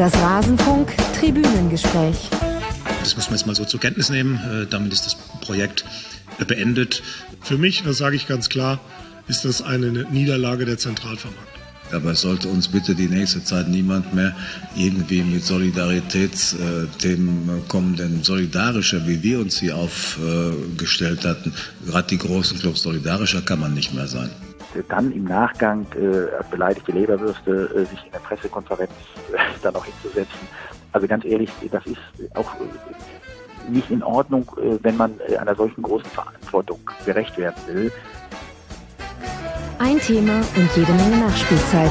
Das Rasenfunk Tribünengespräch. Das muss man jetzt mal so zur Kenntnis nehmen. Äh, damit ist das Projekt beendet. Für mich, das sage ich ganz klar, ist das eine Niederlage der Zentralvermarktung. Aber es sollte uns bitte die nächste Zeit niemand mehr irgendwie mit Solidaritätsthemen kommen, denn solidarischer, wie wir uns hier aufgestellt hatten, gerade die großen Clubs, solidarischer kann man nicht mehr sein dann im Nachgang äh, beleidigte Leberwürste äh, sich in der Pressekonferenz äh, dann auch hinzusetzen. Also ganz ehrlich, das ist auch äh, nicht in Ordnung, äh, wenn man äh, einer solchen großen Verantwortung gerecht werden will. Ein Thema und jede Menge Nachspielzeit.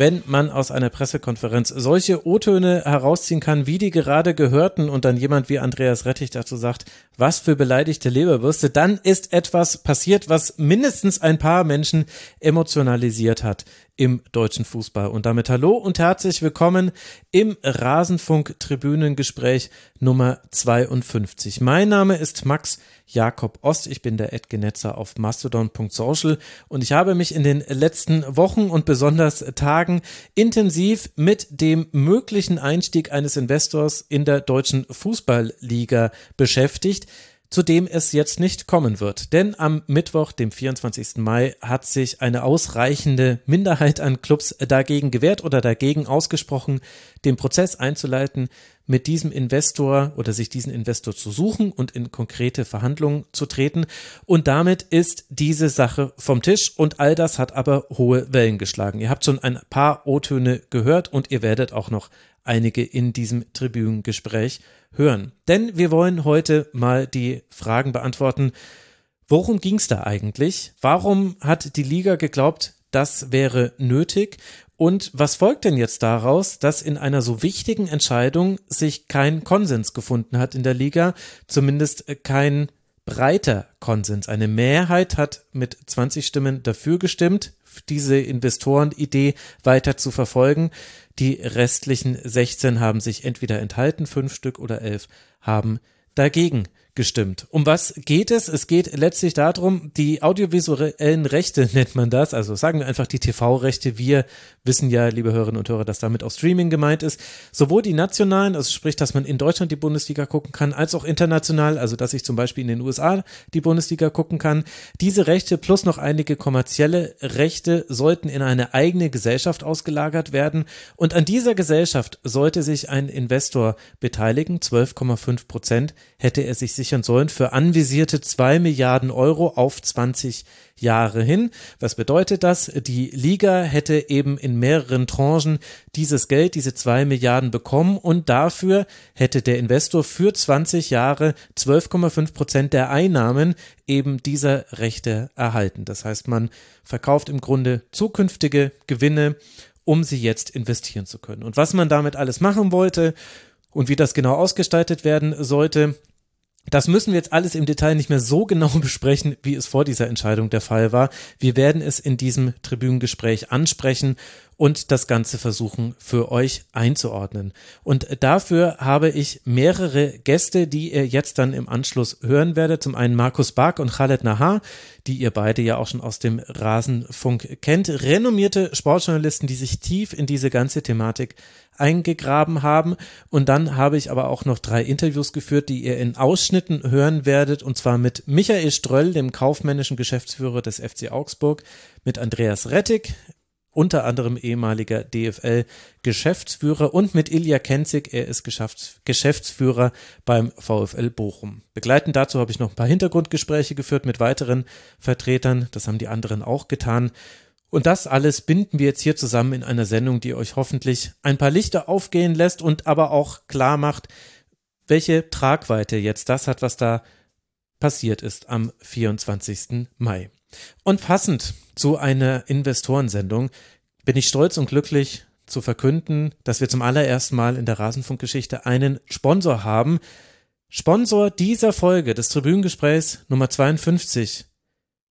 wenn man aus einer Pressekonferenz solche O-Töne herausziehen kann, wie die gerade gehörten und dann jemand wie Andreas Rettich dazu sagt, was für beleidigte Leberwürste, dann ist etwas passiert, was mindestens ein paar Menschen emotionalisiert hat im deutschen Fußball. Und damit hallo und herzlich willkommen im Rasenfunk Tribünengespräch Nummer 52. Mein Name ist Max Jakob Ost. Ich bin der Edgenetzer auf mastodon.social und ich habe mich in den letzten Wochen und besonders Tagen intensiv mit dem möglichen Einstieg eines Investors in der deutschen Fußballliga beschäftigt zu dem es jetzt nicht kommen wird. Denn am Mittwoch, dem 24. Mai, hat sich eine ausreichende Minderheit an Clubs dagegen gewehrt oder dagegen ausgesprochen, den Prozess einzuleiten, mit diesem Investor oder sich diesen Investor zu suchen und in konkrete Verhandlungen zu treten. Und damit ist diese Sache vom Tisch und all das hat aber hohe Wellen geschlagen. Ihr habt schon ein paar O-Töne gehört und ihr werdet auch noch einige in diesem Tribünengespräch hören. Denn wir wollen heute mal die Fragen beantworten. Worum ging es da eigentlich? Warum hat die Liga geglaubt, das wäre nötig? Und was folgt denn jetzt daraus, dass in einer so wichtigen Entscheidung sich kein Konsens gefunden hat in der Liga, zumindest kein breiter Konsens. Eine Mehrheit hat mit 20 Stimmen dafür gestimmt, diese Investorenidee weiter zu verfolgen. Die restlichen 16 haben sich entweder enthalten, fünf Stück oder elf haben dagegen gestimmt. Um was geht es? Es geht letztlich darum, die audiovisuellen Rechte nennt man das, also sagen wir einfach die TV-Rechte. Wir wissen ja, liebe Hörerinnen und Hörer, dass damit auch Streaming gemeint ist. Sowohl die nationalen, also sprich, dass man in Deutschland die Bundesliga gucken kann, als auch international, also dass ich zum Beispiel in den USA die Bundesliga gucken kann. Diese Rechte plus noch einige kommerzielle Rechte sollten in eine eigene Gesellschaft ausgelagert werden. Und an dieser Gesellschaft sollte sich ein Investor beteiligen. 12,5 Prozent hätte er sich sichern sollen für anvisierte 2 Milliarden Euro auf 20 Jahre hin. Was bedeutet das? Die Liga hätte eben in mehreren Tranchen dieses Geld, diese 2 Milliarden bekommen und dafür hätte der Investor für 20 Jahre 12,5 Prozent der Einnahmen eben dieser Rechte erhalten. Das heißt, man verkauft im Grunde zukünftige Gewinne, um sie jetzt investieren zu können. Und was man damit alles machen wollte, und wie das genau ausgestaltet werden sollte, das müssen wir jetzt alles im Detail nicht mehr so genau besprechen, wie es vor dieser Entscheidung der Fall war. Wir werden es in diesem Tribünengespräch ansprechen und das Ganze versuchen für euch einzuordnen. Und dafür habe ich mehrere Gäste, die ihr jetzt dann im Anschluss hören werdet. Zum einen Markus Bark und Khaled Nahar, die ihr beide ja auch schon aus dem Rasenfunk kennt. Renommierte Sportjournalisten, die sich tief in diese ganze Thematik eingegraben haben. Und dann habe ich aber auch noch drei Interviews geführt, die ihr in Ausschnitten hören werdet. Und zwar mit Michael Ströll, dem kaufmännischen Geschäftsführer des FC Augsburg, mit Andreas Rettig, unter anderem ehemaliger DFL-Geschäftsführer und mit Ilja Kenzig, er ist Geschäftsführer beim VfL Bochum. Begleitend dazu habe ich noch ein paar Hintergrundgespräche geführt mit weiteren Vertretern, das haben die anderen auch getan. Und das alles binden wir jetzt hier zusammen in einer Sendung, die euch hoffentlich ein paar Lichter aufgehen lässt und aber auch klar macht, welche Tragweite jetzt das hat, was da passiert ist am 24. Mai. Und passend zu einer Investorensendung bin ich stolz und glücklich zu verkünden, dass wir zum allerersten Mal in der Rasenfunkgeschichte einen Sponsor haben. Sponsor dieser Folge des Tribünengesprächs Nummer 52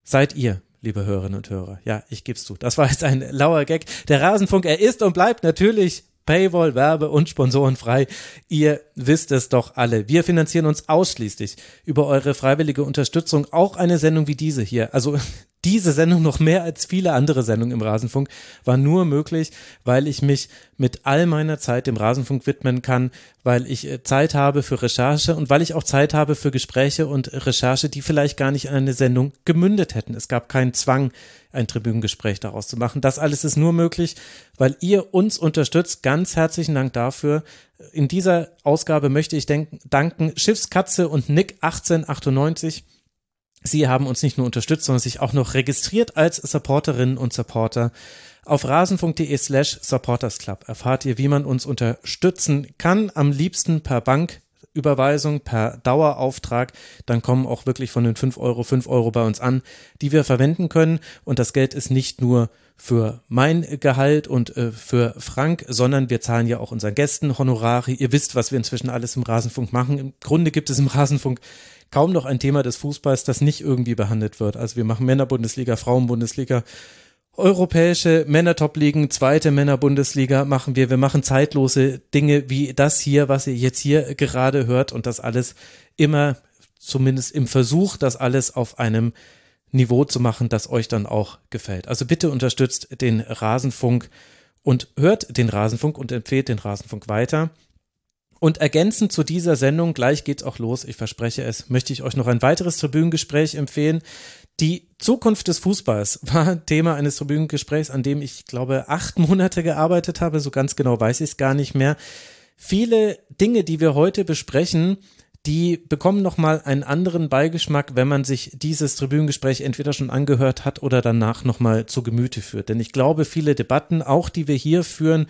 seid ihr, liebe Hörerinnen und Hörer. Ja, ich geb's zu. Das war jetzt ein lauer Gag. Der Rasenfunk, er ist und bleibt natürlich Paywall, Werbe und Sponsoren frei. Ihr wisst es doch alle. Wir finanzieren uns ausschließlich über eure freiwillige Unterstützung. Auch eine Sendung wie diese hier. Also diese Sendung noch mehr als viele andere Sendungen im Rasenfunk war nur möglich, weil ich mich mit all meiner Zeit dem Rasenfunk widmen kann, weil ich äh, Zeit habe für Recherche und weil ich auch Zeit habe für Gespräche und Recherche, die vielleicht gar nicht in eine Sendung gemündet hätten. Es gab keinen Zwang, ein Tribünengespräch daraus zu machen. Das alles ist nur möglich, weil ihr uns unterstützt. Ganz herzlichen Dank dafür. In dieser Ausgabe möchte ich denken, danken Schiffskatze und Nick 1898 Sie haben uns nicht nur unterstützt, sondern sich auch noch registriert als Supporterinnen und Supporter. Auf rasenfunk.de slash supportersclub erfahrt ihr, wie man uns unterstützen kann. Am liebsten per Banküberweisung, per Dauerauftrag. Dann kommen auch wirklich von den 5 Euro 5 Euro bei uns an, die wir verwenden können. Und das Geld ist nicht nur für mein Gehalt und äh, für Frank, sondern wir zahlen ja auch unseren Gästen Honorare. Ihr wisst, was wir inzwischen alles im Rasenfunk machen. Im Grunde gibt es im Rasenfunk kaum noch ein Thema des Fußballs, das nicht irgendwie behandelt wird. Also wir machen Männerbundesliga, Frauenbundesliga, europäische Männertop-Ligen, zweite Männerbundesliga machen wir. Wir machen zeitlose Dinge wie das hier, was ihr jetzt hier gerade hört und das alles immer zumindest im Versuch, das alles auf einem Niveau zu machen, das euch dann auch gefällt. Also bitte unterstützt den Rasenfunk und hört den Rasenfunk und empfehlt den Rasenfunk weiter. Und ergänzend zu dieser Sendung, gleich geht's auch los, ich verspreche es, möchte ich euch noch ein weiteres Tribünengespräch empfehlen. Die Zukunft des Fußballs war Thema eines Tribünengesprächs, an dem ich glaube acht Monate gearbeitet habe, so ganz genau weiß ich es gar nicht mehr. Viele Dinge, die wir heute besprechen, die bekommen nochmal einen anderen Beigeschmack, wenn man sich dieses Tribünengespräch entweder schon angehört hat oder danach nochmal zu Gemüte führt. Denn ich glaube, viele Debatten, auch die wir hier führen,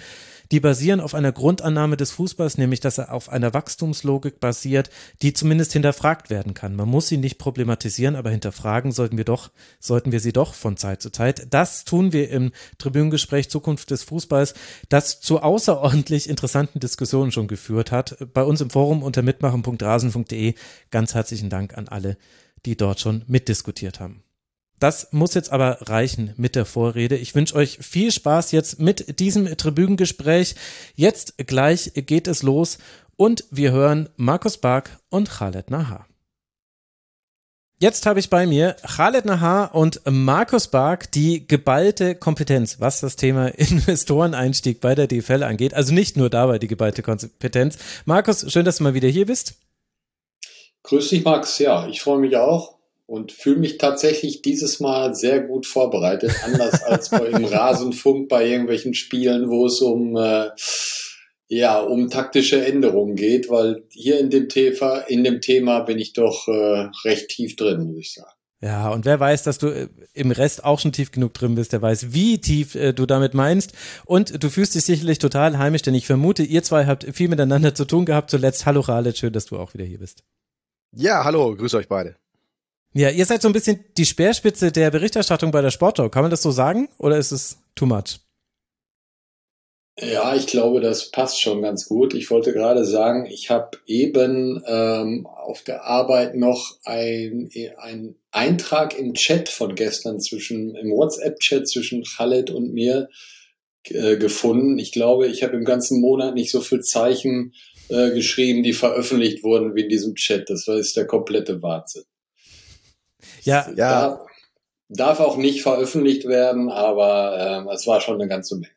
die basieren auf einer Grundannahme des Fußballs, nämlich dass er auf einer Wachstumslogik basiert, die zumindest hinterfragt werden kann. Man muss sie nicht problematisieren, aber hinterfragen sollten wir doch, sollten wir sie doch von Zeit zu Zeit. Das tun wir im Tribünengespräch Zukunft des Fußballs, das zu außerordentlich interessanten Diskussionen schon geführt hat. Bei uns im Forum unter mitmachen.rasen.de. Ganz herzlichen Dank an alle, die dort schon mitdiskutiert haben. Das muss jetzt aber reichen mit der Vorrede. Ich wünsche euch viel Spaß jetzt mit diesem Tribünengespräch. Jetzt gleich geht es los und wir hören Markus Bark und Khaled Nahar. Jetzt habe ich bei mir Khaled Nahar und Markus Bark die geballte Kompetenz, was das Thema Investoreneinstieg bei der DFL angeht. Also nicht nur dabei die geballte Kompetenz. Markus, schön, dass du mal wieder hier bist. Grüß dich, Max. Ja, ich freue mich auch und fühle mich tatsächlich dieses Mal sehr gut vorbereitet, anders als beim Rasenfunk bei irgendwelchen Spielen, wo es um äh, ja um taktische Änderungen geht, weil hier in dem Thema in dem Thema bin ich doch äh, recht tief drin, muss ich sagen. Ja, und wer weiß, dass du äh, im Rest auch schon tief genug drin bist, der weiß, wie tief äh, du damit meinst. Und du fühlst dich sicherlich total heimisch, denn ich vermute, ihr zwei habt viel miteinander zu tun gehabt zuletzt. Hallo Rale, schön, dass du auch wieder hier bist. Ja, hallo, grüß euch beide. Ja, ihr seid so ein bisschen die Speerspitze der Berichterstattung bei der Sportschau. Kann man das so sagen oder ist es too much? Ja, ich glaube, das passt schon ganz gut. Ich wollte gerade sagen, ich habe eben ähm, auf der Arbeit noch ein, ein Eintrag im Chat von gestern zwischen, im WhatsApp-Chat zwischen Khaled und mir äh, gefunden. Ich glaube, ich habe im ganzen Monat nicht so viel Zeichen äh, geschrieben, die veröffentlicht wurden wie in diesem Chat. Das war ist der komplette Wahnsinn. Ja, ja. Darf, auch nicht veröffentlicht werden, aber äh, es war schon eine ganze Menge.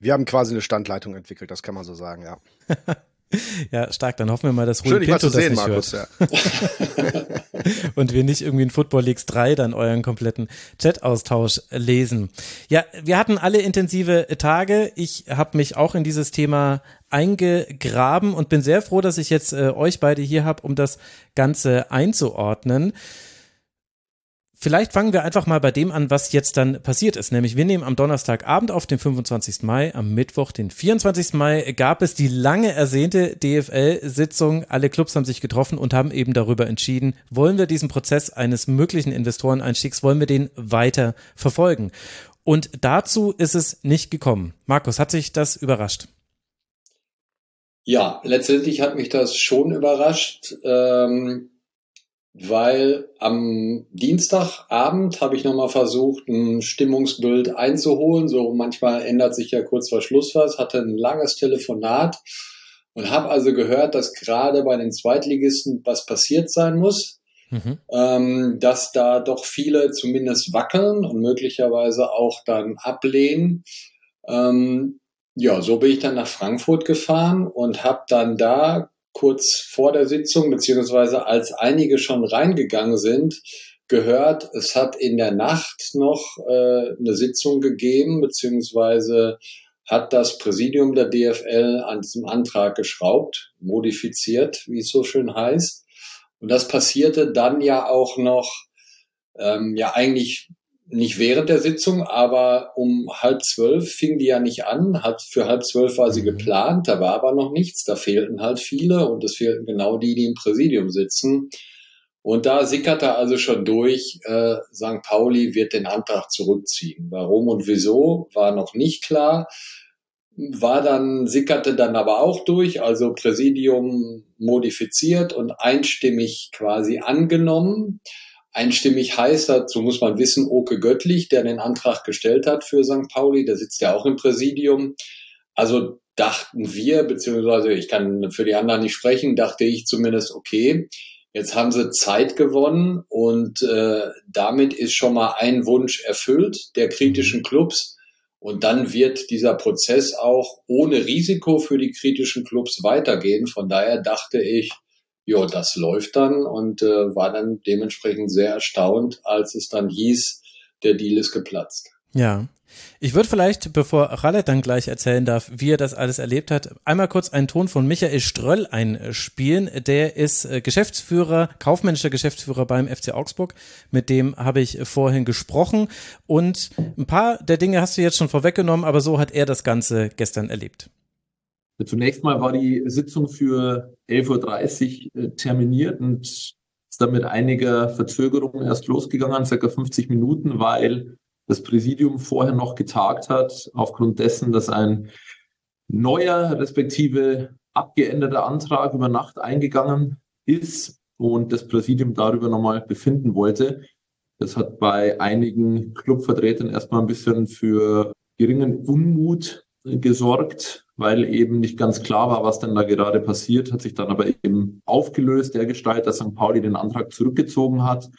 Wir haben quasi eine Standleitung entwickelt, das kann man so sagen, ja. ja, stark. Dann hoffen wir mal, dass Rui Schön, Pinto das sehen, nicht Markus, hört. Ja. und wir nicht irgendwie in Football Leagues 3 dann euren kompletten Chat-Austausch lesen. Ja, wir hatten alle intensive Tage. Ich habe mich auch in dieses Thema eingegraben und bin sehr froh, dass ich jetzt äh, euch beide hier habe, um das Ganze einzuordnen. Vielleicht fangen wir einfach mal bei dem an, was jetzt dann passiert ist. Nämlich wir nehmen am Donnerstagabend auf, den 25. Mai, am Mittwoch, den 24. Mai, gab es die lange ersehnte DFL-Sitzung. Alle Clubs haben sich getroffen und haben eben darüber entschieden, wollen wir diesen Prozess eines möglichen Investoreneinstiegs, wollen wir den weiter verfolgen. Und dazu ist es nicht gekommen. Markus, hat sich das überrascht? Ja, letztendlich hat mich das schon überrascht. Ähm weil am Dienstagabend habe ich nochmal versucht, ein Stimmungsbild einzuholen. So manchmal ändert sich ja kurz vor Schluss was, hatte ein langes Telefonat und habe also gehört, dass gerade bei den Zweitligisten was passiert sein muss. mhm. ähm, dass da doch viele zumindest wackeln und möglicherweise auch dann ablehnen. Ähm, ja, so bin ich dann nach Frankfurt gefahren und habe dann da kurz vor der Sitzung, beziehungsweise als einige schon reingegangen sind, gehört, es hat in der Nacht noch äh, eine Sitzung gegeben, beziehungsweise hat das Präsidium der DFL an diesem Antrag geschraubt, modifiziert, wie es so schön heißt. Und das passierte dann ja auch noch, ähm, ja eigentlich nicht während der Sitzung, aber um halb zwölf fing die ja nicht an. Hat, für halb zwölf war sie mhm. geplant, da war aber noch nichts. Da fehlten halt viele und es fehlten genau die, die im Präsidium sitzen. Und da sickerte also schon durch, äh, St. Pauli wird den Antrag zurückziehen. Warum und wieso war noch nicht klar. War dann, sickerte dann aber auch durch, also Präsidium modifiziert und einstimmig quasi angenommen. Einstimmig heißt, dazu muss man wissen, Oke Göttlich, der den Antrag gestellt hat für St. Pauli, der sitzt ja auch im Präsidium. Also dachten wir, beziehungsweise ich kann für die anderen nicht sprechen, dachte ich zumindest, okay, jetzt haben sie Zeit gewonnen und äh, damit ist schon mal ein Wunsch erfüllt der kritischen Clubs. Und dann wird dieser Prozess auch ohne Risiko für die kritischen Clubs weitergehen. Von daher dachte ich, ja, das läuft dann und äh, war dann dementsprechend sehr erstaunt, als es dann hieß, der Deal ist geplatzt. Ja. Ich würde vielleicht, bevor Rallet dann gleich erzählen darf, wie er das alles erlebt hat, einmal kurz einen Ton von Michael Ströll einspielen. Der ist äh, Geschäftsführer, kaufmännischer Geschäftsführer beim FC Augsburg. Mit dem habe ich vorhin gesprochen. Und ein paar der Dinge hast du jetzt schon vorweggenommen, aber so hat er das Ganze gestern erlebt. Zunächst mal war die Sitzung für 11.30 Uhr äh, terminiert und ist dann mit einiger Verzögerung erst losgegangen, circa 50 Minuten, weil das Präsidium vorher noch getagt hat, aufgrund dessen, dass ein neuer, respektive abgeänderter Antrag über Nacht eingegangen ist und das Präsidium darüber nochmal befinden wollte. Das hat bei einigen Clubvertretern erstmal ein bisschen für geringen Unmut gesorgt, weil eben nicht ganz klar war, was denn da gerade passiert, hat sich dann aber eben aufgelöst, der Gestalt, dass St. Pauli den Antrag zurückgezogen hat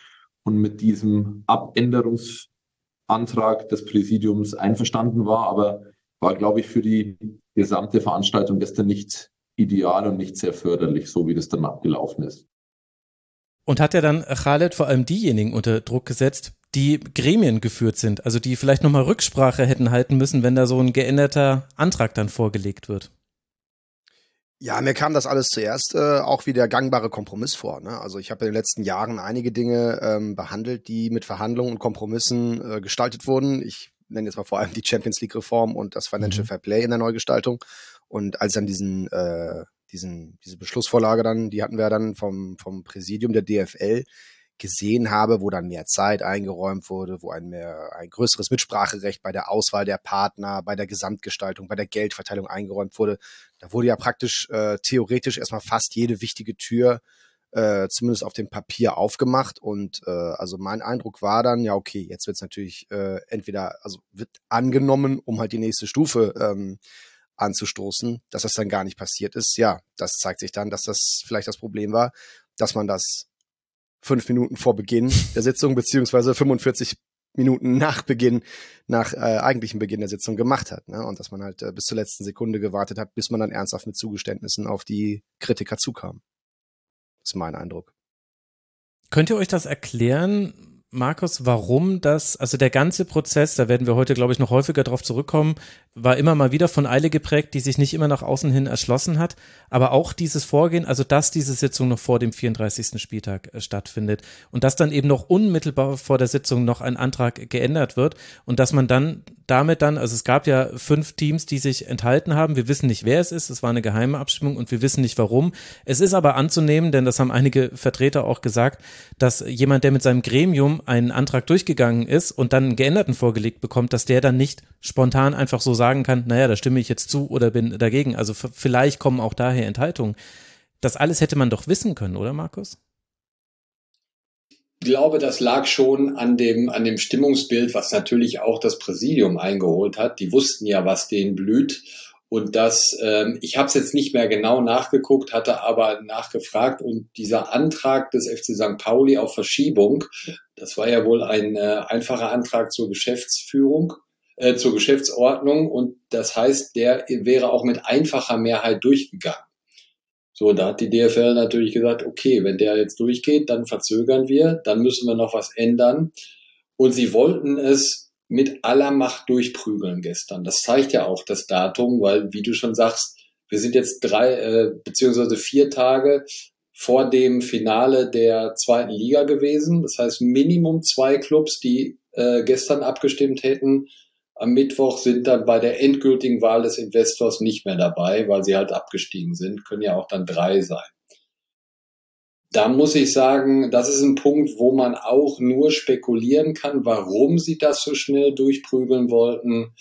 und mit diesem Abänderungsantrag des Präsidiums einverstanden war, aber war, glaube ich, für die gesamte Veranstaltung gestern nicht ideal und nicht sehr förderlich, so wie das dann abgelaufen ist. Und hat er dann Khaled vor allem diejenigen unter Druck gesetzt, die Gremien geführt sind, also die vielleicht nochmal Rücksprache hätten halten müssen, wenn da so ein geänderter Antrag dann vorgelegt wird. Ja, mir kam das alles zuerst äh, auch wie der gangbare Kompromiss vor. Ne? Also ich habe in den letzten Jahren einige Dinge ähm, behandelt, die mit Verhandlungen und Kompromissen äh, gestaltet wurden. Ich nenne jetzt mal vor allem die Champions League Reform und das Financial mhm. Fair Play in der Neugestaltung. Und als dann diesen, äh, diesen, diese Beschlussvorlage dann, die hatten wir dann vom, vom Präsidium der DFL, gesehen habe, wo dann mehr Zeit eingeräumt wurde, wo ein mehr ein größeres Mitspracherecht bei der Auswahl der Partner, bei der Gesamtgestaltung, bei der Geldverteilung eingeräumt wurde. Da wurde ja praktisch äh, theoretisch erstmal fast jede wichtige Tür äh, zumindest auf dem Papier aufgemacht und äh, also mein Eindruck war dann ja okay, jetzt wird es natürlich äh, entweder also wird angenommen, um halt die nächste Stufe ähm, anzustoßen, dass das dann gar nicht passiert ist. Ja, das zeigt sich dann, dass das vielleicht das Problem war, dass man das fünf Minuten vor Beginn der Sitzung beziehungsweise 45 Minuten nach Beginn, nach äh, eigentlichem Beginn der Sitzung gemacht hat. Ne? Und dass man halt äh, bis zur letzten Sekunde gewartet hat, bis man dann ernsthaft mit Zugeständnissen auf die Kritiker zukam. Ist mein Eindruck. Könnt ihr euch das erklären, Markus, warum das, also der ganze Prozess, da werden wir heute, glaube ich, noch häufiger drauf zurückkommen, war immer mal wieder von Eile geprägt, die sich nicht immer nach außen hin erschlossen hat, aber auch dieses Vorgehen, also dass diese Sitzung noch vor dem 34. Spieltag äh, stattfindet und dass dann eben noch unmittelbar vor der Sitzung noch ein Antrag geändert wird und dass man dann damit dann, also es gab ja fünf Teams, die sich enthalten haben. Wir wissen nicht, wer es ist. Es war eine geheime Abstimmung und wir wissen nicht warum. Es ist aber anzunehmen, denn das haben einige Vertreter auch gesagt, dass jemand, der mit seinem Gremium einen Antrag durchgegangen ist und dann einen geänderten vorgelegt bekommt, dass der dann nicht spontan einfach so sagen kann, naja, da stimme ich jetzt zu oder bin dagegen. Also vielleicht kommen auch daher Enthaltungen. Das alles hätte man doch wissen können, oder Markus? glaube, das lag schon an dem, an dem Stimmungsbild, was natürlich auch das Präsidium eingeholt hat. Die wussten ja, was denen blüht. Und das, ähm, ich habe es jetzt nicht mehr genau nachgeguckt, hatte aber nachgefragt und dieser Antrag des FC St. Pauli auf Verschiebung, das war ja wohl ein äh, einfacher Antrag zur Geschäftsführung, äh, zur Geschäftsordnung und das heißt, der wäre auch mit einfacher Mehrheit durchgegangen. So, da hat die DFL natürlich gesagt, okay, wenn der jetzt durchgeht, dann verzögern wir, dann müssen wir noch was ändern. Und sie wollten es mit aller Macht durchprügeln gestern. Das zeigt ja auch das Datum, weil, wie du schon sagst, wir sind jetzt drei äh, beziehungsweise vier Tage vor dem Finale der zweiten Liga gewesen. Das heißt, Minimum zwei Clubs, die äh, gestern abgestimmt hätten, am Mittwoch sind dann bei der endgültigen Wahl des Investors nicht mehr dabei, weil sie halt abgestiegen sind. Können ja auch dann drei sein da muss ich sagen, das ist ein Punkt, wo man auch nur spekulieren kann, warum sie das so schnell durchprügeln wollten.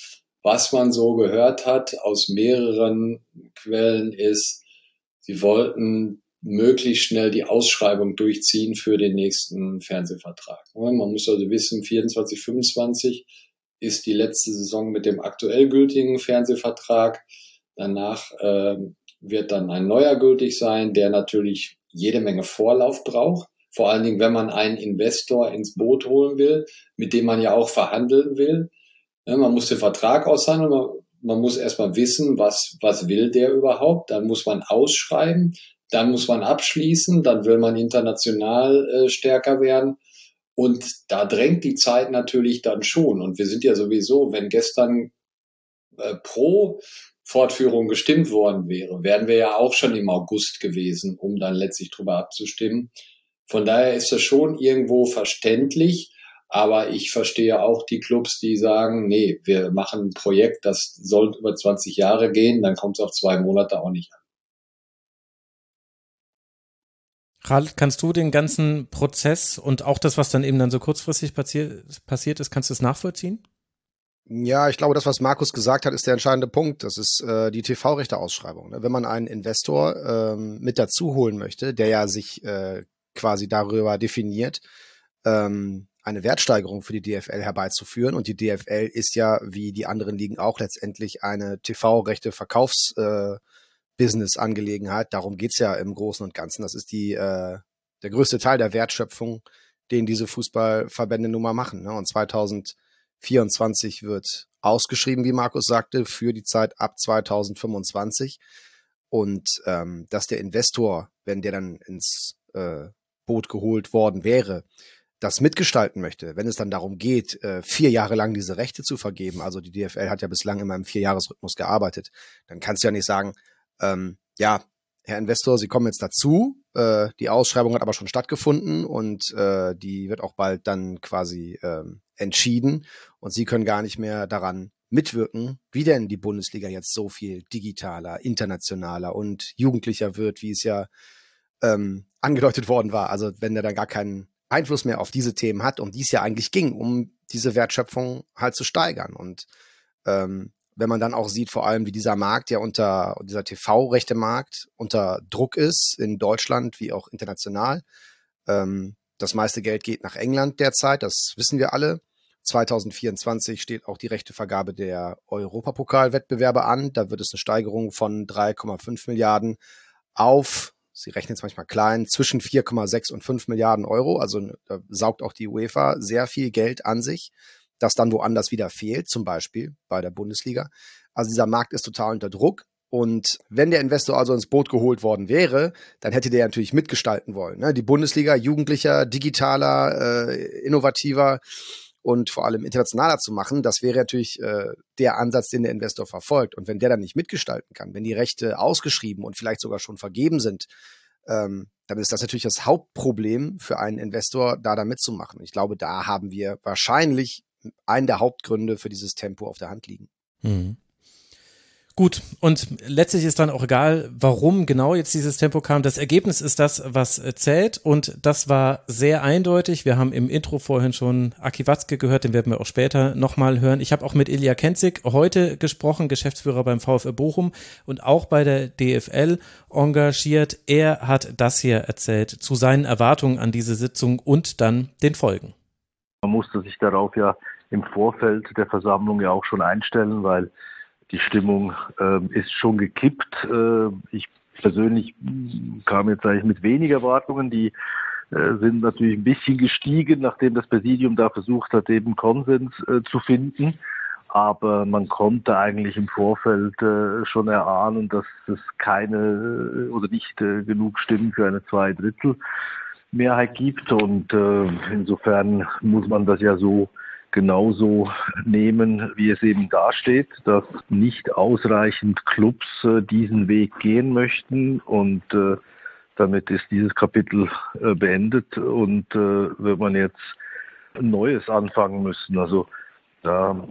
Was man so gehört hat aus mehreren Quellen ist, sie wollten möglichst schnell die Ausschreibung durchziehen für den nächsten Fernsehvertrag. Man muss also wissen, 24, 25 ist die letzte Saison mit dem aktuell gültigen Fernsehvertrag. Danach äh, wird dann ein neuer gültig sein, der natürlich jede Menge Vorlauf braucht. Vor allen Dingen, wenn man einen Investor ins Boot holen will, mit dem man ja auch verhandeln will. man muss den Vertrag aushandeln, man, man muss erstmal wissen, was, was will der überhaupt. Dann muss man ausschreiben, dann muss man abschließen, dann will man international äh, stärker werden. Und da drängt die Zeit natürlich dann schon. Und wir sind ja sowieso, wenn gestern äh, pro Fortführung gestimmt worden wäre, wären wir ja auch schon im August gewesen, um dann letztlich drüber abzustimmen. Von daher ist das schon irgendwo verständlich, aber ich verstehe auch die Clubs, die sagen, nee, wir machen ein Projekt, das soll über 20 Jahre gehen, dann kommt es auf zwei Monate auch nicht an. Ralf, kannst du den ganzen Prozess und auch das, was dann eben dann so kurzfristig passiert, passiert ist, kannst du es nachvollziehen? Ja, ich glaube, das, was Markus gesagt hat, ist der entscheidende Punkt. Das ist äh, die TV-Rechte-Ausschreibung. Ne? Wenn man einen Investor ähm, mit dazu holen möchte, der ja sich äh, quasi darüber definiert, ähm, eine Wertsteigerung für die DFL herbeizuführen. Und die DFL ist ja, wie die anderen Ligen auch, letztendlich eine TV-Rechte-Verkaufs-Business-Angelegenheit. Äh, Darum geht's ja im Großen und Ganzen. Das ist die, äh, der größte Teil der Wertschöpfung, den diese Fußballverbände nun mal machen. Ne? Und 2000 24 wird ausgeschrieben, wie Markus sagte, für die Zeit ab 2025. Und ähm, dass der Investor, wenn der dann ins äh, Boot geholt worden wäre, das mitgestalten möchte, wenn es dann darum geht, äh, vier Jahre lang diese Rechte zu vergeben, also die DFL hat ja bislang immer im Vierjahresrhythmus gearbeitet, dann kannst du ja nicht sagen, ähm, ja, Herr Investor, Sie kommen jetzt dazu. Äh, die Ausschreibung hat aber schon stattgefunden und äh, die wird auch bald dann quasi ähm, entschieden und Sie können gar nicht mehr daran mitwirken, wie denn die Bundesliga jetzt so viel digitaler, internationaler und jugendlicher wird, wie es ja ähm, angedeutet worden war. Also wenn der dann gar keinen Einfluss mehr auf diese Themen hat, um die es ja eigentlich ging, um diese Wertschöpfung halt zu steigern. Und ähm, wenn man dann auch sieht, vor allem, wie dieser Markt ja unter, dieser TV-Rechte-Markt unter Druck ist, in Deutschland wie auch international. Ähm, das meiste Geld geht nach England derzeit, das wissen wir alle. 2024 steht auch die Rechtevergabe der Europapokalwettbewerbe an. Da wird es eine Steigerung von 3,5 Milliarden auf, sie rechnen es manchmal klein, zwischen 4,6 und 5 Milliarden Euro. Also da saugt auch die UEFA sehr viel Geld an sich das dann woanders wieder fehlt, zum Beispiel bei der Bundesliga. Also dieser Markt ist total unter Druck. Und wenn der Investor also ins Boot geholt worden wäre, dann hätte der natürlich mitgestalten wollen. Ne? Die Bundesliga jugendlicher, digitaler, äh, innovativer und vor allem internationaler zu machen, das wäre natürlich äh, der Ansatz, den der Investor verfolgt. Und wenn der dann nicht mitgestalten kann, wenn die Rechte ausgeschrieben und vielleicht sogar schon vergeben sind, ähm, dann ist das natürlich das Hauptproblem für einen Investor, da da mitzumachen. Ich glaube, da haben wir wahrscheinlich einen der Hauptgründe für dieses Tempo auf der Hand liegen. Mhm. Gut, und letztlich ist dann auch egal, warum genau jetzt dieses Tempo kam. Das Ergebnis ist das, was zählt und das war sehr eindeutig. Wir haben im Intro vorhin schon Aki Watzke gehört, den werden wir auch später nochmal hören. Ich habe auch mit Ilja Kenzig heute gesprochen, Geschäftsführer beim VfL Bochum und auch bei der DFL engagiert. Er hat das hier erzählt zu seinen Erwartungen an diese Sitzung und dann den Folgen. Man musste sich darauf ja im Vorfeld der Versammlung ja auch schon einstellen, weil die Stimmung äh, ist schon gekippt. Äh, ich persönlich kam jetzt eigentlich mit weniger Erwartungen, die äh, sind natürlich ein bisschen gestiegen, nachdem das Präsidium da versucht hat, eben Konsens äh, zu finden. Aber man konnte eigentlich im Vorfeld äh, schon erahnen, dass es keine äh, oder nicht genug Stimmen für eine Zweidrittelmehrheit gibt. Und äh, insofern muss man das ja so genauso nehmen, wie es eben dasteht, dass nicht ausreichend Clubs äh, diesen Weg gehen möchten und äh, damit ist dieses Kapitel äh, beendet und äh, wird man jetzt Neues anfangen müssen. Also da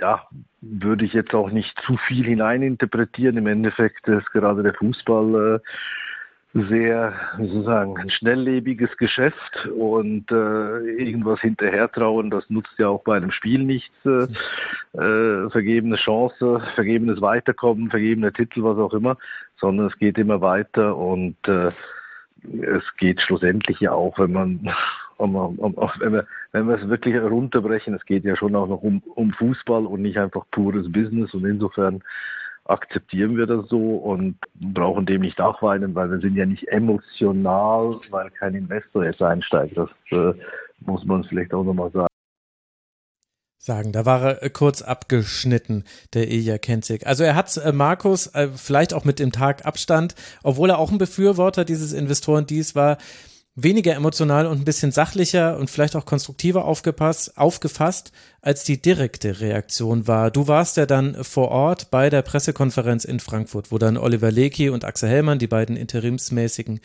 ja, würde ich jetzt auch nicht zu viel hineininterpretieren. Im Endeffekt ist gerade der Fußball sehr, sozusagen, ein schnelllebiges Geschäft und äh, irgendwas hinterhertrauen, das nutzt ja auch bei einem Spiel nichts. Äh, äh, vergebene Chance, vergebenes Weiterkommen, vergebene Titel, was auch immer, sondern es geht immer weiter und äh, es geht schlussendlich ja auch, wenn man, um, um, wenn wir, wenn wir es wirklich runterbrechen, es geht ja schon auch noch um, um Fußball und nicht einfach pures Business und insofern akzeptieren wir das so und brauchen dem nicht nachweinen, weil wir sind ja nicht emotional, weil kein Investor jetzt einsteigt. Das äh, muss man vielleicht auch nochmal sagen. Sagen, da war er äh, kurz abgeschnitten, der Ilja Kenzig. Also er hat äh, Markus, äh, vielleicht auch mit dem Tag Abstand, obwohl er auch ein Befürworter dieses Investoren dies war, weniger emotional und ein bisschen sachlicher und vielleicht auch konstruktiver aufgepasst, aufgefasst, als die direkte Reaktion war. Du warst ja dann vor Ort bei der Pressekonferenz in Frankfurt, wo dann Oliver Lecky und Axel Hellmann, die beiden interimsmäßigen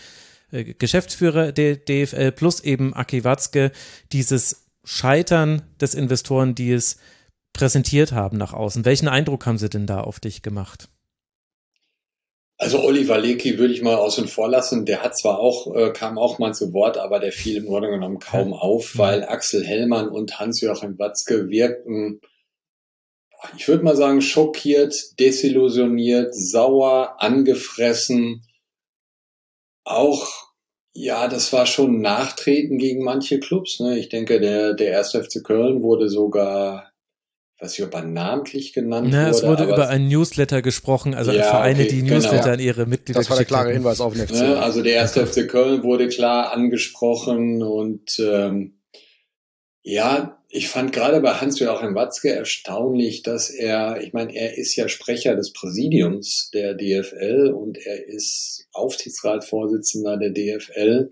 äh, Geschäftsführer der DFL plus eben Aki Watzke dieses Scheitern des Investoren, die es präsentiert haben nach außen. Welchen Eindruck haben sie denn da auf dich gemacht? Also Oliver Lecky würde ich mal außen vor lassen. Der hat zwar auch, äh, kam auch mal zu Wort, aber der fiel im Grunde genommen kaum auf, weil Axel Hellmann und Hans-Joachim Watzke wirkten, ich würde mal sagen, schockiert, desillusioniert, sauer, angefressen. Auch, ja, das war schon Nachtreten gegen manche Clubs. Ne? Ich denke, der, der 1. FC Köln wurde sogar weiß nicht, ob er namentlich genannt Na, wurde. Es wurde über ein Newsletter gesprochen, also Ja, Vereine, okay, die genau. Newsletter an ihre Mitglieder Das war der klare hatten. Hinweis auf den FC. Ne? Also der erste FC Köln wurde klar angesprochen und ähm, ja, ich fand gerade bei Hans-Joachim Watzke erstaunlich, dass er, ich meine, er ist ja Sprecher des Präsidiums der DFL und er ist Aufsichtsratsvorsitzender der DFL.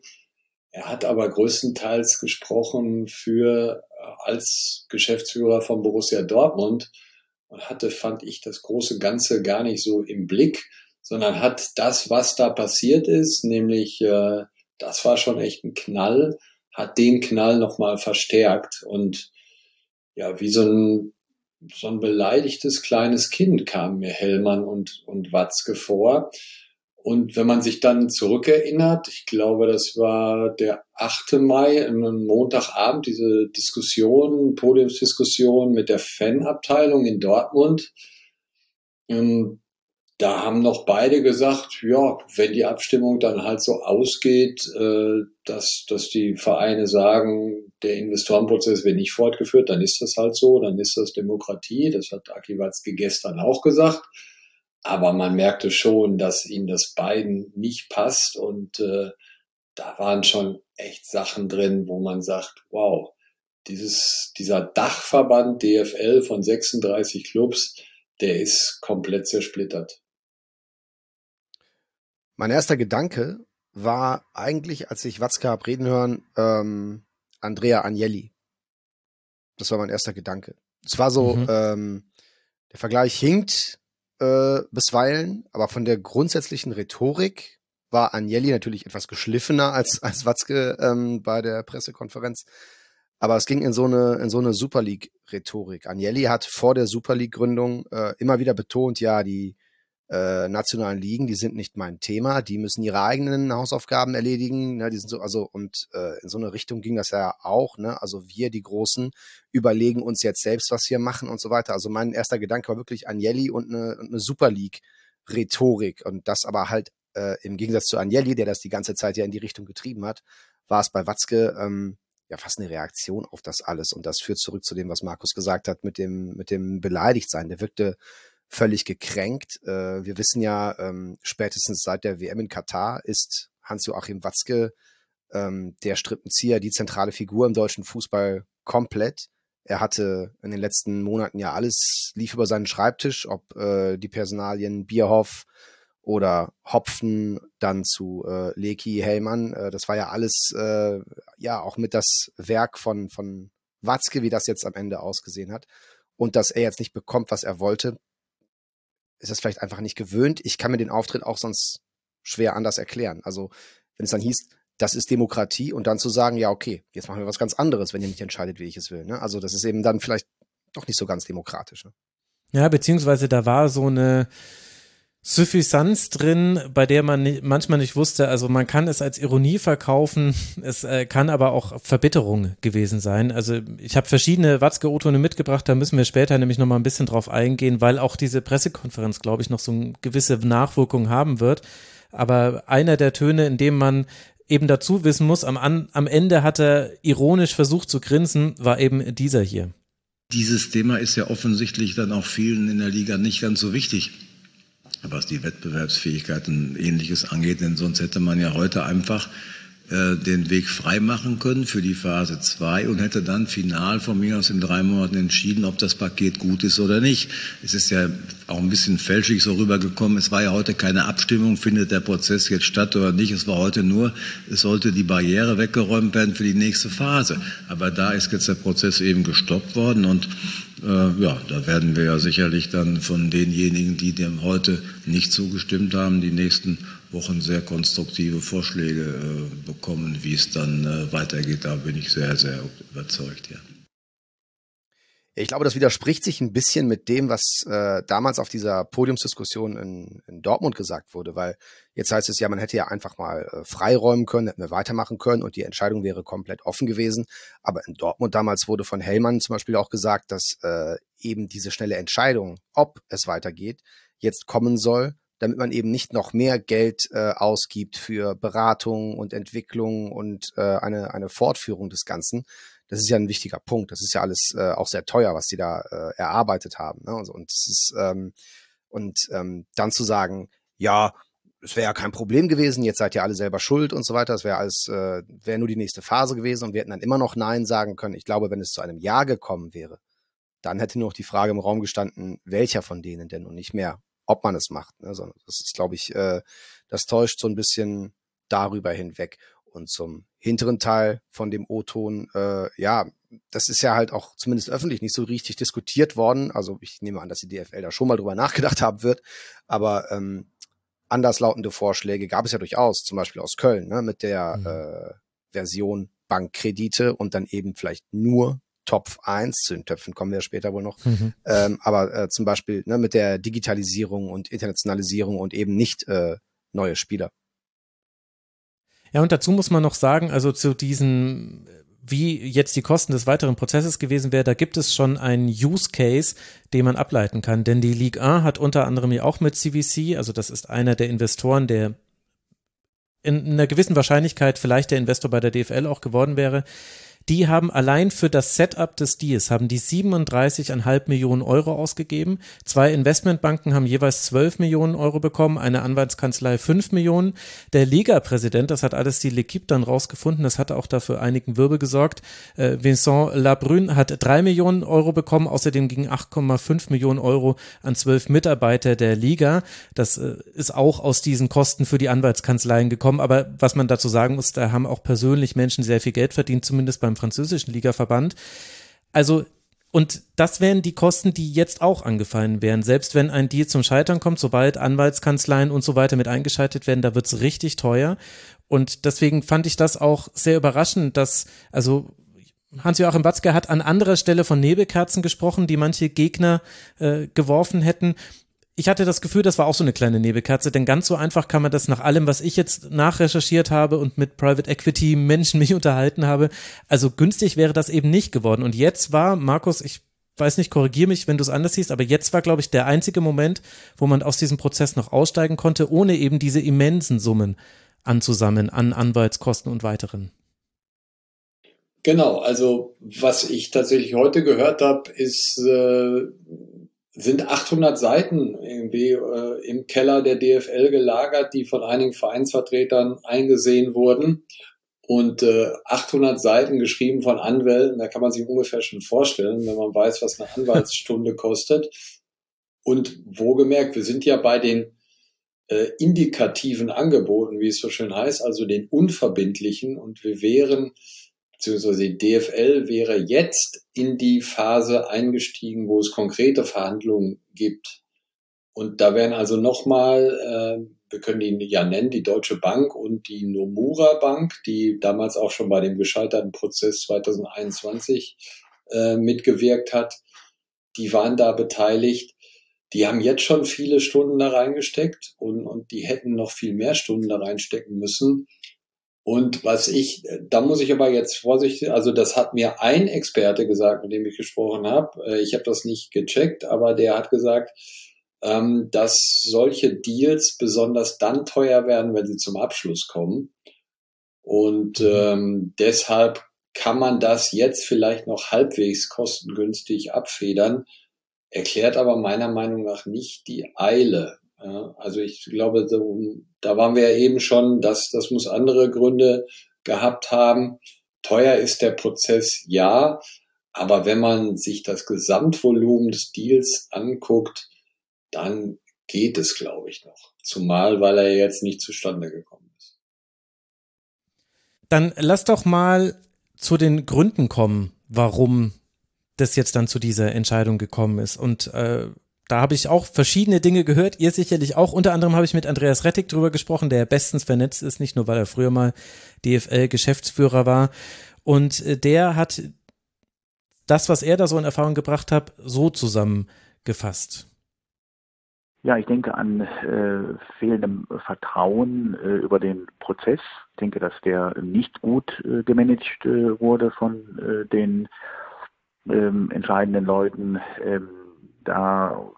Er hat aber größtenteils gesprochen für als Geschäftsführer von Borussia Dortmund und hatte, fand ich, das große Ganze gar nicht so im Blick, sondern hat das, was da passiert ist, nämlich äh, das war schon echt ein Knall, hat den Knall nochmal verstärkt und ja, wie so ein, so ein beleidigtes kleines Kind kam mir Hellmann und, und Watzke vor. Und wenn man sich dann zurückerinnert, ich glaube, das war der 8. Mai, ein Montagabend, diese Diskussion, Podiumsdiskussion mit der Fanabteilung in Dortmund. Ähm, da haben noch beide gesagt, ja, wenn die Abstimmung dann halt so ausgeht, äh, dass, dass die Vereine sagen, der Investorenprozess wird nicht fortgeführt, dann ist das halt so, dann ist das Demokratie. Das hat Aki gestern auch gesagt. Aber man merkte schon, dass ihnen das beiden nicht passt und äh, da waren schon echt Sachen drin, wo man sagt, wow, dieses, dieser Dachverband DFL von 36 Clubs, der ist komplett zersplittert. Mein erster Gedanke war eigentlich, als ich Watzke hab reden hören, ähm, Andrea Agnelli. Das war mein erster Gedanke. Es war so, Mhm. ähm, der Vergleich hinkt äh, bisweilen, aber von der grundsätzlichen Rhetorik war Agnelli natürlich etwas geschliffener als, als Watzke ähm, bei der Pressekonferenz. Aber es ging in so eine, in so eine Super League-Rhetorik. Agnelli hat vor der Super League-Gründung äh, immer wieder betont, ja, die äh, nationalen Ligen, die sind nicht mein Thema, die müssen ihre eigenen Hausaufgaben erledigen, ne, die sind so, also, und äh, in so eine Richtung ging das ja auch, ne, also wir, die Großen, überlegen uns jetzt selbst, was wir machen und so weiter. Also mein erster Gedanke war wirklich Agnelli und eine, und eine Super League-Rhetorik und das aber halt äh, im Gegensatz zu Agnelli, der das die ganze Zeit ja in die Richtung getrieben hat, war es bei Watzke ähm, ja fast eine Reaktion auf das alles. Und das führt zurück zu dem, was Markus gesagt hat mit dem mit dem Beleidigtsein. Der wirkte völlig gekränkt. Äh, wir wissen ja, ähm, spätestens seit der WM in Katar ist Hans-Joachim Watzke ähm, der Strippenzieher, die zentrale Figur im deutschen Fußball komplett. Er hatte in den letzten Monaten ja alles lief über seinen Schreibtisch, ob äh, die Personalien Bierhoff oder Hopfen dann zu äh, Leki Hellmann. Äh, das war ja alles äh, ja auch mit das Werk von von Watzke, wie das jetzt am Ende ausgesehen hat. Und dass er jetzt nicht bekommt, was er wollte, ist das vielleicht einfach nicht gewöhnt. Ich kann mir den Auftritt auch sonst schwer anders erklären. Also wenn es dann hieß, das ist Demokratie und dann zu sagen, ja, okay, jetzt machen wir was ganz anderes, wenn ihr nicht entscheidet, wie ich es will. Ne? Also das ist eben dann vielleicht doch nicht so ganz demokratisch. Ne? Ja, beziehungsweise da war so eine Suffisanz drin, bei der man nicht, manchmal nicht wusste, also man kann es als Ironie verkaufen, es äh, kann aber auch Verbitterung gewesen sein. Also ich habe verschiedene Watzke-O-Tone mitgebracht, da müssen wir später nämlich nochmal ein bisschen drauf eingehen, weil auch diese Pressekonferenz, glaube ich, noch so eine gewisse Nachwirkung haben wird. Aber einer der Töne, in dem man eben dazu wissen muss, am, am Ende hat er ironisch versucht zu grinsen, war eben dieser hier. Dieses Thema ist ja offensichtlich dann auch vielen in der Liga nicht ganz so wichtig, was die Wettbewerbsfähigkeit und ähnliches angeht, denn sonst hätte man ja heute einfach äh, den Weg freimachen können für die Phase 2 und hätte dann final von mir aus in drei Monaten entschieden, ob das Paket gut ist oder nicht. Es ist ja auch ein bisschen fälschlich so rübergekommen. Es war ja heute keine Abstimmung, findet der Prozess jetzt statt oder nicht. Es war heute nur, es sollte die Barriere weggeräumt werden für die nächste Phase. Aber da ist jetzt der Prozess eben gestoppt worden und äh, ja, da werden wir ja sicherlich dann von denjenigen, die dem heute nicht zugestimmt haben, die nächsten Wochen sehr konstruktive Vorschläge äh, bekommen, wie es dann äh, weitergeht. Da bin ich sehr, sehr überzeugt, ja. Ich glaube, das widerspricht sich ein bisschen mit dem, was äh, damals auf dieser Podiumsdiskussion in, in, Dortmund gesagt wurde, weil jetzt heißt es ja, man hätte ja einfach mal äh, freiräumen können, hätten wir weitermachen können und die Entscheidung wäre komplett offen gewesen. Aber in Dortmund damals wurde von Hellmann zum Beispiel auch gesagt, dass äh, eben diese schnelle Entscheidung, ob es weitergeht, jetzt kommen soll damit man eben nicht noch mehr Geld äh, ausgibt für Beratung und Entwicklung und äh, eine, eine Fortführung des Ganzen. Das ist ja ein wichtiger Punkt. Das ist ja alles äh, auch sehr teuer, was die da äh, erarbeitet haben. Ne? Und, und, das ist, ähm, und ähm, dann zu sagen, ja, es wäre ja kein Problem gewesen, jetzt seid ihr alle selber schuld und so weiter. Das wäre alles, äh, wäre nur die nächste Phase gewesen und wir hätten dann immer noch Nein sagen können. Ich glaube, wenn es zu einem Ja gekommen wäre, dann hätte nur noch die Frage im Raum gestanden, welcher von denen denn und nicht mehr, ob man es macht. Ne? Sondern das ist, glaube ich, äh, das täuscht so ein bisschen darüber hinweg. Und zum hinteren Teil von dem O-Ton, äh, ja, das ist ja halt auch zumindest öffentlich nicht so richtig diskutiert worden. Also ich nehme an, dass die DFL da schon mal drüber nachgedacht haben wird. Aber ähm, anderslautende Vorschläge gab es ja durchaus, zum Beispiel aus Köln, ne, mit der mhm. äh, Version Bankkredite und dann eben vielleicht nur Topf 1, zu den Töpfen kommen wir später wohl noch, mhm. ähm, aber äh, zum Beispiel ne, mit der Digitalisierung und Internationalisierung und eben nicht äh, neue Spieler. Ja, und dazu muss man noch sagen, also zu diesen, wie jetzt die Kosten des weiteren Prozesses gewesen wäre, da gibt es schon einen Use Case, den man ableiten kann. Denn die Ligue 1 hat unter anderem ja auch mit CVC, also das ist einer der Investoren, der in einer gewissen Wahrscheinlichkeit vielleicht der Investor bei der DFL auch geworden wäre, die haben allein für das Setup des Deals haben die 37,5 Millionen Euro ausgegeben. Zwei Investmentbanken haben jeweils 12 Millionen Euro bekommen, eine Anwaltskanzlei 5 Millionen. Der Liga-Präsident, das hat alles die L'Equipe dann rausgefunden, das hat auch dafür einigen Wirbel gesorgt. Äh, Vincent Labrune hat 3 Millionen Euro bekommen, außerdem gingen 8,5 Millionen Euro an zwölf Mitarbeiter der Liga. Das äh, ist auch aus diesen Kosten für die Anwaltskanzleien gekommen. Aber was man dazu sagen muss, da haben auch persönlich Menschen sehr viel Geld verdient, zumindest beim beim französischen Ligaverband. Also und das wären die Kosten, die jetzt auch angefallen wären. Selbst wenn ein Deal zum Scheitern kommt, sobald Anwaltskanzleien und so weiter mit eingeschaltet werden, da wird's richtig teuer. Und deswegen fand ich das auch sehr überraschend, dass, also Hans-Joachim Watzke hat an anderer Stelle von Nebelkerzen gesprochen, die manche Gegner äh, geworfen hätten ich hatte das Gefühl, das war auch so eine kleine Nebelkerze, denn ganz so einfach kann man das nach allem, was ich jetzt nachrecherchiert habe und mit Private Equity Menschen mich unterhalten habe, also günstig wäre das eben nicht geworden. Und jetzt war, Markus, ich weiß nicht, korrigier mich, wenn du es anders siehst, aber jetzt war, glaube ich, der einzige Moment, wo man aus diesem Prozess noch aussteigen konnte, ohne eben diese immensen Summen anzusammeln an Anwaltskosten und weiteren. Genau, also was ich tatsächlich heute gehört habe, ist, äh, sind 800 Seiten irgendwie äh, im Keller der DFL gelagert, die von einigen Vereinsvertretern eingesehen wurden. Und äh, 800 Seiten geschrieben von Anwälten, da kann man sich ungefähr schon vorstellen, wenn man weiß, was eine Anwaltsstunde kostet. Und wohlgemerkt, wir sind ja bei den äh, indikativen Angeboten, wie es so schön heißt, also den unverbindlichen. Und wir wären beziehungsweise die DFL wäre jetzt in die Phase eingestiegen, wo es konkrete Verhandlungen gibt. Und da wären also nochmal, äh, wir können die ja nennen, die Deutsche Bank und die Nomura Bank, die damals auch schon bei dem gescheiterten Prozess 2021 äh, mitgewirkt hat, die waren da beteiligt. Die haben jetzt schon viele Stunden da reingesteckt und, und die hätten noch viel mehr Stunden da reinstecken müssen. Und was ich, da muss ich aber jetzt vorsichtig, also das hat mir ein Experte gesagt, mit dem ich gesprochen habe. Äh, ich habe das nicht gecheckt, aber der hat gesagt, ähm, dass solche Deals besonders dann teuer werden, wenn sie zum Abschluss kommen. Und mhm. ähm, deshalb kann man das jetzt vielleicht noch halbwegs kostengünstig abfedern, erklärt aber meiner Meinung nach nicht die Eile. Ja, also ich glaube, da waren wir ja eben schon, dass das muss andere Gründe gehabt haben. Teuer ist der Prozess, ja, aber wenn man sich das Gesamtvolumen des Deals anguckt, dann geht es, glaube ich, noch. Zumal, weil er jetzt nicht zustande gekommen ist. Dann lass doch mal zu den Gründen kommen, warum das jetzt dann zu dieser Entscheidung gekommen ist. Und äh, da habe ich auch verschiedene Dinge gehört, ihr sicherlich auch. Unter anderem habe ich mit Andreas Rettig drüber gesprochen, der bestens vernetzt ist, nicht nur weil er früher mal DFL-Geschäftsführer war. Und äh, der hat das, was er da so in Erfahrung gebracht hat, so zusammengefasst. Ja, ich denke an äh, fehlendem Vertrauen äh, über den Prozess. Ich denke, dass der nicht gut äh, gemanagt äh, wurde von äh, den ähm, entscheidenden Leuten. Ähm, da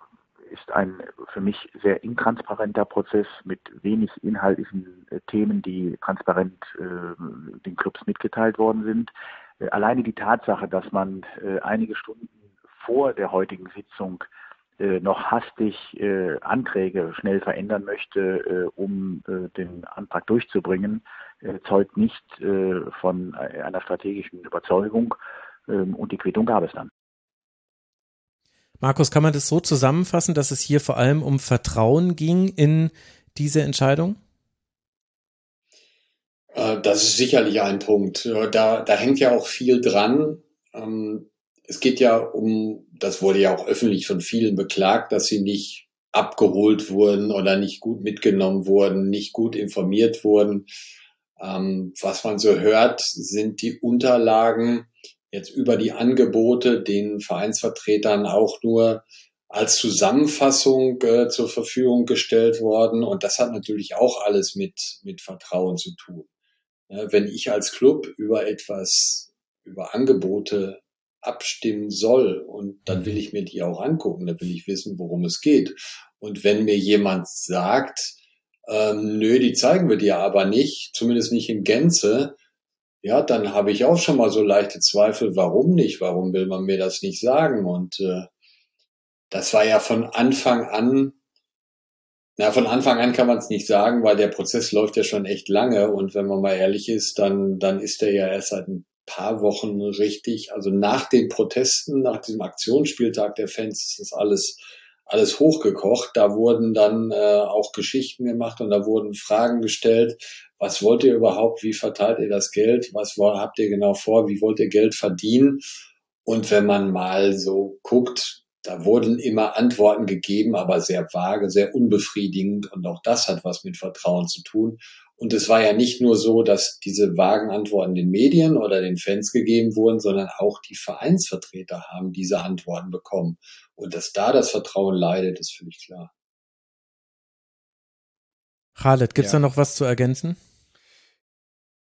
ist ein für mich sehr intransparenter Prozess mit wenig inhaltlichen äh, Themen, die transparent äh, den Clubs mitgeteilt worden sind. Äh, alleine die Tatsache, dass man äh, einige Stunden vor der heutigen Sitzung äh, noch hastig äh, Anträge schnell verändern möchte, um den Antrag durchzubringen, zeugt nicht von einer strategischen Überzeugung. Ähm, und die Quittung gab es dann. Markus, kann man das so zusammenfassen, dass es hier vor allem um Vertrauen ging in diese Entscheidung? Äh, das ist sicherlich ein Punkt. Da, da hängt ja auch viel dran. Ähm, es geht ja um, das wurde ja auch öffentlich von vielen beklagt, dass sie nicht abgeholt wurden oder nicht gut mitgenommen wurden, nicht gut informiert wurden. Ähm, was man so hört, sind die Unterlagen jetzt über die Angebote den Vereinsvertretern auch nur als Zusammenfassung äh, zur Verfügung gestellt worden. Und das hat natürlich auch alles mit, mit Vertrauen zu tun. Ja, wenn ich als Club über etwas, über Angebote abstimmen soll und dann will ich mir die auch angucken, dann will ich wissen, worum es geht. Und wenn mir jemand sagt, ähm, nö, die zeigen wir dir aber nicht, zumindest nicht in Gänze, ja, dann habe ich auch schon mal so leichte Zweifel, warum nicht? Warum will man mir das nicht sagen? Und äh, das war ja von Anfang an, na, von Anfang an kann man es nicht sagen, weil der Prozess läuft ja schon echt lange und wenn man mal ehrlich ist, dann, dann ist er ja erst seit ein paar Wochen richtig. Also nach den Protesten, nach diesem Aktionsspieltag der Fans ist das alles alles hochgekocht. Da wurden dann äh, auch Geschichten gemacht und da wurden Fragen gestellt, was wollt ihr überhaupt, wie verteilt ihr das Geld, was habt ihr genau vor, wie wollt ihr Geld verdienen? Und wenn man mal so guckt, da wurden immer Antworten gegeben, aber sehr vage, sehr unbefriedigend. Und auch das hat was mit Vertrauen zu tun. Und es war ja nicht nur so, dass diese vagen Antworten den Medien oder den Fans gegeben wurden, sondern auch die Vereinsvertreter haben diese Antworten bekommen. Und dass da das Vertrauen leidet, ist völlig klar. Khaled, gibt's ja. da noch was zu ergänzen?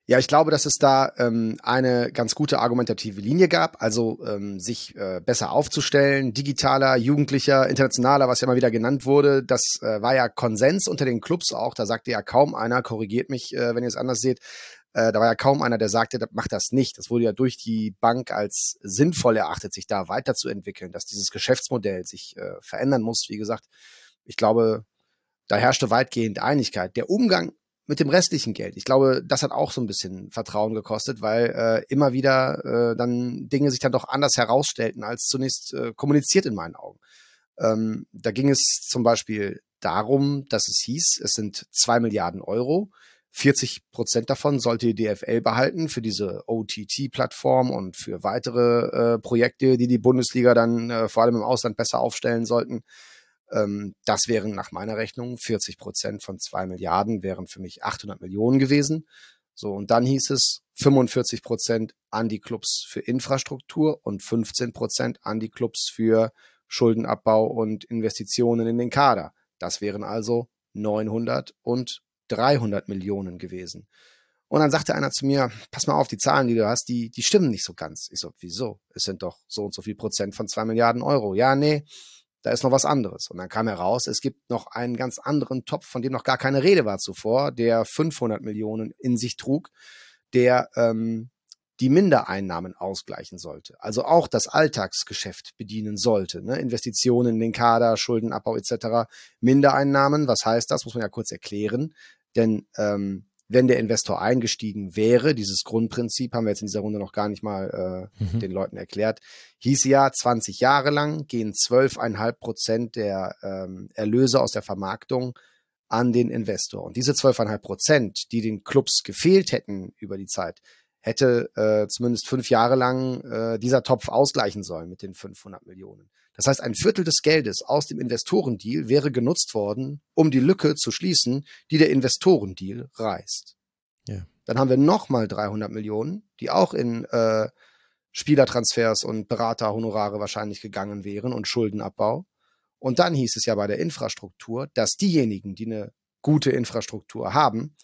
Ja, ich glaube, dass es da ähm, eine ganz gute argumentative Linie gab, also ähm, sich äh, besser aufzustellen, digitaler, jugendlicher, internationaler, was ja mal wieder genannt wurde. Das äh, war ja Konsens unter den Clubs auch. Da sagte ja kaum einer, korrigiert mich, äh, wenn ihr es anders seht. Äh, da war ja kaum einer, der sagte, macht das nicht. Das wurde ja durch die Bank als sinnvoll erachtet, sich da weiterzuentwickeln, dass dieses Geschäftsmodell sich äh, verändern muss. Wie gesagt, ich glaube, da herrschte weitgehend Einigkeit. Der Umgang mit dem restlichen Geld. Ich glaube, das hat auch so ein bisschen Vertrauen gekostet, weil äh, immer wieder äh, dann Dinge sich dann doch anders herausstellten, als zunächst äh, kommuniziert in meinen Augen. Ähm, da ging es zum Beispiel darum, dass es hieß, es sind zwei Milliarden Euro. 40 Prozent davon sollte die DFL behalten für diese OTT-Plattform und für weitere äh, Projekte, die die Bundesliga dann äh, vor allem im Ausland besser aufstellen sollten. Ähm, das wären nach meiner Rechnung 40 Prozent von zwei Milliarden, wären für mich 800 Millionen gewesen. So, und dann hieß es 45 Prozent an die Clubs für Infrastruktur und 15 Prozent an die Clubs für Schuldenabbau und Investitionen in den Kader. Das wären also 900 und 300 Millionen gewesen. Und dann sagte einer zu mir, pass mal auf, die Zahlen, die du hast, die, die stimmen nicht so ganz. Ich so, wieso? Es sind doch so und so viel Prozent von zwei Milliarden Euro. Ja, nee, da ist noch was anderes. Und dann kam heraus, es gibt noch einen ganz anderen Topf, von dem noch gar keine Rede war zuvor, der 500 Millionen in sich trug, der ähm, die Mindereinnahmen ausgleichen sollte. Also auch das Alltagsgeschäft bedienen sollte. Ne? Investitionen in den Kader, Schuldenabbau etc. Mindereinnahmen, was heißt das? Muss man ja kurz erklären. Denn ähm, wenn der Investor eingestiegen wäre, dieses Grundprinzip haben wir jetzt in dieser Runde noch gar nicht mal äh, mhm. den Leuten erklärt, hieß ja 20 Jahre lang gehen 12,5 Prozent der ähm, Erlöse aus der Vermarktung an den Investor. Und diese 12,5 Prozent, die den Clubs gefehlt hätten über die Zeit, hätte äh, zumindest fünf Jahre lang äh, dieser Topf ausgleichen sollen mit den 500 Millionen. Das heißt, ein Viertel des Geldes aus dem Investorendeal wäre genutzt worden, um die Lücke zu schließen, die der Investorendeal reißt. Ja. Dann haben wir nochmal 300 Millionen, die auch in äh, Spielertransfers und Beraterhonorare wahrscheinlich gegangen wären und Schuldenabbau. Und dann hieß es ja bei der Infrastruktur, dass diejenigen, die eine gute Infrastruktur haben,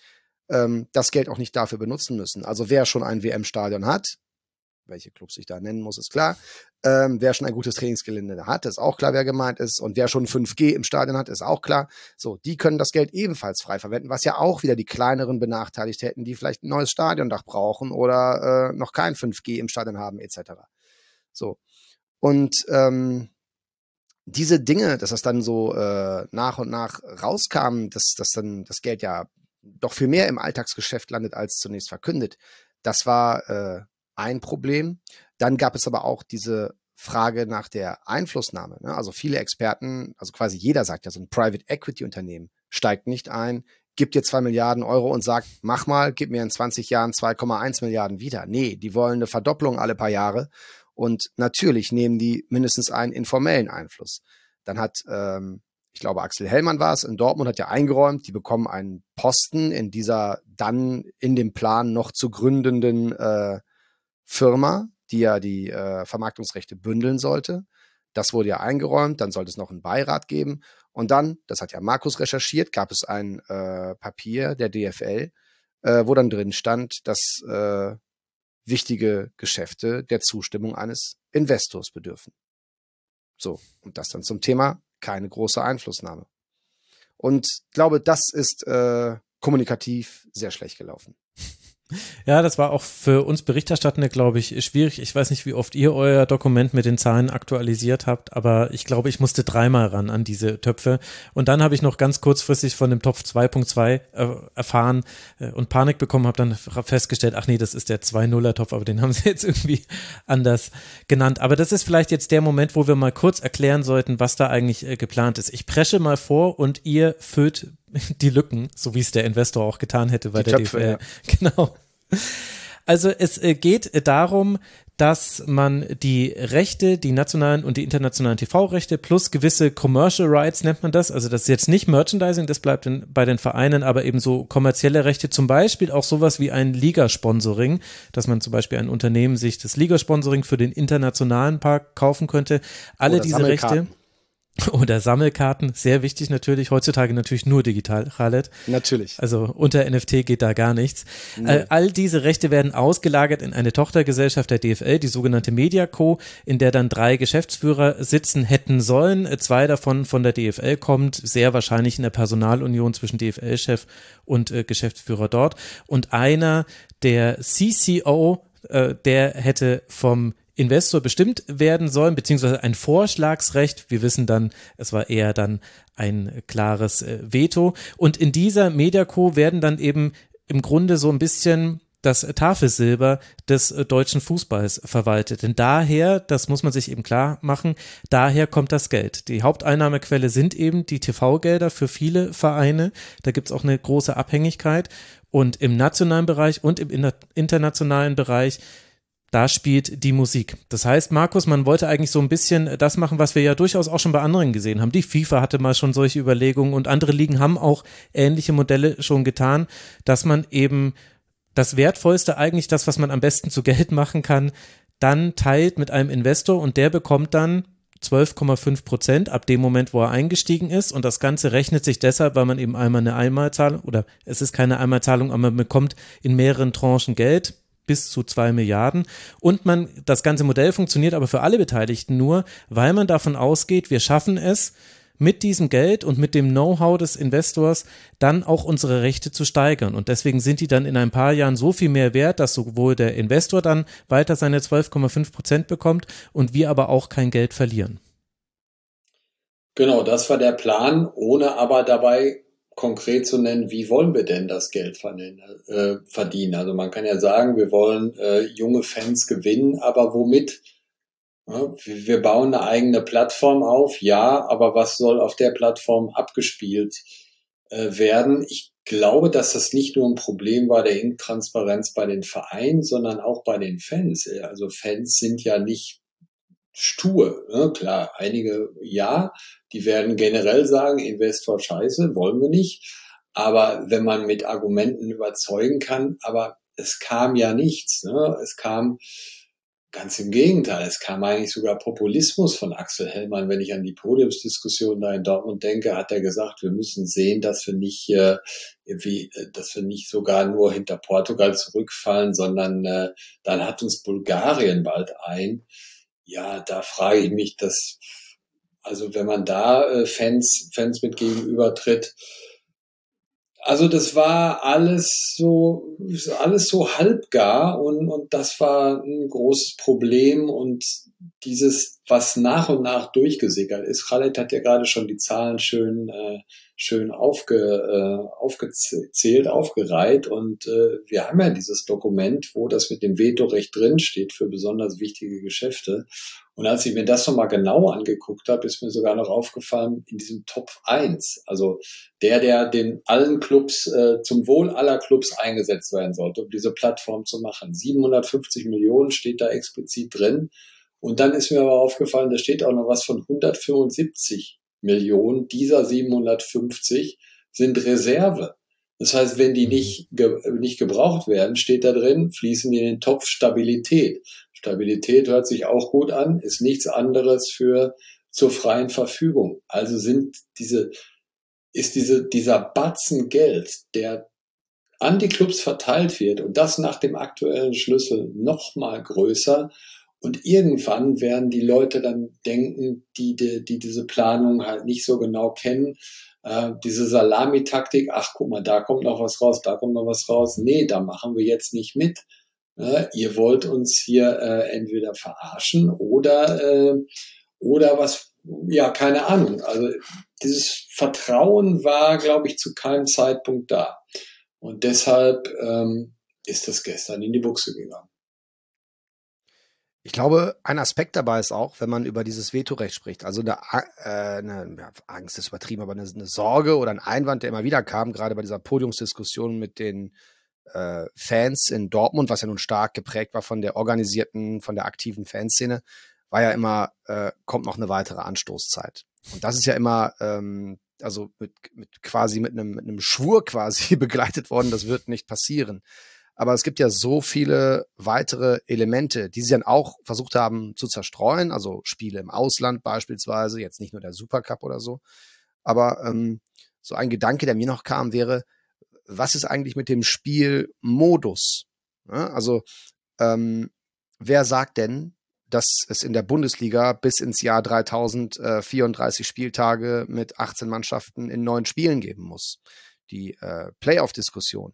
ähm, das Geld auch nicht dafür benutzen müssen. Also wer schon ein WM-Stadion hat, welche Clubs ich da nennen muss, ist klar. Ähm, wer schon ein gutes Trainingsgelände hat, ist auch klar, wer gemeint ist. Und wer schon 5G im Stadion hat, ist auch klar. So, die können das Geld ebenfalls frei verwenden, was ja auch wieder die kleineren benachteiligt hätten, die vielleicht ein neues Stadiondach brauchen oder äh, noch kein 5G im Stadion haben, etc. So. Und ähm, diese Dinge, dass das dann so äh, nach und nach rauskam, dass, dass dann das Geld ja doch viel mehr im Alltagsgeschäft landet als zunächst verkündet, das war äh, ein Problem. Dann gab es aber auch diese Frage nach der Einflussnahme. Ne? Also viele Experten, also quasi jeder sagt ja, so ein Private Equity Unternehmen steigt nicht ein, gibt dir zwei Milliarden Euro und sagt, mach mal, gib mir in 20 Jahren 2,1 Milliarden wieder. Nee, die wollen eine Verdopplung alle paar Jahre. Und natürlich nehmen die mindestens einen informellen Einfluss. Dann hat, ähm, ich glaube, Axel Hellmann war es, in Dortmund hat ja eingeräumt, die bekommen einen Posten in dieser dann in dem Plan noch zu gründenden äh, Firma, die ja die äh, Vermarktungsrechte bündeln sollte. Das wurde ja eingeräumt, dann sollte es noch einen Beirat geben. Und dann, das hat ja Markus recherchiert, gab es ein äh, Papier der DFL, äh, wo dann drin stand, dass äh, wichtige Geschäfte der Zustimmung eines Investors bedürfen. So, und das dann zum Thema keine große Einflussnahme. Und glaube, das ist äh, kommunikativ sehr schlecht gelaufen. Ja, das war auch für uns Berichterstattende, glaube ich, schwierig. Ich weiß nicht, wie oft ihr euer Dokument mit den Zahlen aktualisiert habt, aber ich glaube, ich musste dreimal ran an diese Töpfe. Und dann habe ich noch ganz kurzfristig von dem Topf 2.2 äh, erfahren äh, und Panik bekommen, habe dann festgestellt, ach nee, das ist der 2.0er-Topf, aber den haben sie jetzt irgendwie anders genannt. Aber das ist vielleicht jetzt der Moment, wo wir mal kurz erklären sollten, was da eigentlich äh, geplant ist. Ich presche mal vor und ihr füllt die Lücken, so wie es der Investor auch getan hätte bei die der Töpfe, DFL. Ja. Genau. Also es äh, geht äh, darum, dass man die Rechte, die nationalen und die internationalen TV-Rechte plus gewisse Commercial Rights nennt man das. Also das ist jetzt nicht Merchandising, das bleibt in, bei den Vereinen, aber eben so kommerzielle Rechte, zum Beispiel auch sowas wie ein Ligasponsoring, dass man zum Beispiel ein Unternehmen sich das Ligasponsoring für den internationalen Park kaufen könnte. Alle diese Rechte. oder Sammelkarten, sehr wichtig natürlich, heutzutage natürlich nur digital, Khaled. Natürlich. Also unter NFT geht da gar nichts. Nee. All, all diese Rechte werden ausgelagert in eine Tochtergesellschaft der DFL, die sogenannte Mediaco, in der dann drei Geschäftsführer sitzen hätten sollen. Zwei davon von der DFL kommt, sehr wahrscheinlich in der Personalunion zwischen DFL-Chef und äh, Geschäftsführer dort. Und einer der CCO, äh, der hätte vom Investor bestimmt werden sollen, beziehungsweise ein Vorschlagsrecht. Wir wissen dann, es war eher dann ein klares äh, Veto. Und in dieser Mediaco werden dann eben im Grunde so ein bisschen das Tafelsilber des äh, deutschen Fußballs verwaltet. Denn daher, das muss man sich eben klar machen, daher kommt das Geld. Die Haupteinnahmequelle sind eben die TV-Gelder für viele Vereine. Da gibt es auch eine große Abhängigkeit. Und im nationalen Bereich und im internationalen Bereich da spielt die Musik. Das heißt, Markus, man wollte eigentlich so ein bisschen das machen, was wir ja durchaus auch schon bei anderen gesehen haben. Die FIFA hatte mal schon solche Überlegungen und andere Ligen haben auch ähnliche Modelle schon getan, dass man eben das Wertvollste, eigentlich das, was man am besten zu Geld machen kann, dann teilt mit einem Investor und der bekommt dann 12,5 Prozent ab dem Moment, wo er eingestiegen ist. Und das Ganze rechnet sich deshalb, weil man eben einmal eine Einmalzahlung oder es ist keine Einmalzahlung, aber man bekommt in mehreren Tranchen Geld bis zu zwei Milliarden. Und man, das ganze Modell funktioniert aber für alle Beteiligten nur, weil man davon ausgeht, wir schaffen es, mit diesem Geld und mit dem Know-how des Investors dann auch unsere Rechte zu steigern. Und deswegen sind die dann in ein paar Jahren so viel mehr wert, dass sowohl der Investor dann weiter seine 12,5 Prozent bekommt und wir aber auch kein Geld verlieren. Genau, das war der Plan, ohne aber dabei konkret zu nennen, wie wollen wir denn das Geld äh, verdienen? Also man kann ja sagen, wir wollen äh, junge Fans gewinnen, aber womit? Wir bauen eine eigene Plattform auf, ja, aber was soll auf der Plattform abgespielt äh, werden? Ich glaube, dass das nicht nur ein Problem war der Intransparenz bei den Vereinen, sondern auch bei den Fans. Also Fans sind ja nicht stur. Ne? Klar, einige ja, die werden generell sagen, Investor scheiße, wollen wir nicht. Aber wenn man mit Argumenten überzeugen kann, aber es kam ja nichts. Ne? Es kam ganz im Gegenteil. Es kam eigentlich sogar Populismus von Axel Hellmann. Wenn ich an die Podiumsdiskussion da in Dortmund denke, hat er gesagt, wir müssen sehen, dass wir nicht, äh, wie, äh, dass wir nicht sogar nur hinter Portugal zurückfallen, sondern äh, dann hat uns Bulgarien bald ein. Ja, da frage ich mich, dass also wenn man da äh, Fans, Fans mit gegenübertritt, also das war alles so, alles so halbgar und, und das war ein großes Problem und dieses, was nach und nach durchgesickert ist. Khaled hat ja gerade schon die Zahlen schön, äh, schön aufge, äh, aufgezählt, aufgereiht und äh, wir haben ja dieses Dokument, wo das mit dem Vetorecht drin steht für besonders wichtige Geschäfte und als ich mir das nochmal genau angeguckt habe, ist mir sogar noch aufgefallen, in diesem Top 1, also der, der den allen Clubs, äh, zum Wohl aller Clubs eingesetzt werden sollte, um diese Plattform zu machen. 750 Millionen steht da explizit drin. Und dann ist mir aber aufgefallen, da steht auch noch was von 175 Millionen. Dieser 750 sind Reserve. Das heißt, wenn die nicht, ge nicht gebraucht werden, steht da drin, fließen die in den Topf Stabilität. Stabilität hört sich auch gut an, ist nichts anderes für zur freien Verfügung. Also sind diese, ist diese, dieser Batzen Geld, der an die Clubs verteilt wird und das nach dem aktuellen Schlüssel noch mal größer. Und irgendwann werden die Leute dann denken, die, die, die diese Planung halt nicht so genau kennen, äh, diese Salamitaktik, ach guck mal, da kommt noch was raus, da kommt noch was raus. Nee, da machen wir jetzt nicht mit. Äh, ihr wollt uns hier äh, entweder verarschen oder, äh, oder was, ja, keine Ahnung. Also dieses Vertrauen war, glaube ich, zu keinem Zeitpunkt da. Und deshalb ähm, ist das gestern in die Buchse gegangen. Ich glaube, ein Aspekt dabei ist auch, wenn man über dieses Vetorecht spricht, also eine, äh, eine ja, Angst ist übertrieben, aber eine, eine, Sorge oder ein Einwand, der immer wieder kam, gerade bei dieser Podiumsdiskussion mit den äh, Fans in Dortmund, was ja nun stark geprägt war von der organisierten, von der aktiven Fanszene, war ja immer, äh, kommt noch eine weitere Anstoßzeit. Und das ist ja immer, ähm, also mit, mit quasi mit einem, mit einem Schwur quasi begleitet worden, das wird nicht passieren. Aber es gibt ja so viele weitere Elemente, die sie dann auch versucht haben zu zerstreuen. Also Spiele im Ausland beispielsweise, jetzt nicht nur der Supercup oder so. Aber ähm, so ein Gedanke, der mir noch kam, wäre, was ist eigentlich mit dem Spielmodus? Ja, also ähm, wer sagt denn, dass es in der Bundesliga bis ins Jahr 3034 Spieltage mit 18 Mannschaften in neun Spielen geben muss? Die äh, Playoff-Diskussion,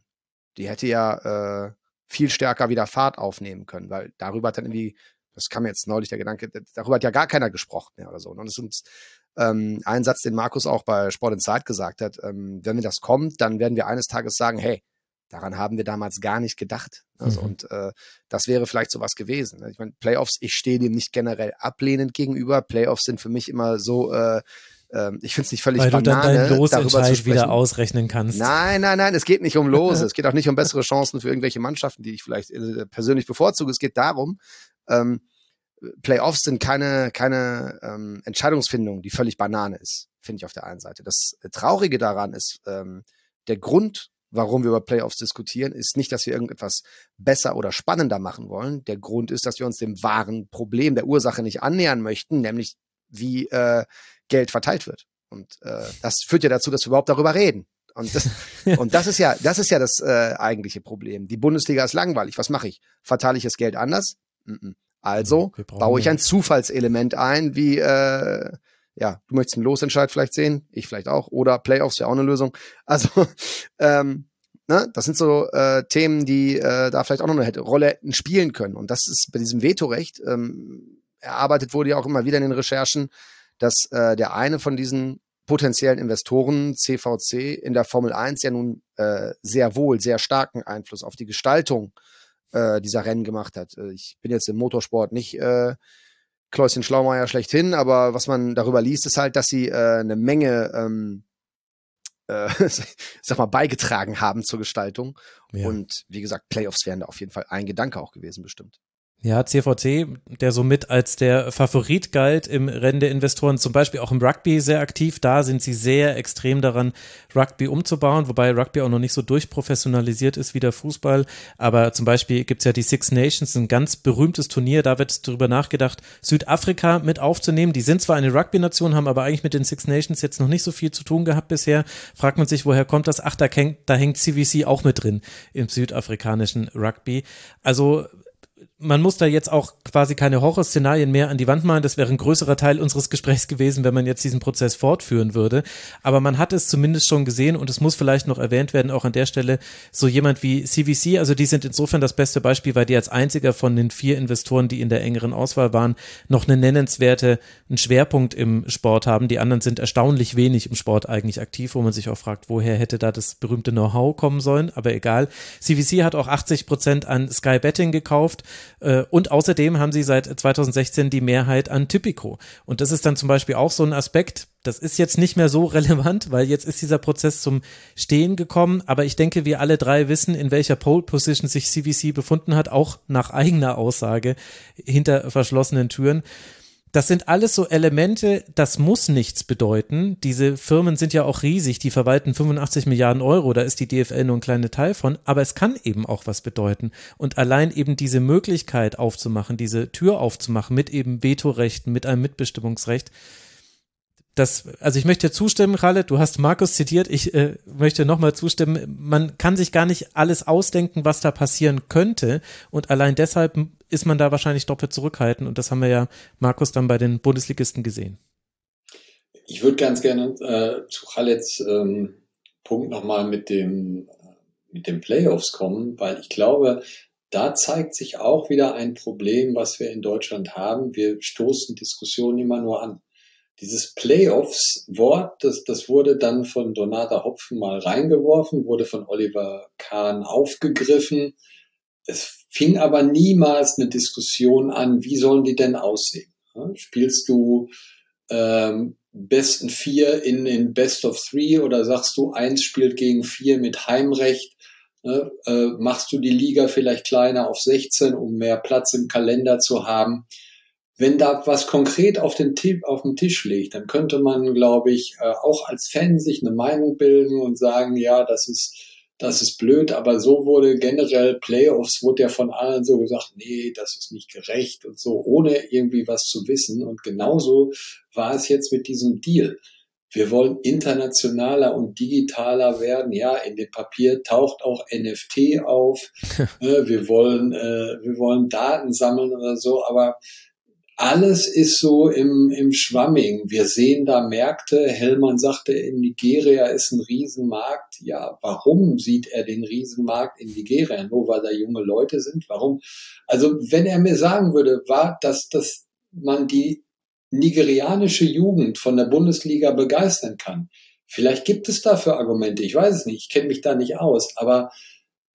die hätte ja äh, viel stärker wieder Fahrt aufnehmen können, weil darüber hat dann irgendwie, das kam jetzt neulich der Gedanke, darüber hat ja gar keiner gesprochen mehr oder so. Und es sind ähm, ein Satz, den Markus auch bei Sport in Zeit gesagt hat, ähm, wenn das kommt, dann werden wir eines Tages sagen, hey, daran haben wir damals gar nicht gedacht. Also, mhm. Und äh, das wäre vielleicht sowas gewesen. Ne? Ich meine, Playoffs, ich stehe dem nicht generell ablehnend gegenüber. Playoffs sind für mich immer so, äh, äh, ich finde es nicht völlig Weil banane, du dann deinen Losentscheid wieder ausrechnen kannst. Nein, nein, nein, es geht nicht um Lose. es geht auch nicht um bessere Chancen für irgendwelche Mannschaften, die ich vielleicht äh, persönlich bevorzuge. Es geht darum, ähm, Playoffs sind keine, keine ähm, Entscheidungsfindung, die völlig Banane ist, finde ich auf der einen Seite. Das Traurige daran ist, ähm, der Grund, warum wir über Playoffs diskutieren, ist nicht, dass wir irgendetwas besser oder spannender machen wollen. Der Grund ist, dass wir uns dem wahren Problem der Ursache nicht annähern möchten, nämlich wie äh, Geld verteilt wird. Und äh, das führt ja dazu, dass wir überhaupt darüber reden. Und das, und das ist ja, das ist ja das äh, eigentliche Problem. Die Bundesliga ist langweilig. Was mache ich? Verteile ich das Geld anders? Mm -mm. Also baue ich ein Zufallselement ein, wie äh, ja, du möchtest einen Losentscheid vielleicht sehen, ich vielleicht auch, oder Playoffs wäre auch eine Lösung. Also ähm, ne, das sind so äh, Themen, die äh, da vielleicht auch noch eine Rolle hätten spielen können. Und das ist bei diesem Vetorecht ähm, erarbeitet wurde ja auch immer wieder in den Recherchen, dass äh, der eine von diesen potenziellen Investoren, CVC, in der Formel 1 ja nun äh, sehr wohl sehr starken Einfluss auf die Gestaltung äh, dieser Rennen gemacht hat. Äh, ich bin jetzt im Motorsport nicht äh, Kläuschen Schlaumeier schlechthin, aber was man darüber liest, ist halt, dass sie äh, eine Menge, ähm, äh, sag mal, beigetragen haben zur Gestaltung. Ja. Und wie gesagt, Playoffs wären da auf jeden Fall ein Gedanke auch gewesen, bestimmt. Ja, CVC, der somit als der Favorit galt im Rennen der Investoren, zum Beispiel auch im Rugby sehr aktiv. Da sind sie sehr extrem daran, Rugby umzubauen, wobei Rugby auch noch nicht so durchprofessionalisiert ist wie der Fußball. Aber zum Beispiel gibt's ja die Six Nations, ein ganz berühmtes Turnier. Da wird darüber nachgedacht, Südafrika mit aufzunehmen. Die sind zwar eine Rugby-Nation, haben aber eigentlich mit den Six Nations jetzt noch nicht so viel zu tun gehabt bisher. Fragt man sich, woher kommt das? Ach, da, da hängt CVC auch mit drin im südafrikanischen Rugby. Also man muss da jetzt auch quasi keine Horrorszenarien mehr an die Wand malen. Das wäre ein größerer Teil unseres Gesprächs gewesen, wenn man jetzt diesen Prozess fortführen würde. Aber man hat es zumindest schon gesehen und es muss vielleicht noch erwähnt werden, auch an der Stelle, so jemand wie CVC, also die sind insofern das beste Beispiel, weil die als einziger von den vier Investoren, die in der engeren Auswahl waren, noch eine nennenswerte, einen Schwerpunkt im Sport haben. Die anderen sind erstaunlich wenig im Sport eigentlich aktiv, wo man sich auch fragt, woher hätte da das berühmte Know-how kommen sollen. Aber egal. CVC hat auch 80 Prozent an Sky Betting gekauft. Äh, und außerdem haben sie seit 2016 die Mehrheit an Typico. Und das ist dann zum Beispiel auch so ein Aspekt, das ist jetzt nicht mehr so relevant, weil jetzt ist dieser Prozess zum Stehen gekommen. Aber ich denke, wir alle drei wissen, in welcher Pole Position sich CVC befunden hat, auch nach eigener Aussage hinter verschlossenen Türen das sind alles so Elemente, das muss nichts bedeuten. Diese Firmen sind ja auch riesig, die verwalten 85 Milliarden Euro, da ist die DFL nur ein kleiner Teil von, aber es kann eben auch was bedeuten. Und allein eben diese Möglichkeit aufzumachen, diese Tür aufzumachen mit eben Vetorechten, mit einem Mitbestimmungsrecht, das, also ich möchte zustimmen, Khaled, du hast Markus zitiert, ich äh, möchte nochmal zustimmen, man kann sich gar nicht alles ausdenken, was da passieren könnte. Und allein deshalb ist man da wahrscheinlich doppelt zurückhaltend. Und das haben wir ja, Markus, dann bei den Bundesligisten gesehen. Ich würde ganz gerne äh, zu Khaleds ähm, Punkt nochmal mit dem, mit den Playoffs kommen, weil ich glaube, da zeigt sich auch wieder ein Problem, was wir in Deutschland haben. Wir stoßen Diskussionen immer nur an dieses Playoffs-Wort, das, das wurde dann von Donata Hopfen mal reingeworfen, wurde von Oliver Kahn aufgegriffen. Es fing aber niemals eine Diskussion an, wie sollen die denn aussehen? Spielst du ähm, besten vier in, in Best of Three oder sagst du, eins spielt gegen vier mit Heimrecht? Ne? Äh, machst du die Liga vielleicht kleiner auf 16, um mehr Platz im Kalender zu haben? Wenn da was konkret auf den, auf dem Tisch liegt, dann könnte man, glaube ich, äh, auch als Fan sich eine Meinung bilden und sagen, ja, das ist das ist blöd, aber so wurde generell Playoffs, wurde ja von allen so gesagt, nee, das ist nicht gerecht und so, ohne irgendwie was zu wissen. Und genauso war es jetzt mit diesem Deal. Wir wollen internationaler und digitaler werden. Ja, in dem Papier taucht auch NFT auf. Ne, wir wollen, äh, wir wollen Daten sammeln oder so, aber alles ist so im, im Schwamming. Wir sehen da Märkte. Hellmann sagte, in Nigeria ist ein Riesenmarkt. Ja, warum sieht er den Riesenmarkt in Nigeria? Nur weil da junge Leute sind? Warum? Also, wenn er mir sagen würde, war, dass, dass man die nigerianische Jugend von der Bundesliga begeistern kann. Vielleicht gibt es dafür Argumente. Ich weiß es nicht. Ich kenne mich da nicht aus. Aber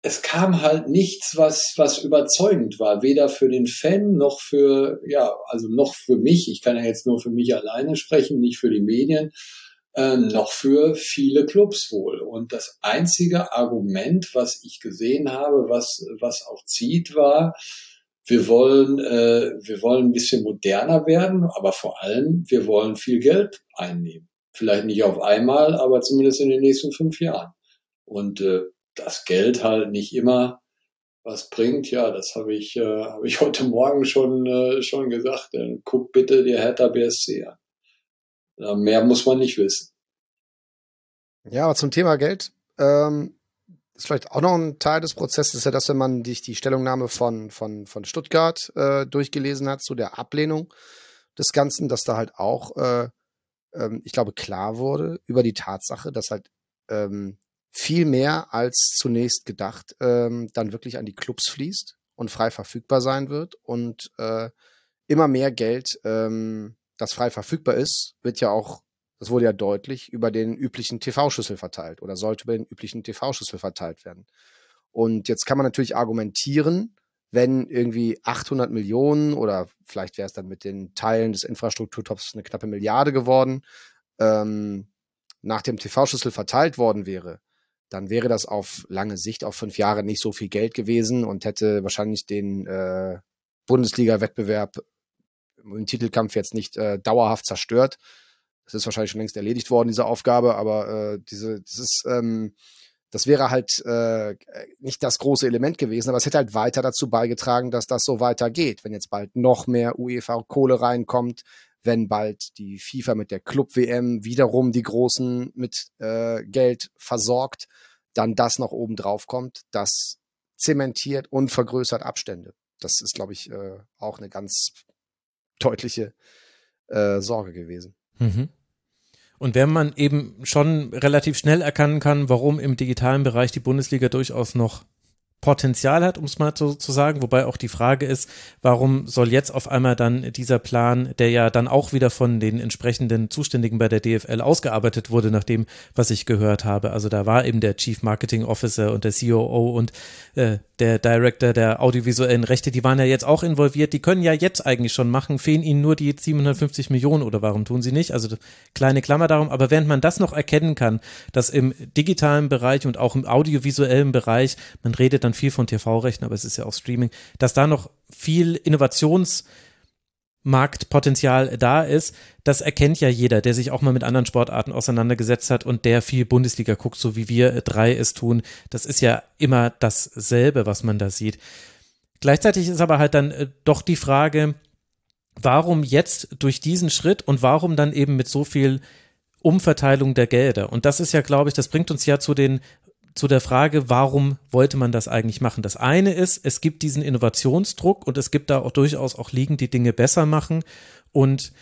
es kam halt nichts, was, was überzeugend war, weder für den Fan noch für, ja, also noch für mich, ich kann ja jetzt nur für mich alleine sprechen, nicht für die Medien, äh, noch für viele Clubs wohl. Und das einzige Argument, was ich gesehen habe, was, was auch zieht, war, wir wollen, äh, wir wollen ein bisschen moderner werden, aber vor allem, wir wollen viel Geld einnehmen. Vielleicht nicht auf einmal, aber zumindest in den nächsten fünf Jahren. Und äh, das Geld halt nicht immer was bringt, ja, das habe ich, äh, habe ich heute Morgen schon, äh, schon gesagt. Äh, guck bitte dir Hertha BSC an. Ja, mehr muss man nicht wissen. Ja, aber zum Thema Geld, ähm, ist vielleicht auch noch ein Teil des Prozesses, ja, dass wenn man sich die Stellungnahme von, von, von Stuttgart äh, durchgelesen hat zu der Ablehnung des Ganzen, dass da halt auch, äh, ähm, ich glaube, klar wurde über die Tatsache, dass halt ähm, viel mehr als zunächst gedacht ähm, dann wirklich an die Clubs fließt und frei verfügbar sein wird und äh, immer mehr Geld, ähm, das frei verfügbar ist, wird ja auch, das wurde ja deutlich, über den üblichen TV-Schlüssel verteilt oder sollte über den üblichen TV-Schlüssel verteilt werden. Und jetzt kann man natürlich argumentieren, wenn irgendwie 800 Millionen oder vielleicht wäre es dann mit den Teilen des Infrastrukturtops eine knappe Milliarde geworden, ähm, nach dem TV-Schlüssel verteilt worden wäre, dann wäre das auf lange Sicht, auf fünf Jahre nicht so viel Geld gewesen und hätte wahrscheinlich den äh, Bundesliga-Wettbewerb im Titelkampf jetzt nicht äh, dauerhaft zerstört. Das ist wahrscheinlich schon längst erledigt worden, diese Aufgabe, aber äh, diese, das ist, ähm, das wäre halt äh, nicht das große Element gewesen, aber es hätte halt weiter dazu beigetragen, dass das so weitergeht. Wenn jetzt bald noch mehr UEFA-Kohle reinkommt, wenn bald die FIFA mit der Club-WM wiederum die Großen mit äh, Geld versorgt, dann das noch oben drauf kommt, das zementiert und vergrößert Abstände. Das ist, glaube ich, äh, auch eine ganz deutliche äh, Sorge gewesen. Mhm. Und wenn man eben schon relativ schnell erkennen kann, warum im digitalen Bereich die Bundesliga durchaus noch Potenzial hat, um es mal so zu sagen. Wobei auch die Frage ist, warum soll jetzt auf einmal dann dieser Plan, der ja dann auch wieder von den entsprechenden Zuständigen bei der DFL ausgearbeitet wurde, nach dem, was ich gehört habe. Also da war eben der Chief Marketing Officer und der COO und äh, der Director der audiovisuellen Rechte, die waren ja jetzt auch involviert. Die können ja jetzt eigentlich schon machen. Fehlen ihnen nur die 750 Millionen oder warum tun sie nicht? Also kleine Klammer darum. Aber während man das noch erkennen kann, dass im digitalen Bereich und auch im audiovisuellen Bereich, man redet dann dann viel von TV-Rechten, aber es ist ja auch Streaming, dass da noch viel Innovationsmarktpotenzial da ist, das erkennt ja jeder, der sich auch mal mit anderen Sportarten auseinandergesetzt hat und der viel Bundesliga guckt, so wie wir drei es tun. Das ist ja immer dasselbe, was man da sieht. Gleichzeitig ist aber halt dann äh, doch die Frage, warum jetzt durch diesen Schritt und warum dann eben mit so viel Umverteilung der Gelder. Und das ist ja, glaube ich, das bringt uns ja zu den zu der Frage, warum wollte man das eigentlich machen? Das eine ist, es gibt diesen Innovationsdruck und es gibt da auch durchaus auch Ligen, die Dinge besser machen und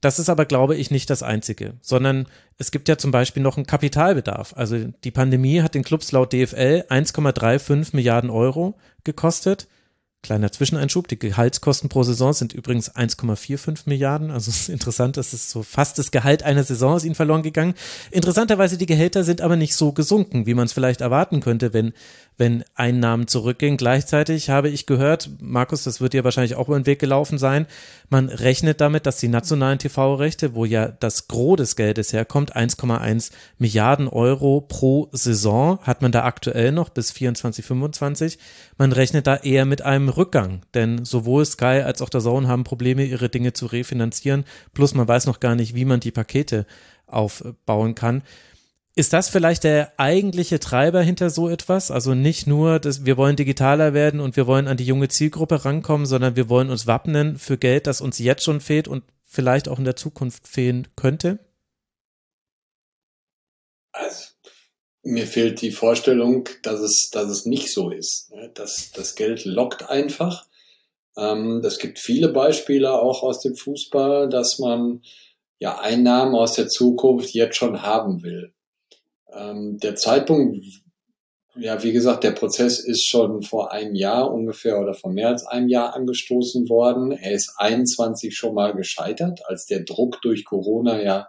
das ist aber, glaube ich, nicht das Einzige, sondern es gibt ja zum Beispiel noch einen Kapitalbedarf. Also die Pandemie hat den Clubs laut DFL 1,35 Milliarden Euro gekostet. Kleiner Zwischeneinschub, die Gehaltskosten pro Saison sind übrigens 1,45 Milliarden. Also es ist interessant, dass es so fast das Gehalt einer Saison ist ihnen verloren gegangen. Interessanterweise, die Gehälter sind aber nicht so gesunken, wie man es vielleicht erwarten könnte, wenn wenn Einnahmen zurückgehen. Gleichzeitig habe ich gehört, Markus, das wird dir wahrscheinlich auch über den Weg gelaufen sein, man rechnet damit, dass die nationalen TV-Rechte, wo ja das Gros des Geldes herkommt, 1,1 Milliarden Euro pro Saison, hat man da aktuell noch bis 24, 25. Man rechnet da eher mit einem Rückgang, denn sowohl Sky als auch der Zone haben Probleme, ihre Dinge zu refinanzieren, plus man weiß noch gar nicht, wie man die Pakete aufbauen kann Ist das vielleicht der eigentliche Treiber hinter so etwas? Also nicht nur, dass wir wollen digitaler werden und wir wollen an die junge Zielgruppe rankommen, sondern wir wollen uns wappnen für Geld, das uns jetzt schon fehlt und vielleicht auch in der Zukunft fehlen könnte? Also, mir fehlt die Vorstellung, dass es, dass es nicht so ist. Ne? Das, das Geld lockt einfach. Ähm, es gibt viele Beispiele auch aus dem Fußball, dass man ja Einnahmen aus der Zukunft jetzt schon haben will. Ähm, der Zeitpunkt, ja, wie gesagt, der Prozess ist schon vor einem Jahr ungefähr oder vor mehr als einem Jahr angestoßen worden. Er ist 21 schon mal gescheitert, als der Druck durch Corona ja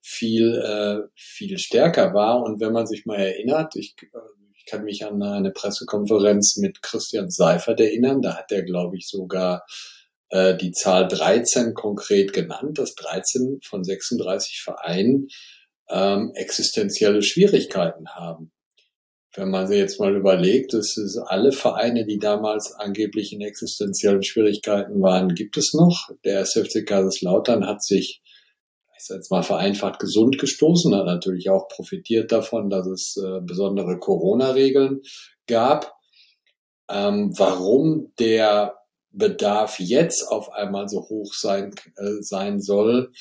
viel, äh, viel stärker war. Und wenn man sich mal erinnert, ich, ich kann mich an eine Pressekonferenz mit Christian Seifert erinnern, da hat er, glaube ich, sogar äh, die Zahl 13 konkret genannt, dass 13 von 36 Vereinen ähm, existenzielle Schwierigkeiten haben. Wenn man sich jetzt mal überlegt, dass es alle Vereine, die damals angeblich in existenziellen Schwierigkeiten waren, gibt es noch. Der SFC Kaiserslautern hat sich, ich sage jetzt mal vereinfacht, gesund gestoßen, hat natürlich auch profitiert davon, dass es äh, besondere Corona-Regeln gab. Ähm, warum der Bedarf jetzt auf einmal so hoch sein, äh, sein soll,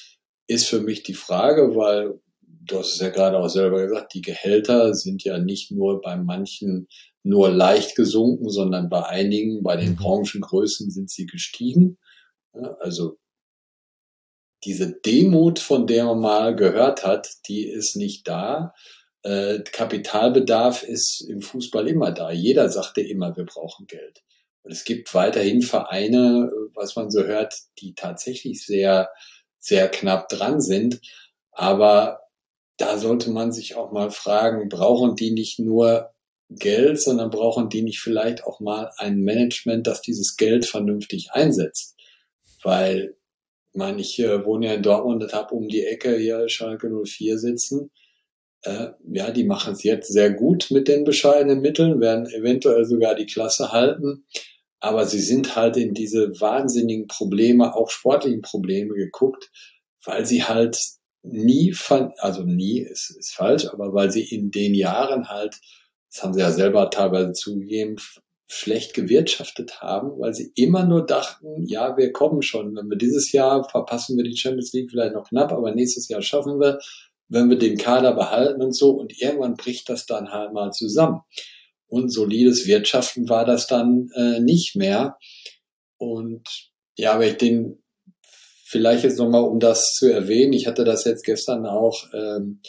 ist für mich die Frage, weil du hast es ja gerade auch selber gesagt, die Gehälter sind ja nicht nur bei manchen nur leicht gesunken, sondern bei einigen, bei den mhm. Branchengrößen sind sie gestiegen. Also diese Demut, von der man mal gehört hat, die ist nicht da. Äh, Kapitalbedarf ist im Fußball immer da. Jeder sagte immer, wir brauchen Geld. Und es gibt weiterhin Vereine, was man so hört, die tatsächlich sehr, sehr knapp dran sind. Aber da sollte man sich auch mal fragen, brauchen die nicht nur Geld, sondern brauchen die nicht vielleicht auch mal ein Management, das dieses Geld vernünftig einsetzt? Weil, ich meine, ich äh, wohne ja in Dortmund und habe um die Ecke hier Schalke 04 sitzen. Äh, ja, die machen es jetzt sehr gut mit den bescheidenen Mitteln, werden eventuell sogar die Klasse halten. Aber sie sind halt in diese wahnsinnigen Probleme, auch sportlichen Probleme geguckt, weil sie halt nie fand, also nie ist, ist falsch, aber weil sie in den Jahren halt, das haben sie ja selber teilweise zugegeben, schlecht gewirtschaftet haben, weil sie immer nur dachten, ja, wir kommen schon. Wenn wir dieses Jahr verpassen wir die Champions League vielleicht noch knapp, aber nächstes Jahr schaffen wir, wenn wir den Kader behalten und so. Und irgendwann bricht das dann halt mal zusammen. Und solides Wirtschaften war das dann äh, nicht mehr. Und ja, wenn ich den vielleicht jetzt nochmal, um das zu erwähnen, ich hatte das jetzt gestern auch, ähm,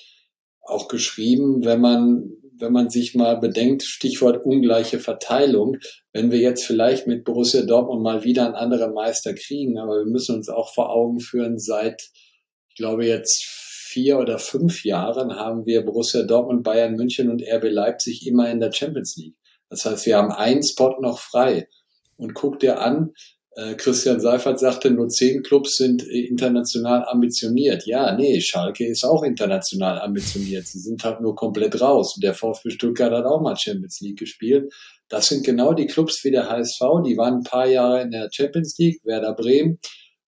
auch geschrieben, wenn man, wenn man sich mal bedenkt, Stichwort ungleiche Verteilung, wenn wir jetzt vielleicht mit Borussia Dortmund mal wieder einen anderen Meister kriegen, aber wir müssen uns auch vor Augen führen, seit, ich glaube jetzt vier oder fünf Jahren haben wir Borussia Dortmund, Bayern München und RB Leipzig immer in der Champions League. Das heißt, wir haben einen Spot noch frei. Und guck dir an, Christian Seifert sagte, nur zehn Clubs sind äh, international ambitioniert. Ja, nee, Schalke ist auch international ambitioniert. Sie sind halt nur komplett raus. Und der VfB Stuttgart hat auch mal Champions League gespielt. Das sind genau die Clubs wie der HSV. Die waren ein paar Jahre in der Champions League. Werder Bremen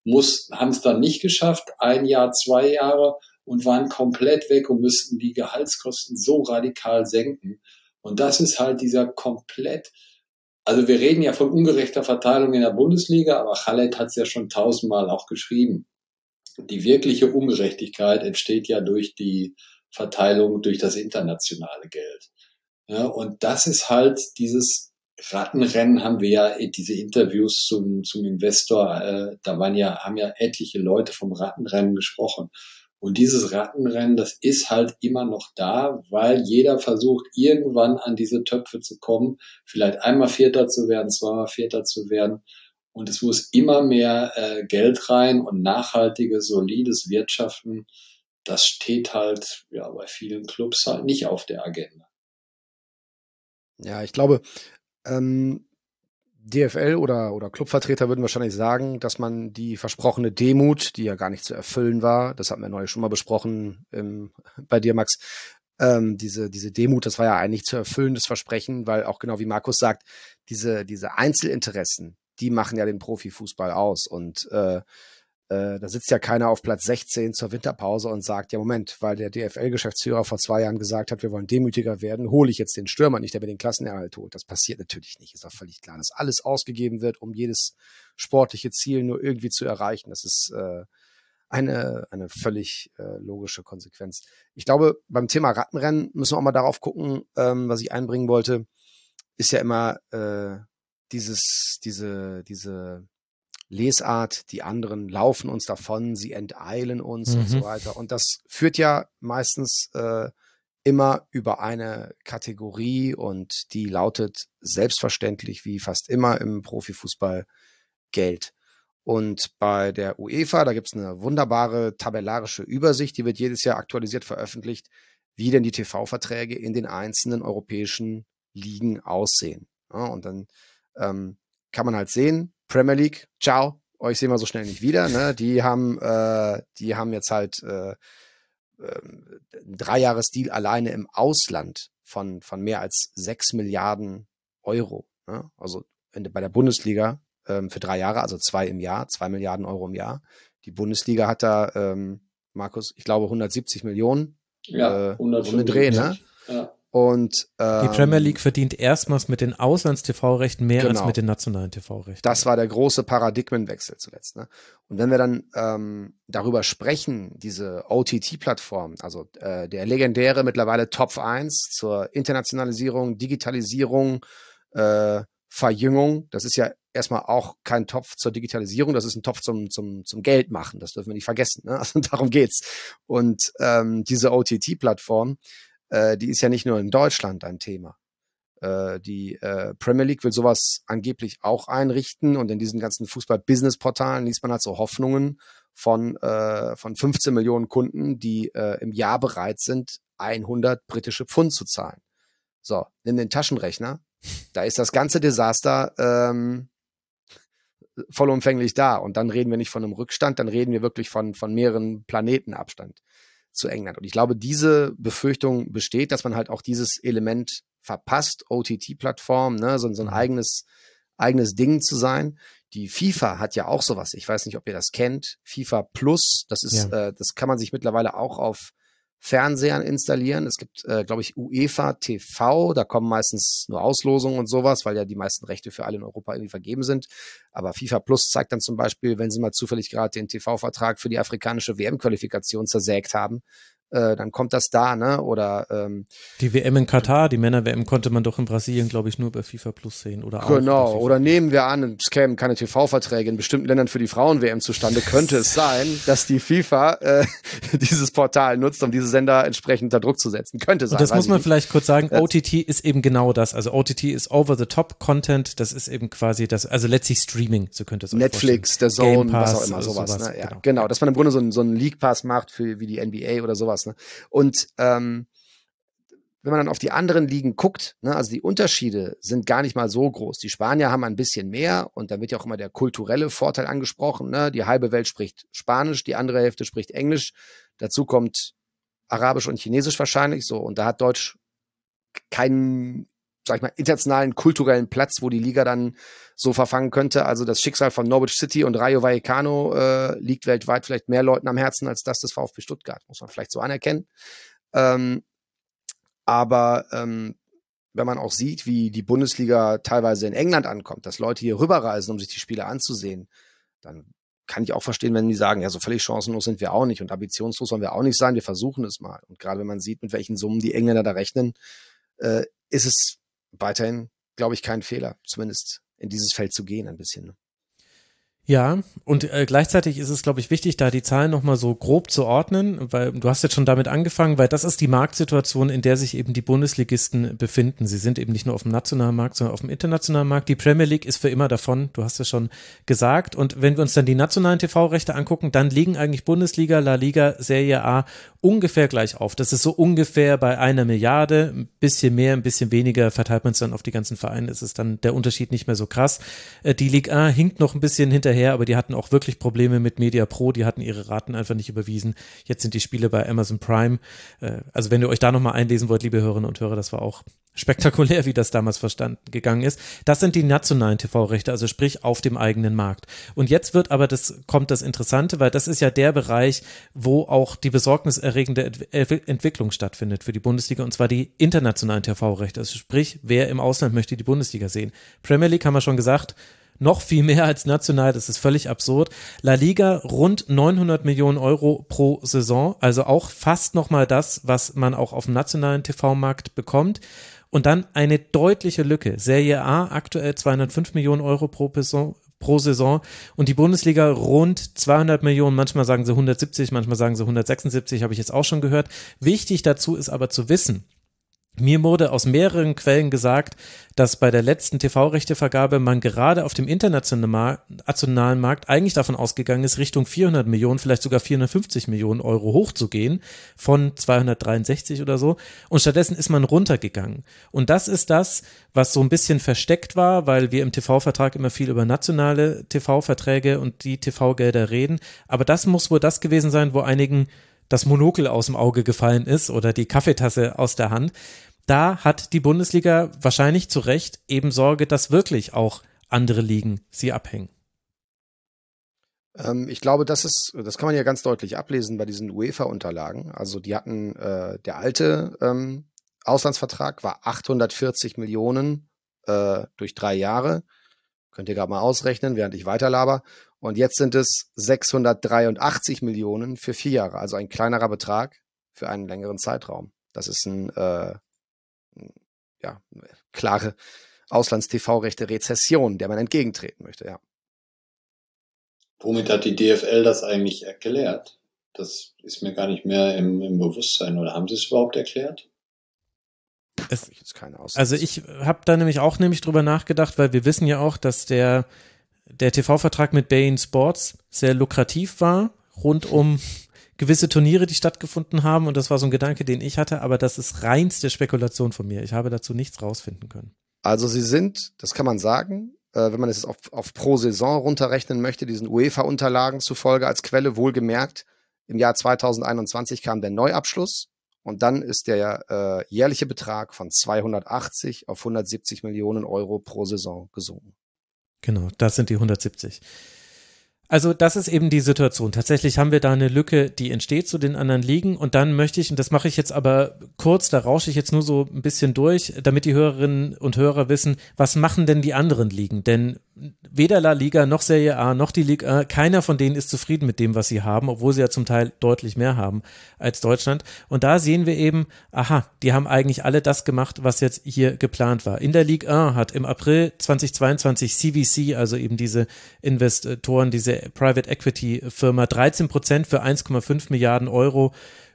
muss, haben es dann nicht geschafft. Ein Jahr, zwei Jahre und waren komplett weg und müssten die Gehaltskosten so radikal senken. Und das ist halt dieser komplett also wir reden ja von ungerechter Verteilung in der Bundesliga, aber Khaled hat es ja schon tausendmal auch geschrieben. Die wirkliche Ungerechtigkeit entsteht ja durch die Verteilung durch das internationale Geld. Ja, und das ist halt dieses Rattenrennen haben wir ja, diese Interviews zum, zum Investor, äh, da waren ja, haben ja etliche Leute vom Rattenrennen gesprochen. Und dieses Rattenrennen, das ist halt immer noch da, weil jeder versucht, irgendwann an diese Töpfe zu kommen, vielleicht einmal Vierter zu werden, zweimal Vierter zu werden. Und es muss immer mehr äh, Geld rein und nachhaltiges, solides Wirtschaften. Das steht halt ja bei vielen Clubs halt nicht auf der Agenda. Ja, ich glaube, ähm, DFL oder, oder Clubvertreter würden wahrscheinlich sagen, dass man die versprochene Demut, die ja gar nicht zu erfüllen war, das hatten wir neulich schon mal besprochen ähm, bei dir, Max, ähm, diese, diese Demut, das war ja eigentlich zu erfüllendes Versprechen, weil auch genau wie Markus sagt, diese, diese Einzelinteressen, die machen ja den Profifußball aus. Und äh, da sitzt ja keiner auf Platz 16 zur Winterpause und sagt, ja Moment, weil der DFL-Geschäftsführer vor zwei Jahren gesagt hat, wir wollen demütiger werden, hole ich jetzt den Stürmer nicht, der mir den Klassenerhalt holt. Das passiert natürlich nicht, ist auch völlig klar, dass alles ausgegeben wird, um jedes sportliche Ziel nur irgendwie zu erreichen. Das ist äh, eine, eine völlig äh, logische Konsequenz. Ich glaube, beim Thema Rattenrennen müssen wir auch mal darauf gucken, ähm, was ich einbringen wollte, ist ja immer äh, dieses, diese, diese Lesart, die anderen laufen uns davon, sie enteilen uns mhm. und so mhm. weiter. Und das führt ja meistens äh, immer über eine Kategorie und die lautet selbstverständlich wie fast immer im Profifußball Geld. Und bei der UEFA, da gibt es eine wunderbare tabellarische Übersicht, die wird jedes Jahr aktualisiert veröffentlicht, wie denn die TV-Verträge in den einzelnen europäischen Ligen aussehen. Ja, und dann ähm, kann man halt sehen, Premier League, ciao, euch sehen wir so schnell nicht wieder. Ne? Die haben, äh, die haben jetzt halt äh, äh, ein Dreijahresdeal alleine im Ausland von, von mehr als sechs Milliarden Euro. Ne? Also bei der Bundesliga ähm, für drei Jahre, also zwei im Jahr, zwei Milliarden Euro im Jahr. Die Bundesliga hat da, ähm, Markus, ich glaube 170 Millionen. Ja, äh, 150. Um Dreh, ne? Ja. Und ähm, die Premier League verdient erstmals mit den Auslands-TV-Rechten mehr genau. als mit den nationalen TV-Rechten. Das war der große Paradigmenwechsel zuletzt. Ne? Und wenn wir dann ähm, darüber sprechen, diese OTT-Plattform, also äh, der legendäre mittlerweile Top 1 zur Internationalisierung, Digitalisierung, äh, Verjüngung, das ist ja erstmal auch kein Topf zur Digitalisierung, das ist ein Topf zum, zum, zum Geld machen. Das dürfen wir nicht vergessen. Ne? Also darum geht's. Und ähm, diese OTT-Plattform, äh, die ist ja nicht nur in Deutschland ein Thema. Äh, die äh, Premier League will sowas angeblich auch einrichten und in diesen ganzen Fußball-Business-Portalen liest man halt so Hoffnungen von, äh, von 15 Millionen Kunden, die äh, im Jahr bereit sind, 100 britische Pfund zu zahlen. So, nimm den Taschenrechner. Da ist das ganze Desaster ähm, vollumfänglich da. Und dann reden wir nicht von einem Rückstand, dann reden wir wirklich von, von mehreren Planeten Abstand zu England. Und ich glaube, diese Befürchtung besteht, dass man halt auch dieses Element verpasst, OTT-Plattform, ne, so, so ein mhm. eigenes, eigenes Ding zu sein. Die FIFA hat ja auch sowas. Ich weiß nicht, ob ihr das kennt. FIFA Plus, das ist, ja. äh, das kann man sich mittlerweile auch auf Fernsehern installieren. Es gibt, äh, glaube ich, UEFA TV, da kommen meistens nur Auslosungen und sowas, weil ja die meisten Rechte für alle in Europa irgendwie vergeben sind. Aber FIFA Plus zeigt dann zum Beispiel, wenn sie mal zufällig gerade den TV-Vertrag für die afrikanische WM-Qualifikation zersägt haben, äh, dann kommt das da, ne? Oder ähm, die WM in Katar, die Männer-WM konnte man doch in Brasilien, glaube ich, nur bei FIFA Plus sehen. Oder genau, oder nehmen wir an, es kämen keine TV-Verträge in bestimmten Ländern für die Frauen-WM zustande, könnte es sein, dass die FIFA äh, dieses Portal nutzt, um diese Sender entsprechend unter Druck zu setzen. Könnte sein. Und das muss man vielleicht kurz sagen, OTT ist eben genau das. Also OTT ist Over-the-Top-Content, das ist eben quasi das, also letztlich Streaming, so könnte es Netflix, der Zone, Pass, was auch immer, sowas. sowas ne? ja, genau. genau, dass man im Grunde so, so einen League-Pass macht für wie die NBA oder sowas sowas. Ne? Und ähm, wenn man dann auf die anderen Ligen guckt, ne, also die Unterschiede sind gar nicht mal so groß. Die Spanier haben ein bisschen mehr und da wird ja auch immer der kulturelle Vorteil angesprochen. Ne? Die halbe Welt spricht Spanisch, die andere Hälfte spricht Englisch. Dazu kommt Arabisch und Chinesisch wahrscheinlich so. Und da hat Deutsch keinen, sag ich mal, internationalen kulturellen Platz, wo die Liga dann so verfangen könnte. Also das Schicksal von Norwich City und Rayo Vallecano äh, liegt weltweit vielleicht mehr Leuten am Herzen als das des VfB Stuttgart, muss man vielleicht so anerkennen. Ähm, aber ähm, wenn man auch sieht, wie die Bundesliga teilweise in England ankommt, dass Leute hier rüberreisen, um sich die Spiele anzusehen, dann kann ich auch verstehen, wenn die sagen, ja, so völlig chancenlos sind wir auch nicht und ambitionslos sollen wir auch nicht sein, wir versuchen es mal. Und gerade wenn man sieht, mit welchen Summen die Engländer da rechnen, äh, ist es weiterhin, glaube ich, kein Fehler, zumindest in dieses Feld zu gehen ein bisschen. Ne? Ja, und äh, gleichzeitig ist es, glaube ich, wichtig, da die Zahlen nochmal so grob zu ordnen, weil du hast jetzt schon damit angefangen, weil das ist die Marktsituation, in der sich eben die Bundesligisten befinden. Sie sind eben nicht nur auf dem nationalen Markt, sondern auf dem internationalen Markt. Die Premier League ist für immer davon, du hast es schon gesagt. Und wenn wir uns dann die nationalen TV-Rechte angucken, dann liegen eigentlich Bundesliga, La Liga, Serie A ungefähr gleich auf. Das ist so ungefähr bei einer Milliarde, ein bisschen mehr, ein bisschen weniger, verteilt man es dann auf die ganzen Vereine, ist es dann der Unterschied nicht mehr so krass. Äh, die Liga A hinkt noch ein bisschen hinter hinterher, aber die hatten auch wirklich Probleme mit Media Pro, die hatten ihre Raten einfach nicht überwiesen. Jetzt sind die Spiele bei Amazon Prime. Äh, also wenn ihr euch da nochmal einlesen wollt, liebe Hörerinnen und Hörer, das war auch spektakulär, wie das damals verstanden gegangen ist. Das sind die nationalen TV-Rechte, also sprich auf dem eigenen Markt. Und jetzt wird aber das, kommt das Interessante, weil das ist ja der Bereich, wo auch die besorgniserregende Ent Entwicklung stattfindet für die Bundesliga, und zwar die internationalen TV-Rechte. Also sprich, wer im Ausland möchte die Bundesliga sehen. Premier League haben wir schon gesagt, noch viel mehr als national, das ist völlig absurd. La Liga rund 900 Millionen Euro pro Saison, also auch fast nochmal das, was man auch auf dem nationalen TV-Markt bekommt. Und dann eine deutliche Lücke. Serie A aktuell 205 Millionen Euro pro Person, pro Saison und die Bundesliga rund 200 Millionen, manchmal sagen sie 170, manchmal sagen sie 176, habe ich jetzt auch schon gehört. Wichtig dazu ist aber zu wissen, mir wurde aus mehreren Quellen gesagt, dass bei der letzten TV-Rechtevergabe man gerade auf dem internationalen Markt eigentlich davon ausgegangen ist, Richtung 400 Millionen, vielleicht sogar 450 Millionen Euro hochzugehen, von 263 oder so. Und stattdessen ist man runtergegangen. Und das ist das, was so ein bisschen versteckt war, weil wir im TV-Vertrag immer viel über nationale TV-Verträge und die TV-Gelder reden. Aber das muss wohl das gewesen sein, wo einigen das Monokel aus dem Auge gefallen ist oder die Kaffeetasse aus der Hand. Da hat die Bundesliga wahrscheinlich zu Recht eben Sorge, dass wirklich auch andere Ligen sie abhängen. Ähm, ich glaube, das ist, das kann man ja ganz deutlich ablesen bei diesen UEFA-Unterlagen. Also die hatten, äh, der alte ähm, Auslandsvertrag war 840 Millionen äh, durch drei Jahre. Könnt ihr gerade mal ausrechnen, während ich weiterlaber. Und jetzt sind es 683 Millionen für vier Jahre, also ein kleinerer Betrag für einen längeren Zeitraum. Das ist ein, äh, ja, klare Auslands-TV-Rechte Rezession, der man entgegentreten möchte, ja. Womit hat die DFL das eigentlich erklärt? Das ist mir gar nicht mehr im, im Bewusstsein. Oder haben sie es überhaupt erklärt? Es, also ich habe da nämlich auch nämlich drüber nachgedacht, weil wir wissen ja auch, dass der der TV-Vertrag mit Bain Sports sehr lukrativ war, rund um gewisse Turniere, die stattgefunden haben. Und das war so ein Gedanke, den ich hatte, aber das ist reinste Spekulation von mir. Ich habe dazu nichts rausfinden können. Also sie sind, das kann man sagen, äh, wenn man es auf, auf pro Saison runterrechnen möchte, diesen UEFA-Unterlagen zufolge als Quelle wohlgemerkt, im Jahr 2021 kam der Neuabschluss und dann ist der äh, jährliche Betrag von 280 auf 170 Millionen Euro pro Saison gesunken. Genau, das sind die 170. Also das ist eben die Situation. Tatsächlich haben wir da eine Lücke, die entsteht zu den anderen Ligen und dann möchte ich, und das mache ich jetzt aber kurz, da rausche ich jetzt nur so ein bisschen durch, damit die Hörerinnen und Hörer wissen, was machen denn die anderen Ligen? Denn weder La Liga noch Serie A noch die Liga, keiner von denen ist zufrieden mit dem, was sie haben, obwohl sie ja zum Teil deutlich mehr haben als Deutschland. Und da sehen wir eben, aha, die haben eigentlich alle das gemacht, was jetzt hier geplant war. In der Liga A hat im April 2022 CVC, also eben diese Investoren, diese Private Equity Firma, 13 Prozent für 1,5 Milliarden Euro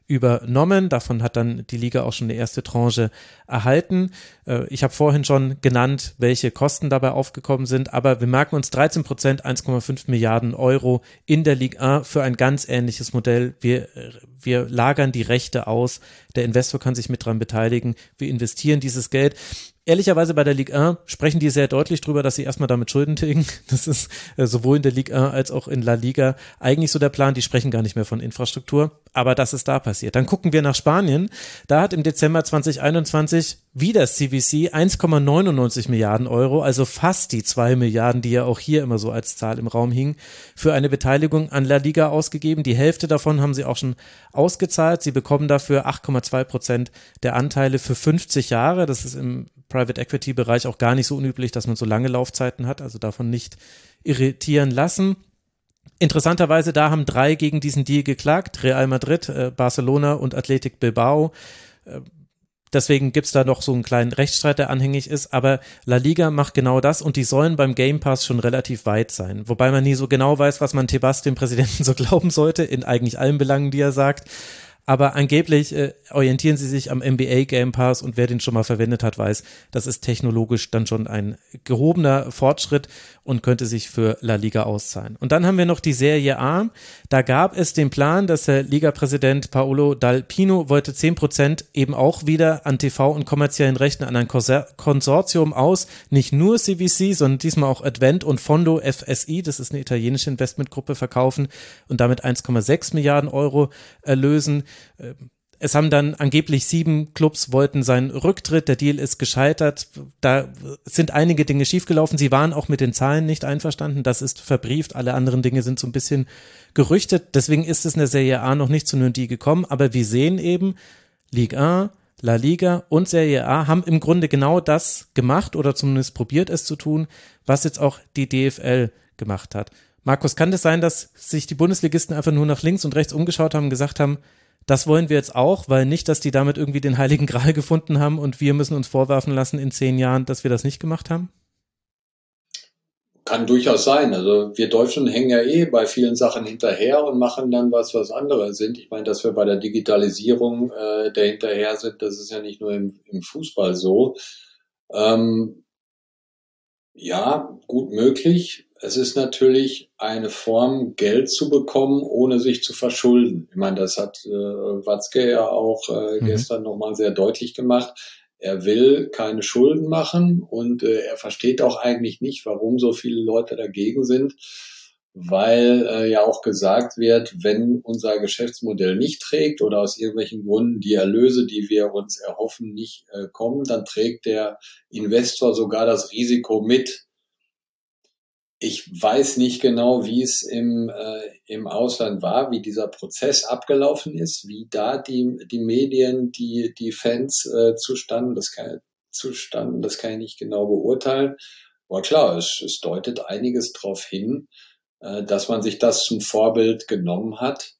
übernommen. Davon hat dann die Liga auch schon eine erste Tranche erhalten. Äh, ich habe vorhin schon genannt, welche Kosten dabei aufgekommen sind, aber wir merken uns 13 Prozent, 1,5 Milliarden Euro in der Liga für ein ganz ähnliches Modell. Wir, wir lagern die Rechte aus. Der Investor kann sich mit dran beteiligen. Wir investieren dieses Geld ehrlicherweise bei der Ligue 1 sprechen die sehr deutlich drüber, dass sie erstmal damit Schulden tilgen. Das ist äh, sowohl in der Ligue 1 als auch in La Liga eigentlich so der Plan. Die sprechen gar nicht mehr von Infrastruktur, aber das ist da passiert. Dann gucken wir nach Spanien. Da hat im Dezember 2021 wieder CVC 1,99 Milliarden Euro, also fast die zwei Milliarden, die ja auch hier immer so als Zahl im Raum hingen, für eine Beteiligung an La Liga ausgegeben. Die Hälfte davon haben sie auch schon ausgezahlt. Sie bekommen dafür 8,2 Prozent der Anteile für 50 Jahre. Das ist im Private Equity Bereich auch gar nicht so unüblich, dass man so lange Laufzeiten hat, also davon nicht irritieren lassen. Interessanterweise, da haben drei gegen diesen Deal geklagt, Real Madrid, äh, Barcelona und Athletic Bilbao. Äh, deswegen gibt's da noch so einen kleinen Rechtsstreit, der anhängig ist, aber La Liga macht genau das und die sollen beim Game Pass schon relativ weit sein. Wobei man nie so genau weiß, was man Tebas, dem Präsidenten, so glauben sollte, in eigentlich allen Belangen, die er sagt. Aber angeblich äh, orientieren sie sich am NBA Game Pass und wer den schon mal verwendet hat, weiß, das ist technologisch dann schon ein gehobener Fortschritt und könnte sich für La Liga auszahlen. Und dann haben wir noch die Serie A. Da gab es den Plan, dass der Liga-Präsident Paolo Dal Pino wollte 10 Prozent eben auch wieder an TV und kommerziellen Rechten an ein Konsortium aus, nicht nur CVC, sondern diesmal auch Advent und Fondo FSI, das ist eine italienische Investmentgruppe, verkaufen und damit 1,6 Milliarden Euro erlösen. Es haben dann angeblich sieben Clubs wollten seinen Rücktritt. Der Deal ist gescheitert. Da sind einige Dinge schiefgelaufen. Sie waren auch mit den Zahlen nicht einverstanden. Das ist verbrieft. Alle anderen Dinge sind so ein bisschen gerüchtet. Deswegen ist es in der Serie A noch nicht zu einem Deal gekommen. Aber wir sehen eben, Ligue 1, La Liga und Serie A haben im Grunde genau das gemacht oder zumindest probiert es zu tun, was jetzt auch die DFL gemacht hat. Markus, kann das sein, dass sich die Bundesligisten einfach nur nach links und rechts umgeschaut haben und gesagt haben, das wollen wir jetzt auch, weil nicht, dass die damit irgendwie den heiligen Gral gefunden haben und wir müssen uns vorwerfen lassen in zehn Jahren, dass wir das nicht gemacht haben? Kann durchaus sein. Also wir Deutschen hängen ja eh bei vielen Sachen hinterher und machen dann was, was andere sind. Ich meine, dass wir bei der Digitalisierung äh, der hinterher sind, das ist ja nicht nur im, im Fußball so. Ähm, ja, gut möglich. Es ist natürlich eine Form, Geld zu bekommen, ohne sich zu verschulden. Ich meine, das hat äh, Watzke ja auch äh, mhm. gestern nochmal sehr deutlich gemacht. Er will keine Schulden machen und äh, er versteht auch eigentlich nicht, warum so viele Leute dagegen sind, weil äh, ja auch gesagt wird, wenn unser Geschäftsmodell nicht trägt oder aus irgendwelchen Gründen die Erlöse, die wir uns erhoffen, nicht äh, kommen, dann trägt der Investor sogar das Risiko mit ich weiß nicht genau, wie es im, äh, im Ausland war, wie dieser Prozess abgelaufen ist, wie da die, die Medien, die, die Fans äh, zustanden, das kann, zustanden, das kann ich nicht genau beurteilen. Aber klar, es, es deutet einiges darauf hin, äh, dass man sich das zum Vorbild genommen hat,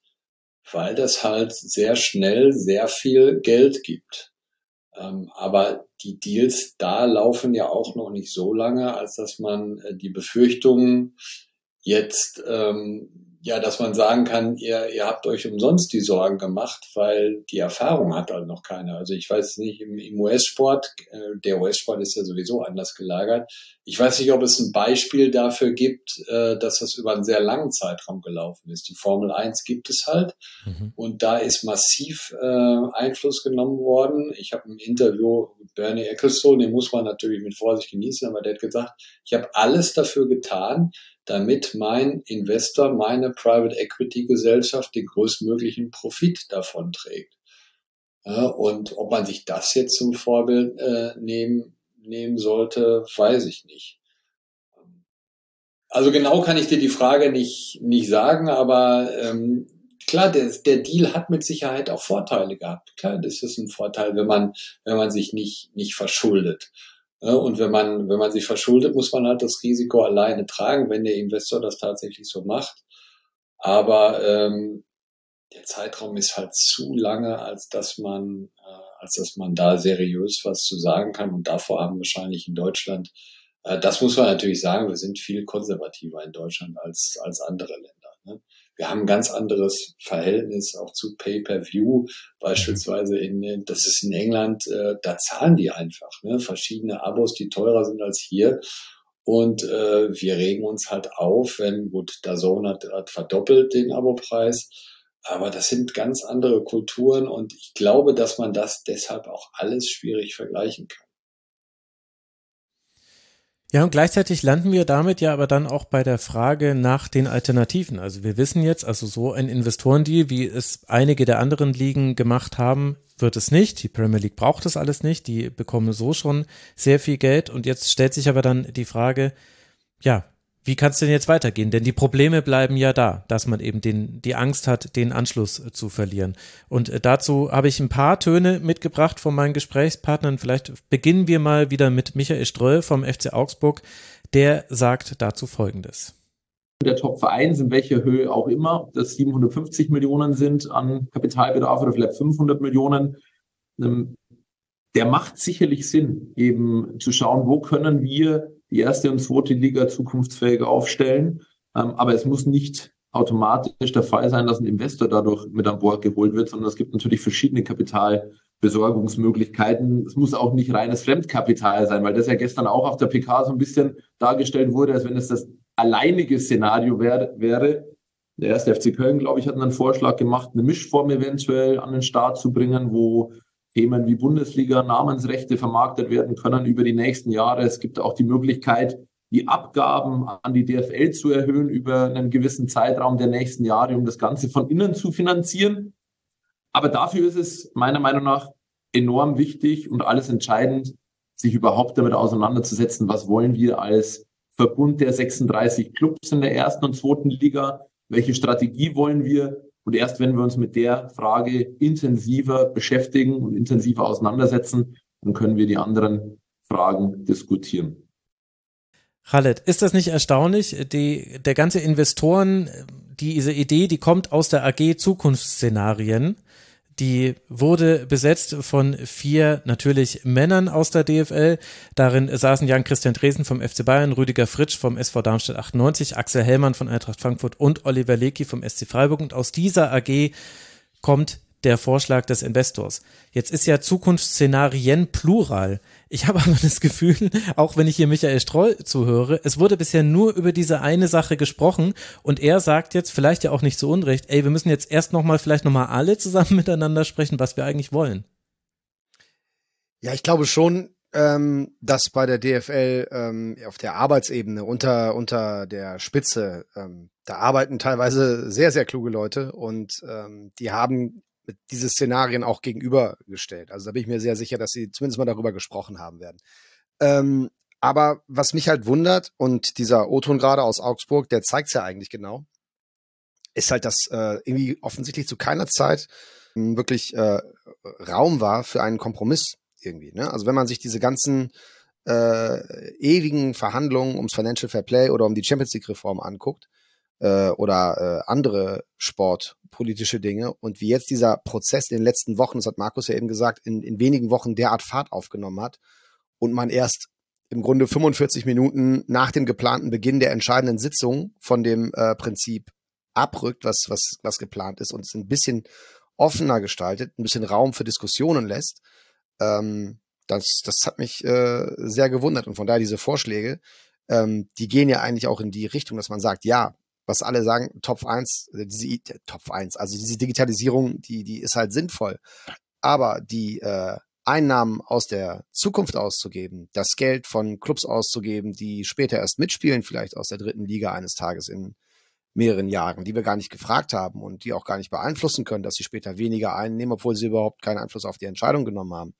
weil das halt sehr schnell sehr viel Geld gibt. Ähm, aber die Deals da laufen ja auch noch nicht so lange, als dass man äh, die Befürchtungen jetzt ähm, ja, dass man sagen kann, ihr, ihr habt euch umsonst die Sorgen gemacht, weil die Erfahrung hat halt noch keiner. Also ich weiß nicht, im, im US-Sport, äh, der US-Sport ist ja sowieso anders gelagert. Ich weiß nicht, ob es ein Beispiel dafür gibt, äh, dass das über einen sehr langen Zeitraum gelaufen ist. Die Formel 1 gibt es halt mhm. und da ist massiv äh, Einfluss genommen worden. Ich habe ein Interview mit Bernie Ecclestone, den muss man natürlich mit Vorsicht genießen, aber der hat gesagt, ich habe alles dafür getan, damit mein Investor, meine Private Equity Gesellschaft den größtmöglichen Profit davon trägt. Und ob man sich das jetzt zum Vorbild äh, nehmen, nehmen sollte, weiß ich nicht. Also genau kann ich dir die Frage nicht, nicht sagen, aber ähm, klar, der, der Deal hat mit Sicherheit auch Vorteile gehabt. Klar, das ist ein Vorteil, wenn man, wenn man sich nicht, nicht verschuldet. Und wenn man, wenn man sich verschuldet, muss man halt das Risiko alleine tragen, wenn der Investor das tatsächlich so macht. Aber ähm, der Zeitraum ist halt zu lange, als dass man, äh, als dass man da seriös was zu sagen kann. Und davor haben wahrscheinlich in Deutschland, äh, das muss man natürlich sagen, wir sind viel konservativer in Deutschland als als andere Länder. Ne? Wir haben ein ganz anderes Verhältnis auch zu Pay-per-View. Beispielsweise in, das ist in England, äh, da zahlen die einfach, ne? verschiedene Abos, die teurer sind als hier. Und äh, wir regen uns halt auf, wenn, gut, der Zone hat, hat verdoppelt den Abopreis. Aber das sind ganz andere Kulturen und ich glaube, dass man das deshalb auch alles schwierig vergleichen kann. Ja, und gleichzeitig landen wir damit ja aber dann auch bei der Frage nach den Alternativen. Also wir wissen jetzt, also so ein Investorendeal, wie es einige der anderen Ligen gemacht haben, wird es nicht. Die Premier League braucht das alles nicht. Die bekommen so schon sehr viel Geld. Und jetzt stellt sich aber dann die Frage, ja, wie kann es denn jetzt weitergehen? Denn die Probleme bleiben ja da, dass man eben den, die Angst hat, den Anschluss äh, zu verlieren. Und äh, dazu habe ich ein paar Töne mitgebracht von meinen Gesprächspartnern. Vielleicht beginnen wir mal wieder mit Michael Ströll vom FC Augsburg. Der sagt dazu Folgendes. Der Top-Verein in welcher Höhe auch immer, ob das 750 Millionen sind an Kapitalbedarf oder vielleicht 500 Millionen, ähm, der macht sicherlich Sinn, eben zu schauen, wo können wir die erste und zweite Liga zukunftsfähig aufstellen. Ähm, aber es muss nicht automatisch der Fall sein, dass ein Investor dadurch mit an Bord geholt wird, sondern es gibt natürlich verschiedene Kapitalbesorgungsmöglichkeiten. Es muss auch nicht reines Fremdkapital sein, weil das ja gestern auch auf der PK so ein bisschen dargestellt wurde, als wenn es das alleinige Szenario wär, wäre. Der erste FC Köln, glaube ich, hat einen Vorschlag gemacht, eine Mischform eventuell an den Start zu bringen, wo Themen wie Bundesliga, Namensrechte vermarktet werden können über die nächsten Jahre. Es gibt auch die Möglichkeit, die Abgaben an die DFL zu erhöhen über einen gewissen Zeitraum der nächsten Jahre, um das Ganze von innen zu finanzieren. Aber dafür ist es meiner Meinung nach enorm wichtig und alles entscheidend, sich überhaupt damit auseinanderzusetzen, was wollen wir als Verbund der 36 Clubs in der ersten und zweiten Liga, welche Strategie wollen wir und erst wenn wir uns mit der Frage intensiver beschäftigen und intensiver auseinandersetzen, dann können wir die anderen Fragen diskutieren. Khaled, ist das nicht erstaunlich? Die, der ganze Investoren, diese Idee, die kommt aus der AG Zukunftsszenarien. Die wurde besetzt von vier natürlich Männern aus der DFL. Darin saßen Jan-Christian Dresen vom FC Bayern, Rüdiger Fritsch vom SV Darmstadt 98, Axel Hellmann von Eintracht Frankfurt und Oliver Lecky vom SC Freiburg. Und aus dieser AG kommt der Vorschlag des Investors. Jetzt ist ja Zukunftsszenarien plural. Ich habe aber das Gefühl, auch wenn ich hier Michael Stroll zuhöre, es wurde bisher nur über diese eine Sache gesprochen und er sagt jetzt vielleicht ja auch nicht zu Unrecht, ey, wir müssen jetzt erst nochmal vielleicht nochmal alle zusammen miteinander sprechen, was wir eigentlich wollen. Ja, ich glaube schon, ähm, dass bei der DFL ähm, auf der Arbeitsebene unter, unter der Spitze, ähm, da arbeiten teilweise sehr, sehr kluge Leute und ähm, die haben diese Szenarien auch gegenübergestellt. Also da bin ich mir sehr sicher, dass sie zumindest mal darüber gesprochen haben werden. Ähm, aber was mich halt wundert, und dieser O-Ton gerade aus Augsburg, der zeigt es ja eigentlich genau, ist halt, dass äh, irgendwie offensichtlich zu keiner Zeit äh, wirklich äh, Raum war für einen Kompromiss irgendwie. Ne? Also wenn man sich diese ganzen äh, ewigen Verhandlungen ums Financial Fair Play oder um die Champions League Reform anguckt, äh, oder äh, andere sportpolitische Dinge und wie jetzt dieser Prozess in den letzten Wochen, das hat Markus ja eben gesagt, in, in wenigen Wochen derart Fahrt aufgenommen hat und man erst im Grunde 45 Minuten nach dem geplanten Beginn der entscheidenden Sitzung von dem äh, Prinzip abrückt, was, was, was geplant ist und es ein bisschen offener gestaltet, ein bisschen Raum für Diskussionen lässt. Ähm, das, das hat mich äh, sehr gewundert und von daher diese Vorschläge, ähm, die gehen ja eigentlich auch in die Richtung, dass man sagt, ja, was alle sagen, Top 1, äh, diese Top 1, also diese Digitalisierung, die, die ist halt sinnvoll. Aber die äh, Einnahmen aus der Zukunft auszugeben, das Geld von Clubs auszugeben, die später erst mitspielen, vielleicht aus der dritten Liga eines Tages in mehreren Jahren, die wir gar nicht gefragt haben und die auch gar nicht beeinflussen können, dass sie später weniger einnehmen, obwohl sie überhaupt keinen Einfluss auf die Entscheidung genommen haben.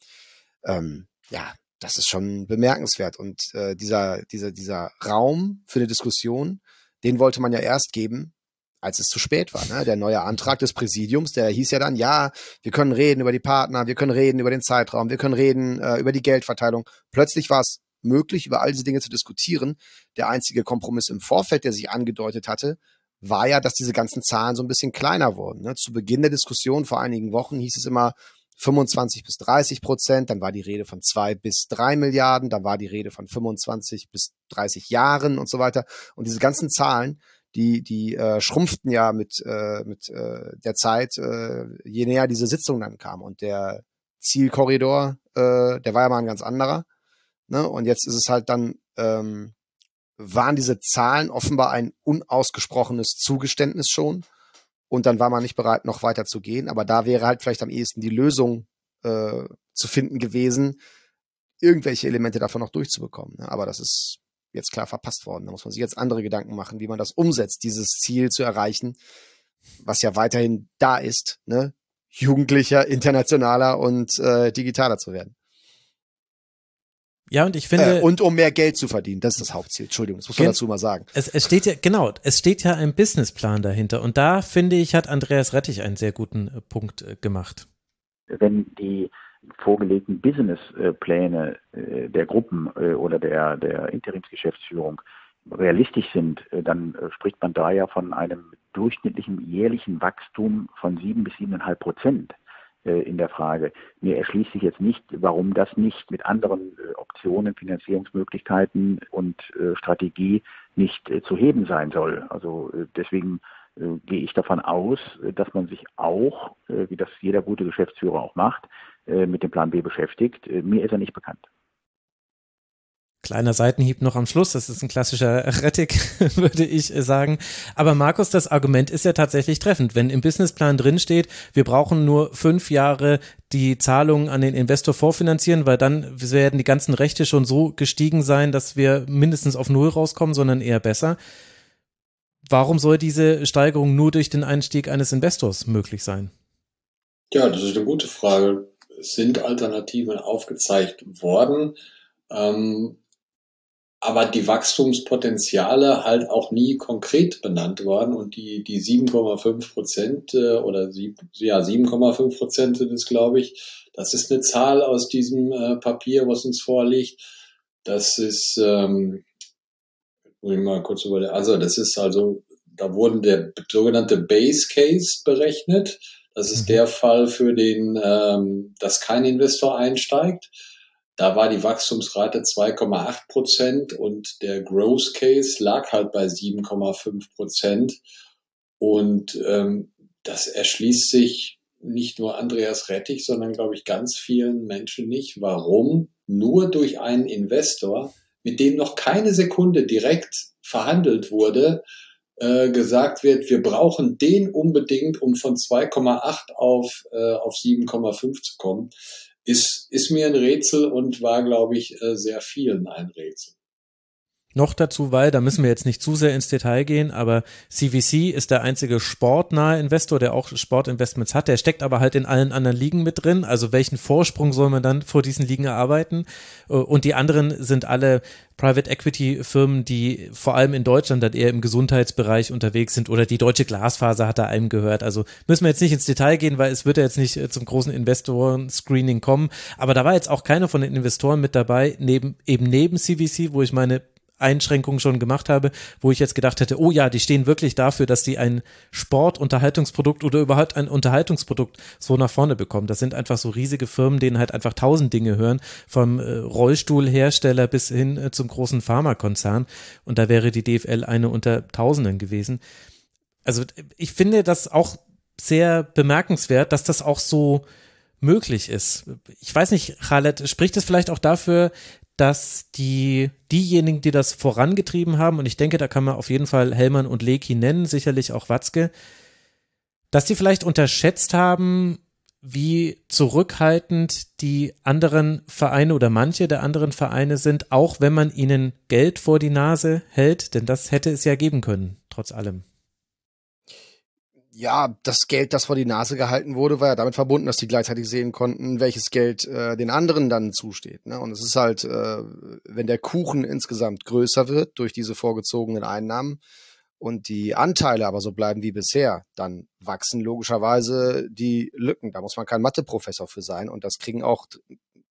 Ähm, ja, das ist schon bemerkenswert. Und äh, dieser, dieser, dieser Raum für eine Diskussion, den wollte man ja erst geben, als es zu spät war. Ne? Der neue Antrag des Präsidiums, der hieß ja dann, ja, wir können reden über die Partner, wir können reden über den Zeitraum, wir können reden äh, über die Geldverteilung. Plötzlich war es möglich, über all diese Dinge zu diskutieren. Der einzige Kompromiss im Vorfeld, der sich angedeutet hatte, war ja, dass diese ganzen Zahlen so ein bisschen kleiner wurden. Ne? Zu Beginn der Diskussion vor einigen Wochen hieß es immer, 25 bis 30 Prozent, dann war die Rede von zwei bis drei Milliarden, dann war die Rede von 25 bis 30 Jahren und so weiter. Und diese ganzen Zahlen, die, die äh, schrumpften ja mit, äh, mit äh, der Zeit, äh, je näher diese Sitzung dann kam. Und der Zielkorridor, äh, der war ja mal ein ganz anderer. Ne? Und jetzt ist es halt dann, ähm, waren diese Zahlen offenbar ein unausgesprochenes Zugeständnis schon und dann war man nicht bereit, noch weiter zu gehen. Aber da wäre halt vielleicht am ehesten die Lösung äh, zu finden gewesen, irgendwelche Elemente davon noch durchzubekommen. Ne? Aber das ist jetzt klar verpasst worden. Da muss man sich jetzt andere Gedanken machen, wie man das umsetzt, dieses Ziel zu erreichen, was ja weiterhin da ist, ne? jugendlicher, internationaler und äh, digitaler zu werden. Ja, und ich finde. Äh, und um mehr Geld zu verdienen, das ist das Hauptziel. Entschuldigung, das muss man dazu mal sagen. Es, es steht ja, genau, es steht ja ein Businessplan dahinter. Und da, finde ich, hat Andreas Rettich einen sehr guten äh, Punkt äh, gemacht. Wenn die vorgelegten Businesspläne äh, der Gruppen oder der, der Interimsgeschäftsführung realistisch sind, dann spricht man da ja von einem durchschnittlichen jährlichen Wachstum von sieben bis siebeneinhalb Prozent. Äh, in der Frage. Mir erschließt sich jetzt nicht, warum das nicht mit anderen äh, Optionen, Finanzierungsmöglichkeiten und äh, Strategie nicht zu heben sein soll. Also deswegen gehe ich davon aus, dass man sich auch, wie das jeder gute Geschäftsführer auch macht, mit dem Plan B beschäftigt. Mir ist er nicht bekannt. Kleiner Seitenhieb noch am Schluss, das ist ein klassischer Rettig, würde ich sagen. Aber Markus, das Argument ist ja tatsächlich treffend. Wenn im Businessplan drin steht, wir brauchen nur fünf Jahre die Zahlungen an den Investor vorfinanzieren, weil dann werden die ganzen Rechte schon so gestiegen sein, dass wir mindestens auf Null rauskommen, sondern eher besser. Warum soll diese Steigerung nur durch den Einstieg eines Investors möglich sein? Ja, das ist eine gute Frage. Sind Alternativen aufgezeigt worden. Ähm, aber die Wachstumspotenziale halt auch nie konkret benannt worden und die, die 7,5 Prozent äh, oder sieb, ja, 7,5 Prozent sind es, glaube ich. Das ist eine Zahl aus diesem äh, Papier, was uns vorliegt. Das ist, ähm, muss ich mal kurz über, also das ist also, da wurden der sogenannte Base Case berechnet. Das ist mhm. der Fall für den, ähm, dass kein Investor einsteigt. Da war die Wachstumsrate 2,8 Prozent und der Growth Case lag halt bei 7,5 Prozent. Und ähm, das erschließt sich nicht nur Andreas Rettich, sondern glaube ich ganz vielen Menschen nicht. Warum nur durch einen Investor, mit dem noch keine Sekunde direkt verhandelt wurde, äh, gesagt wird, wir brauchen den unbedingt, um von 2,8 auf, äh, auf 7,5 zu kommen ist, ist mir ein Rätsel und war, glaube ich, äh, sehr vielen ein Rätsel. Noch dazu, weil, da müssen wir jetzt nicht zu sehr ins Detail gehen, aber CVC ist der einzige sportnahe Investor, der auch Sportinvestments hat. Der steckt aber halt in allen anderen Ligen mit drin. Also welchen Vorsprung soll man dann vor diesen Ligen erarbeiten? Äh, und die anderen sind alle Private Equity Firmen, die vor allem in Deutschland dann eher im Gesundheitsbereich unterwegs sind oder die deutsche Glasfaser hat da einem gehört. Also müssen wir jetzt nicht ins Detail gehen, weil es wird ja jetzt nicht äh, zum großen Investoren-Screening kommen. Aber da war jetzt auch keiner von den Investoren mit dabei, neben, eben neben CVC, wo ich meine Einschränkungen schon gemacht habe, wo ich jetzt gedacht hätte, oh ja, die stehen wirklich dafür, dass die ein Sport-Unterhaltungsprodukt oder überhaupt ein Unterhaltungsprodukt so nach vorne bekommen. Das sind einfach so riesige Firmen, denen halt einfach tausend Dinge hören, vom äh, Rollstuhlhersteller bis hin äh, zum großen Pharmakonzern. Und da wäre die DFL eine unter Tausenden gewesen. Also ich finde das auch sehr bemerkenswert, dass das auch so möglich ist. Ich weiß nicht, Khaled, spricht es vielleicht auch dafür, dass die, diejenigen, die das vorangetrieben haben, und ich denke, da kann man auf jeden Fall Hellmann und Leki nennen, sicherlich auch Watzke, dass die vielleicht unterschätzt haben, wie zurückhaltend die anderen Vereine oder manche der anderen Vereine sind, auch wenn man ihnen Geld vor die Nase hält, denn das hätte es ja geben können, trotz allem ja, das Geld, das vor die Nase gehalten wurde, war ja damit verbunden, dass die gleichzeitig sehen konnten, welches Geld äh, den anderen dann zusteht. Ne? Und es ist halt, äh, wenn der Kuchen insgesamt größer wird durch diese vorgezogenen Einnahmen und die Anteile aber so bleiben wie bisher, dann wachsen logischerweise die Lücken. Da muss man kein Matheprofessor für sein und das kriegen auch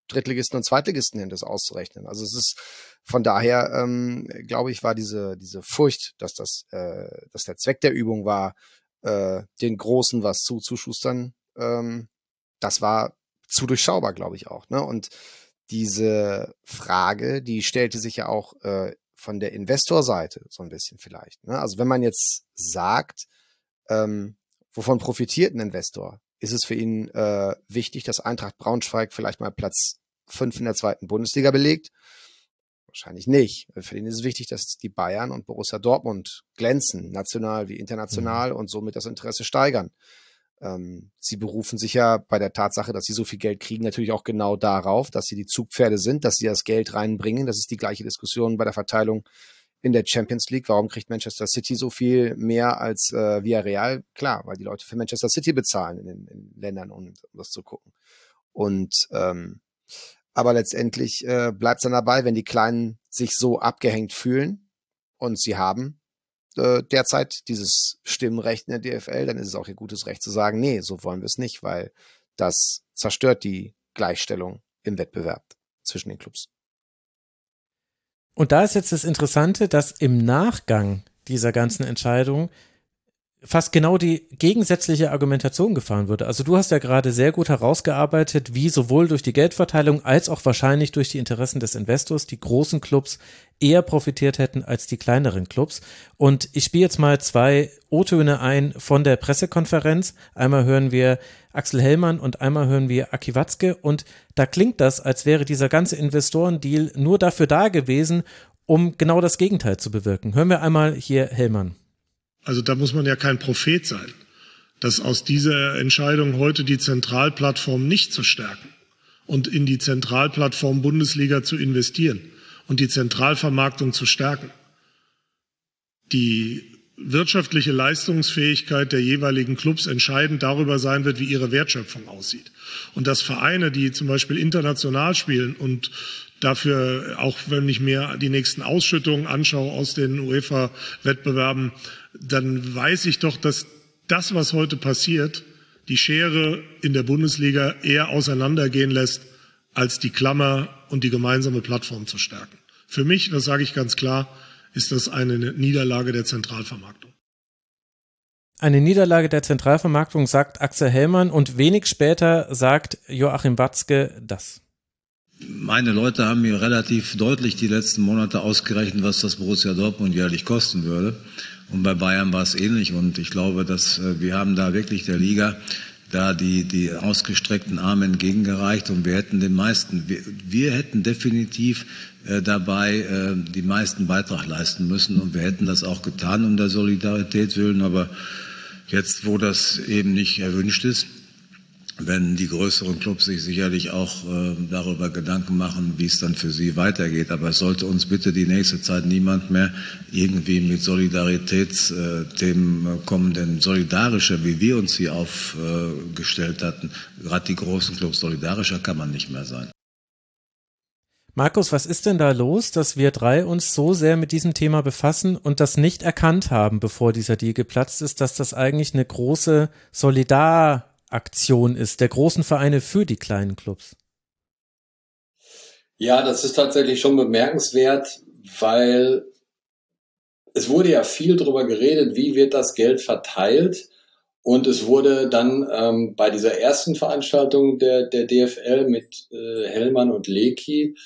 Drittligisten und Zweitligisten hin, das auszurechnen. Also es ist von daher, ähm, glaube ich, war diese diese Furcht, dass das, äh, dass der Zweck der Übung war, äh, den Großen was zuzuschustern, ähm, das war zu durchschaubar, glaube ich auch. Ne? Und diese Frage, die stellte sich ja auch äh, von der Investorseite so ein bisschen vielleicht. Ne? Also wenn man jetzt sagt, ähm, wovon profitiert ein Investor? Ist es für ihn äh, wichtig, dass Eintracht Braunschweig vielleicht mal Platz fünf in der zweiten Bundesliga belegt? Wahrscheinlich nicht. Für ihn ist es wichtig, dass die Bayern und Borussia Dortmund glänzen, national wie international mhm. und somit das Interesse steigern. Ähm, sie berufen sich ja bei der Tatsache, dass sie so viel Geld kriegen, natürlich auch genau darauf, dass sie die Zugpferde sind, dass sie das Geld reinbringen. Das ist die gleiche Diskussion bei der Verteilung in der Champions League. Warum kriegt Manchester City so viel mehr als äh, Villarreal? Klar, weil die Leute für Manchester City bezahlen in den in Ländern, um das zu gucken. Und ähm, aber letztendlich äh, bleibt es dann dabei, wenn die Kleinen sich so abgehängt fühlen und sie haben äh, derzeit dieses Stimmrecht in der DFL, dann ist es auch ihr gutes Recht zu sagen, nee, so wollen wir es nicht, weil das zerstört die Gleichstellung im Wettbewerb zwischen den Clubs. Und da ist jetzt das Interessante, dass im Nachgang dieser ganzen Entscheidung fast genau die gegensätzliche Argumentation gefahren würde. Also du hast ja gerade sehr gut herausgearbeitet, wie sowohl durch die Geldverteilung als auch wahrscheinlich durch die Interessen des Investors die großen Clubs eher profitiert hätten als die kleineren Clubs. Und ich spiele jetzt mal zwei O-Töne ein von der Pressekonferenz. Einmal hören wir Axel Hellmann und einmal hören wir Aki Watzke. Und da klingt das, als wäre dieser ganze Investorendeal nur dafür da gewesen, um genau das Gegenteil zu bewirken. Hören wir einmal hier Hellmann. Also da muss man ja kein Prophet sein, dass aus dieser Entscheidung heute die Zentralplattform nicht zu stärken und in die Zentralplattform Bundesliga zu investieren und die Zentralvermarktung zu stärken, die wirtschaftliche Leistungsfähigkeit der jeweiligen Clubs entscheidend darüber sein wird, wie ihre Wertschöpfung aussieht. Und dass Vereine, die zum Beispiel international spielen und dafür, auch wenn ich mir die nächsten Ausschüttungen anschaue aus den UEFA-Wettbewerben, dann weiß ich doch, dass das, was heute passiert, die Schere in der Bundesliga eher auseinandergehen lässt, als die Klammer und die gemeinsame Plattform zu stärken. Für mich, das sage ich ganz klar, ist das eine Niederlage der Zentralvermarktung. Eine Niederlage der Zentralvermarktung sagt Axel Hellmann und wenig später sagt Joachim Watzke das. Meine Leute haben mir relativ deutlich die letzten Monate ausgerechnet, was das Borussia Dortmund jährlich kosten würde. Und bei Bayern war es ähnlich. Und ich glaube, dass äh, wir haben da wirklich der Liga da die, die ausgestreckten Arme entgegengereicht. Und wir hätten den meisten, wir, wir hätten definitiv äh, dabei äh, die meisten Beitrag leisten müssen. Und wir hätten das auch getan um der Solidarität willen, aber jetzt, wo das eben nicht erwünscht ist, wenn die größeren Clubs sich sicherlich auch äh, darüber Gedanken machen, wie es dann für sie weitergeht. Aber es sollte uns bitte die nächste Zeit niemand mehr irgendwie mit Solidaritätsthemen äh, kommen, denn solidarischer, wie wir uns hier aufgestellt hatten, gerade die großen Clubs, solidarischer kann man nicht mehr sein. Markus, was ist denn da los, dass wir drei uns so sehr mit diesem Thema befassen und das nicht erkannt haben, bevor dieser Deal geplatzt ist, dass das eigentlich eine große Solidar Aktion ist, der großen Vereine für die kleinen Clubs. Ja, das ist tatsächlich schon bemerkenswert, weil es wurde ja viel darüber geredet, wie wird das Geld verteilt. Und es wurde dann ähm, bei dieser ersten Veranstaltung der, der DFL mit äh, Hellmann und Leki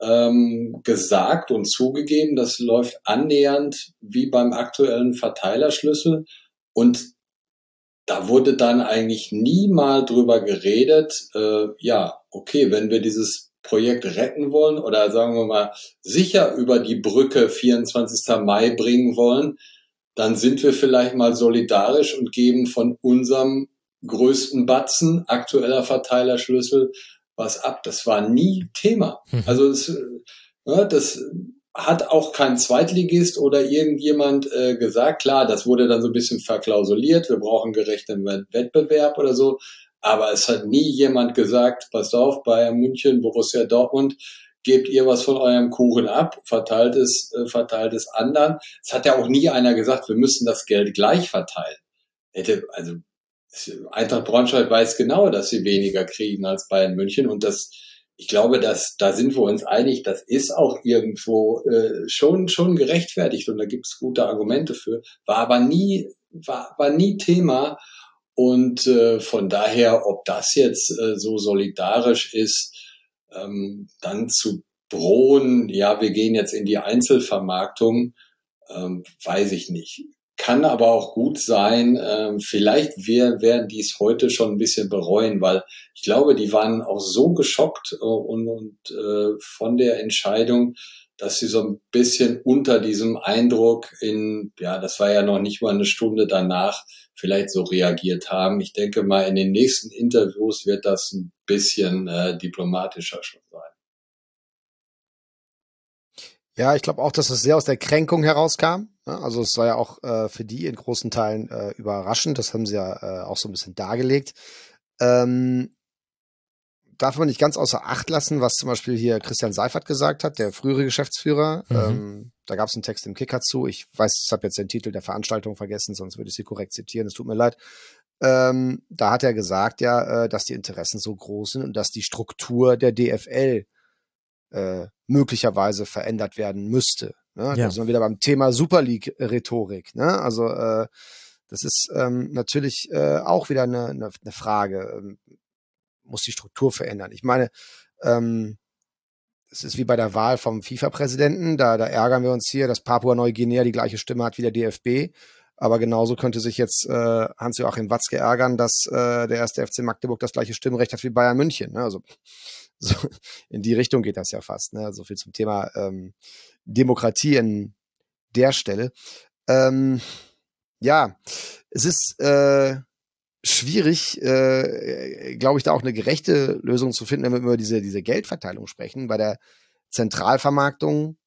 ähm, gesagt und zugegeben, das läuft annähernd wie beim aktuellen Verteilerschlüssel. Und da wurde dann eigentlich nie mal drüber geredet, äh, ja, okay, wenn wir dieses Projekt retten wollen oder sagen wir mal sicher über die Brücke 24. Mai bringen wollen, dann sind wir vielleicht mal solidarisch und geben von unserem größten Batzen, aktueller Verteilerschlüssel, was ab. Das war nie Thema. Mhm. Also das, äh, ja, das hat auch kein Zweitligist oder irgendjemand äh, gesagt. Klar, das wurde dann so ein bisschen verklausuliert. Wir brauchen gerechten Wettbewerb oder so. Aber es hat nie jemand gesagt, passt auf, Bayern München, Borussia Dortmund, gebt ihr was von eurem Kuchen ab, verteilt es, äh, verteilt es anderen. Es hat ja auch nie einer gesagt, wir müssen das Geld gleich verteilen. Hätte, also, Eintracht Braunschweig weiß genau, dass sie weniger kriegen als Bayern München und das, ich glaube, dass da sind wir uns einig, das ist auch irgendwo äh, schon schon gerechtfertigt und da gibt es gute Argumente für. War aber nie war, war nie Thema und äh, von daher, ob das jetzt äh, so solidarisch ist, ähm, dann zu drohen, ja, wir gehen jetzt in die Einzelvermarktung, ähm, weiß ich nicht. Kann aber auch gut sein. Ähm, vielleicht wär, werden die es heute schon ein bisschen bereuen, weil ich glaube, die waren auch so geschockt äh, und, und äh, von der Entscheidung, dass sie so ein bisschen unter diesem Eindruck in, ja, das war ja noch nicht mal eine Stunde danach, vielleicht so reagiert haben. Ich denke mal, in den nächsten Interviews wird das ein bisschen äh, diplomatischer schon sein. Ja, ich glaube auch, dass es sehr aus der Kränkung herauskam. Ne? Also es war ja auch äh, für die in großen Teilen äh, überraschend. Das haben sie ja äh, auch so ein bisschen dargelegt. Ähm, darf man nicht ganz außer Acht lassen, was zum Beispiel hier Christian Seifert gesagt hat, der frühere Geschäftsführer. Mhm. Ähm, da gab es einen Text im Kicker zu. Ich weiß, ich habe jetzt den Titel der Veranstaltung vergessen, sonst würde ich sie korrekt zitieren. Es tut mir leid. Ähm, da hat er gesagt, ja, äh, dass die Interessen so groß sind und dass die Struktur der DFL äh, möglicherweise verändert werden müsste. Ne? Ja. Da sind wir wieder beim Thema Super League-Rhetorik. Ne? Also äh, Das ist ähm, natürlich äh, auch wieder eine, eine, eine Frage. Ähm, muss die Struktur verändern? Ich meine, ähm, es ist wie bei der Wahl vom FIFA-Präsidenten. Da, da ärgern wir uns hier, dass Papua-Neuguinea die gleiche Stimme hat wie der DFB. Aber genauso könnte sich jetzt äh, Hans-Joachim Watzke ärgern, dass äh, der erste FC Magdeburg das gleiche Stimmrecht hat wie Bayern München. Ne? Also so, in die Richtung geht das ja fast. Ne? So viel zum Thema ähm, Demokratie in der Stelle. Ähm, ja, es ist äh, schwierig, äh, glaube ich, da auch eine gerechte Lösung zu finden, wenn wir über diese, diese Geldverteilung sprechen. Bei der Zentralvermarktung,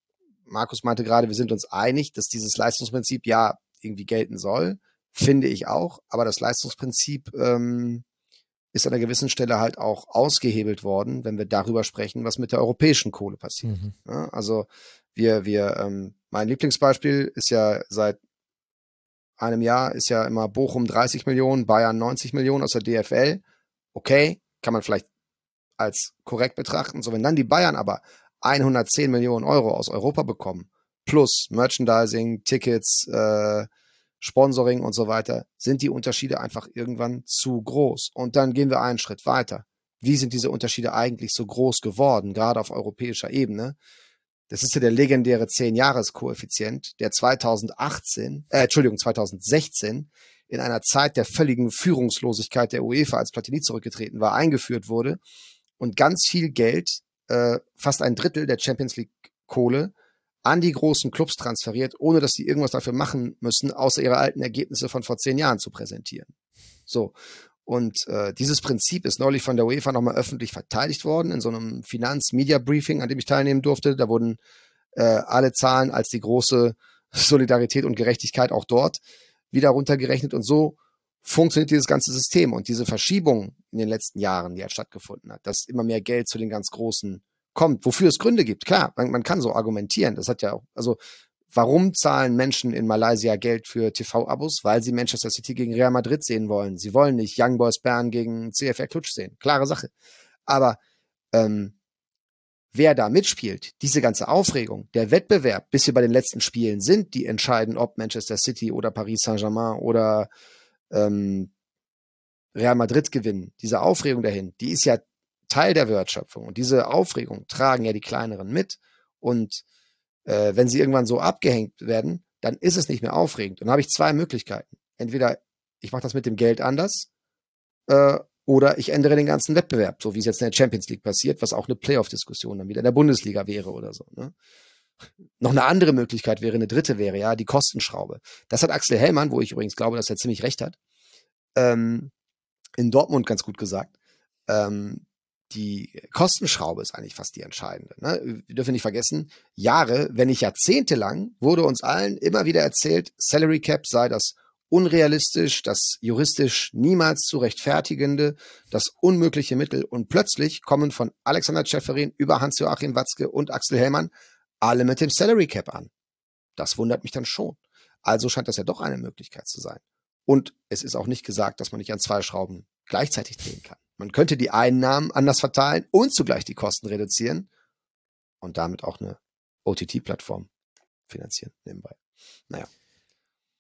Markus meinte gerade, wir sind uns einig, dass dieses Leistungsprinzip ja irgendwie gelten soll. Finde ich auch. Aber das Leistungsprinzip ähm, ist an einer gewissen Stelle halt auch ausgehebelt worden, wenn wir darüber sprechen, was mit der europäischen Kohle passiert. Mhm. Ja, also wir, wir, ähm, mein Lieblingsbeispiel ist ja seit einem Jahr ist ja immer Bochum 30 Millionen, Bayern 90 Millionen aus der DFL. Okay, kann man vielleicht als korrekt betrachten. So, wenn dann die Bayern aber 110 Millionen Euro aus Europa bekommen, plus Merchandising, Tickets, äh, Sponsoring und so weiter, sind die Unterschiede einfach irgendwann zu groß. Und dann gehen wir einen Schritt weiter. Wie sind diese Unterschiede eigentlich so groß geworden, gerade auf europäischer Ebene? Das ist ja der legendäre 10-Jahres-Koeffizient, der 2018, äh, Entschuldigung, 2016 in einer Zeit der völligen Führungslosigkeit der UEFA, als Platini zurückgetreten war, eingeführt wurde und ganz viel Geld, äh, fast ein Drittel der Champions League Kohle, an die großen Clubs transferiert, ohne dass sie irgendwas dafür machen müssen, außer ihre alten Ergebnisse von vor zehn Jahren zu präsentieren. So. Und äh, dieses Prinzip ist neulich von der UEFA nochmal öffentlich verteidigt worden in so einem Finanz-Media-Briefing, an dem ich teilnehmen durfte. Da wurden äh, alle Zahlen als die große Solidarität und Gerechtigkeit auch dort wieder runtergerechnet. Und so funktioniert dieses ganze System. Und diese Verschiebung in den letzten Jahren, die hat stattgefunden hat, dass immer mehr Geld zu den ganz großen kommt, wofür es Gründe gibt. Klar, man, man kann so argumentieren. Das hat ja auch, also Warum zahlen Menschen in Malaysia Geld für TV-Abos? Weil sie Manchester City gegen Real Madrid sehen wollen. Sie wollen nicht Young Boys Bern gegen CFR Klutsch sehen. Klare Sache. Aber ähm, wer da mitspielt, diese ganze Aufregung, der Wettbewerb, bis wir bei den letzten Spielen sind, die entscheiden, ob Manchester City oder Paris Saint-Germain oder ähm, Real Madrid gewinnen. Diese Aufregung dahin, die ist ja Teil der Wertschöpfung. Und diese Aufregung tragen ja die kleineren mit. Und äh, wenn sie irgendwann so abgehängt werden, dann ist es nicht mehr aufregend. Und dann habe ich zwei Möglichkeiten. Entweder ich mache das mit dem Geld anders äh, oder ich ändere den ganzen Wettbewerb, so wie es jetzt in der Champions League passiert, was auch eine Playoff-Diskussion dann wieder in der Bundesliga wäre oder so. Ne? Noch eine andere Möglichkeit wäre, eine dritte wäre, ja, die Kostenschraube. Das hat Axel Hellmann, wo ich übrigens glaube, dass er ziemlich recht hat, ähm, in Dortmund ganz gut gesagt. Ähm, die Kostenschraube ist eigentlich fast die entscheidende. Ne? Wir dürfen nicht vergessen, Jahre, wenn nicht Jahrzehnte lang, wurde uns allen immer wieder erzählt, Salary Cap sei das unrealistisch, das juristisch niemals zu rechtfertigende, das unmögliche Mittel. Und plötzlich kommen von Alexander Schäferin über Hans-Joachim Watzke und Axel Hellmann alle mit dem Salary Cap an. Das wundert mich dann schon. Also scheint das ja doch eine Möglichkeit zu sein. Und es ist auch nicht gesagt, dass man nicht an zwei Schrauben gleichzeitig drehen kann. Man könnte die Einnahmen anders verteilen und zugleich die Kosten reduzieren und damit auch eine OTT-Plattform finanzieren nebenbei. Naja.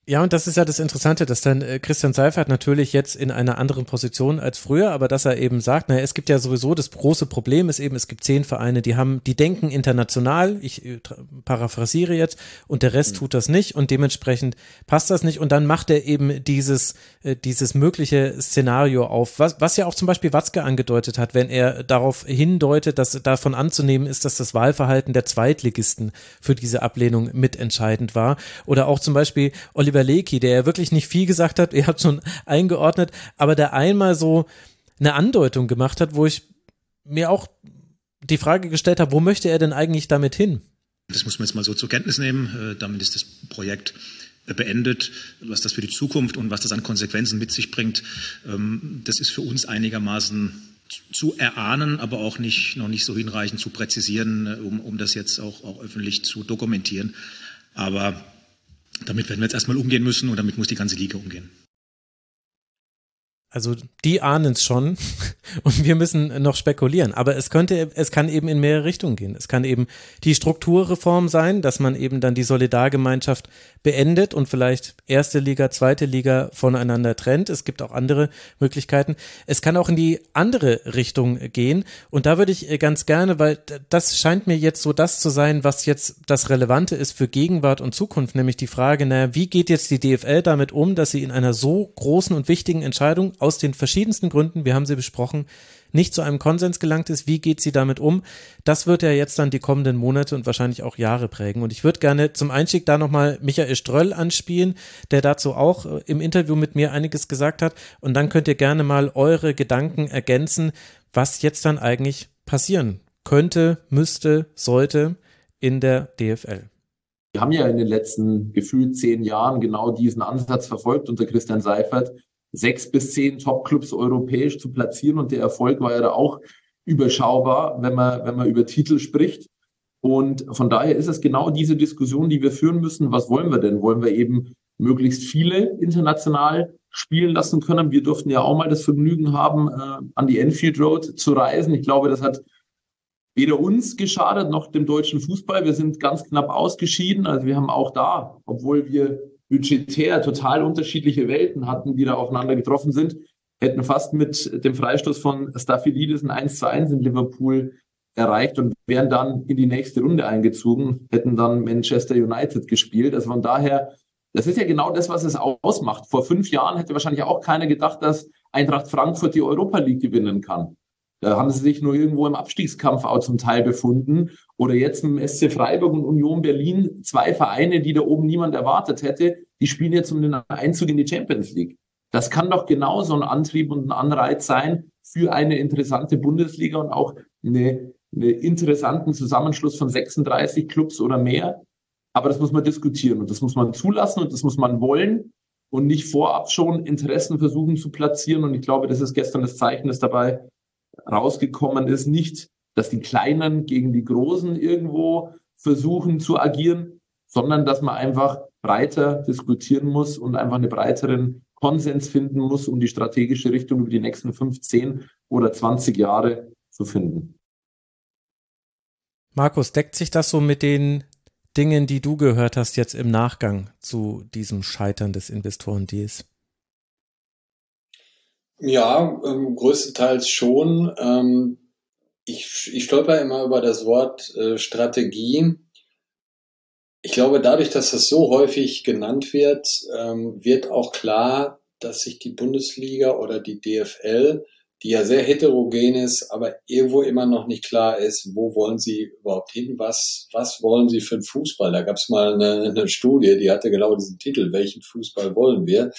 Ja, und das ist ja das Interessante, dass dann äh, Christian Seifert natürlich jetzt in einer anderen Position als früher, aber dass er eben sagt, naja, es gibt ja sowieso das große Problem ist eben, es gibt zehn Vereine, die haben, die denken international, ich äh, paraphrasiere jetzt, und der Rest mhm. tut das nicht und dementsprechend passt das nicht. Und dann macht er eben dieses, äh, dieses mögliche Szenario auf, was, was ja auch zum Beispiel Watzke angedeutet hat, wenn er darauf hindeutet, dass davon anzunehmen ist, dass das Wahlverhalten der Zweitligisten für diese Ablehnung mitentscheidend war. Oder auch zum Beispiel Oliver Oliver Lecky, der ja wirklich nicht viel gesagt hat, ihr habt schon eingeordnet, aber der einmal so eine Andeutung gemacht hat, wo ich mir auch die Frage gestellt habe, wo möchte er denn eigentlich damit hin? Das muss man jetzt mal so zur Kenntnis nehmen. Äh, damit ist das Projekt beendet, was das für die Zukunft und was das an Konsequenzen mit sich bringt. Ähm, das ist für uns einigermaßen zu erahnen, aber auch nicht, noch nicht so hinreichend zu präzisieren, äh, um, um das jetzt auch, auch öffentlich zu dokumentieren. Aber damit werden wir jetzt erstmal umgehen müssen und damit muss die ganze Liga umgehen. Also die ahnen es schon und wir müssen noch spekulieren. Aber es könnte, es kann eben in mehrere Richtungen gehen. Es kann eben die Strukturreform sein, dass man eben dann die Solidargemeinschaft beendet und vielleicht erste Liga, zweite Liga voneinander trennt. Es gibt auch andere Möglichkeiten. Es kann auch in die andere Richtung gehen. Und da würde ich ganz gerne, weil das scheint mir jetzt so das zu sein, was jetzt das Relevante ist für Gegenwart und Zukunft, nämlich die Frage, naja, wie geht jetzt die DFL damit um, dass sie in einer so großen und wichtigen Entscheidung aus den verschiedensten Gründen, wir haben sie besprochen, nicht zu einem Konsens gelangt ist. Wie geht sie damit um? Das wird ja jetzt dann die kommenden Monate und wahrscheinlich auch Jahre prägen. Und ich würde gerne zum Einstieg da nochmal Michael Ströll anspielen, der dazu auch äh, im Interview mit mir einiges gesagt hat. Und dann könnt ihr gerne mal eure Gedanken ergänzen, was jetzt dann eigentlich passieren könnte, müsste, sollte in der DFL. Wir haben ja in den letzten gefühlt zehn Jahren genau diesen Ansatz verfolgt unter Christian Seifert, sechs bis zehn Topclubs europäisch zu platzieren. Und der Erfolg war ja da auch überschaubar, wenn man, wenn man über Titel spricht. Und von daher ist es genau diese Diskussion, die wir führen müssen. Was wollen wir denn? Wollen wir eben möglichst viele international spielen lassen können? Wir durften ja auch mal das Vergnügen haben, äh, an die Enfield Road zu reisen. Ich glaube, das hat weder uns geschadet noch dem deutschen Fußball. Wir sind ganz knapp ausgeschieden. Also wir haben auch da, obwohl wir budgetär total unterschiedliche Welten hatten, die da aufeinander getroffen sind, hätten fast mit dem Freistoß von Staphylidis ein 1 zu 1 in Liverpool erreicht und wären dann in die nächste Runde eingezogen, hätten dann Manchester United gespielt. Also von daher, das ist ja genau das, was es ausmacht. Vor fünf Jahren hätte wahrscheinlich auch keiner gedacht, dass Eintracht Frankfurt die Europa League gewinnen kann. Haben sie sich nur irgendwo im Abstiegskampf auch zum Teil befunden. Oder jetzt im SC Freiburg und Union Berlin, zwei Vereine, die da oben niemand erwartet hätte, die spielen jetzt um den Einzug in die Champions League. Das kann doch genauso ein Antrieb und ein Anreiz sein für eine interessante Bundesliga und auch eine, eine interessanten Zusammenschluss von 36 Clubs oder mehr. Aber das muss man diskutieren und das muss man zulassen und das muss man wollen und nicht vorab schon Interessen versuchen zu platzieren. Und ich glaube, das ist gestern das Zeichen, das dabei rausgekommen ist, nicht, dass die Kleinen gegen die Großen irgendwo versuchen zu agieren, sondern dass man einfach breiter diskutieren muss und einfach einen breiteren Konsens finden muss, um die strategische Richtung über die nächsten 15 oder 20 Jahre zu finden. Markus, deckt sich das so mit den Dingen, die du gehört hast jetzt im Nachgang zu diesem Scheitern des Investorendeals? Ja, ähm, größtenteils schon. Ähm, ich, ich stolper immer über das Wort äh, Strategie. Ich glaube, dadurch, dass das so häufig genannt wird, ähm, wird auch klar, dass sich die Bundesliga oder die DFL, die ja sehr heterogen ist, aber irgendwo immer noch nicht klar ist, wo wollen sie überhaupt hin, was, was wollen sie für einen Fußball. Da gab es mal eine, eine Studie, die hatte genau diesen Titel, welchen Fußball wollen wir?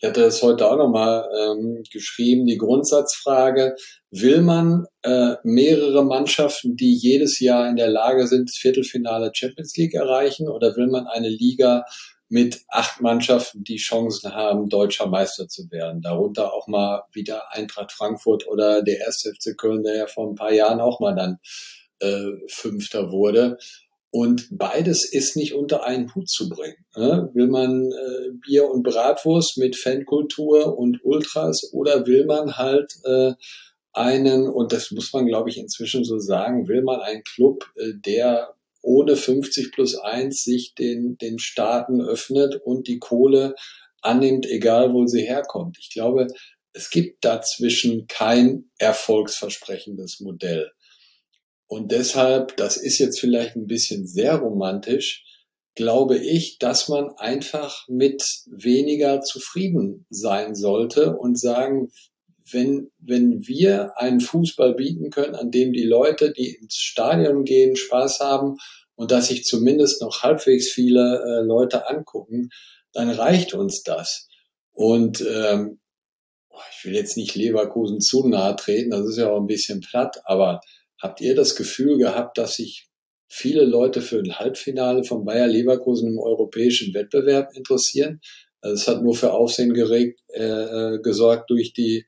Ich hatte das heute auch nochmal ähm, geschrieben, die Grundsatzfrage, will man äh, mehrere Mannschaften, die jedes Jahr in der Lage sind, das Viertelfinale Champions League erreichen, oder will man eine Liga mit acht Mannschaften, die Chancen haben, deutscher Meister zu werden? Darunter auch mal wieder Eintracht Frankfurt oder der erste FC Köln, der ja vor ein paar Jahren auch mal dann äh, Fünfter wurde. Und beides ist nicht unter einen Hut zu bringen. Ne? Will man äh, Bier und Bratwurst mit Fankultur und Ultras oder will man halt äh, einen, und das muss man, glaube ich, inzwischen so sagen, will man einen Club, äh, der ohne 50 plus 1 sich den, den Staaten öffnet und die Kohle annimmt, egal wo sie herkommt. Ich glaube, es gibt dazwischen kein erfolgsversprechendes Modell. Und deshalb, das ist jetzt vielleicht ein bisschen sehr romantisch, glaube ich, dass man einfach mit weniger zufrieden sein sollte und sagen, wenn, wenn wir einen Fußball bieten können, an dem die Leute, die ins Stadion gehen, Spaß haben und dass sich zumindest noch halbwegs viele äh, Leute angucken, dann reicht uns das. Und ähm, ich will jetzt nicht Leverkusen zu nahe treten, das ist ja auch ein bisschen platt, aber Habt ihr das Gefühl gehabt, dass sich viele Leute für ein Halbfinale von Bayer Leverkusen im europäischen Wettbewerb interessieren? Also es hat nur für Aufsehen geregt, äh, äh, gesorgt durch die,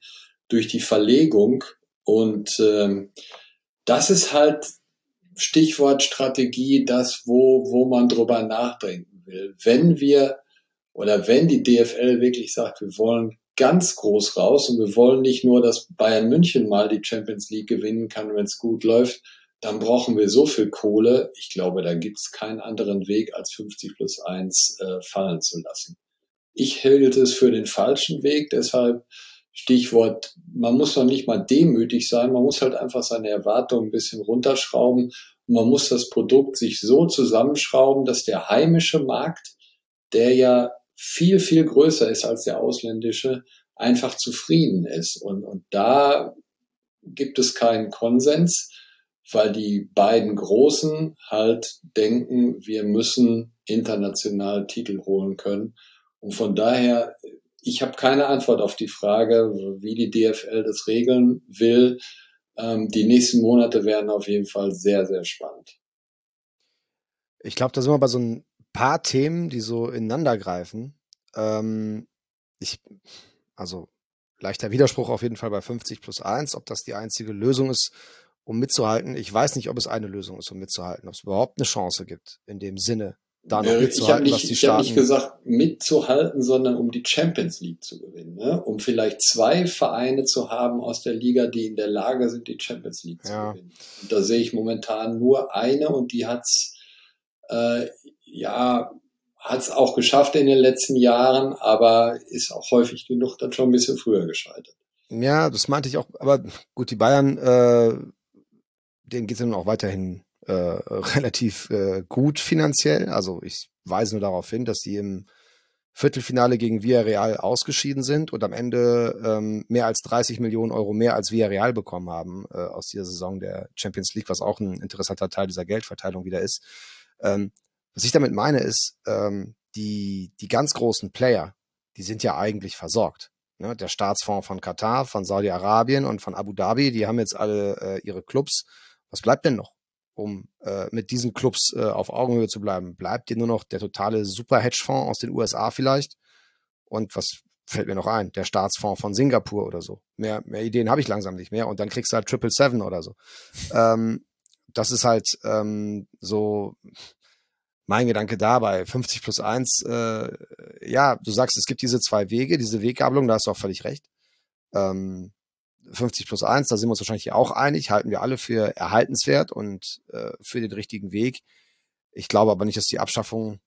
durch die Verlegung. Und ähm, das ist halt Stichwort Strategie, das, wo, wo man drüber nachdenken will. Wenn wir oder wenn die DFL wirklich sagt, wir wollen ganz groß raus. Und wir wollen nicht nur, dass Bayern München mal die Champions League gewinnen kann, wenn es gut läuft, dann brauchen wir so viel Kohle. Ich glaube, da gibt es keinen anderen Weg, als 50 plus 1 äh, fallen zu lassen. Ich hielt es für den falschen Weg, deshalb Stichwort, man muss doch nicht mal demütig sein, man muss halt einfach seine Erwartungen ein bisschen runterschrauben. Und man muss das Produkt sich so zusammenschrauben, dass der heimische Markt, der ja viel, viel größer ist als der ausländische, einfach zufrieden ist. Und, und da gibt es keinen Konsens weil die beiden Großen halt denken, wir müssen international Titel holen können. Und von daher, ich habe keine Antwort auf die Frage, wie die DFL das regeln will. Ähm, die nächsten Monate werden auf jeden Fall sehr, sehr spannend. Ich glaube, da sind wir bei so ein paar Themen, die so ineinander greifen. Ähm, ich, also leichter Widerspruch auf jeden Fall bei 50 plus 1, ob das die einzige Lösung ist, um mitzuhalten. Ich weiß nicht, ob es eine Lösung ist, um mitzuhalten, ob es überhaupt eine Chance gibt, in dem Sinne, da noch mitzuhalten, ich was die Staaten. Ich habe nicht gesagt, mitzuhalten, sondern um die Champions League zu gewinnen. Ne? Um vielleicht zwei Vereine zu haben aus der Liga, die in der Lage sind, die Champions League zu ja. gewinnen. Und da sehe ich momentan nur eine und die hat's äh, ja hat's auch geschafft in den letzten Jahren, aber ist auch häufig genug dann schon ein bisschen früher gescheitert. Ja, das meinte ich auch. Aber gut, die Bayern äh, denen geht es dann auch weiterhin äh, relativ äh, gut finanziell. Also ich weise nur darauf hin, dass die im Viertelfinale gegen Villarreal ausgeschieden sind und am Ende ähm, mehr als 30 Millionen Euro mehr als Villarreal bekommen haben äh, aus dieser Saison der Champions League, was auch ein interessanter Teil dieser Geldverteilung wieder ist. Ähm, was ich damit meine, ist, ähm, die, die ganz großen Player, die sind ja eigentlich versorgt. Ne? Der Staatsfonds von Katar, von Saudi-Arabien und von Abu Dhabi, die haben jetzt alle äh, ihre Clubs was bleibt denn noch, um äh, mit diesen Clubs äh, auf Augenhöhe zu bleiben? Bleibt dir nur noch der totale Super-Hedgefonds aus den USA vielleicht? Und was fällt mir noch ein? Der Staatsfonds von Singapur oder so. Mehr, mehr Ideen habe ich langsam nicht mehr. Und dann kriegst du halt Triple Seven oder so. Ähm, das ist halt ähm, so mein Gedanke dabei. 50 plus 1, äh, ja, du sagst, es gibt diese zwei Wege, diese Weggabelung, da hast du auch völlig recht. Ähm, 50 plus 1, da sind wir uns wahrscheinlich auch einig, halten wir alle für erhaltenswert und äh, für den richtigen Weg. Ich glaube aber nicht, dass die Abschaffung,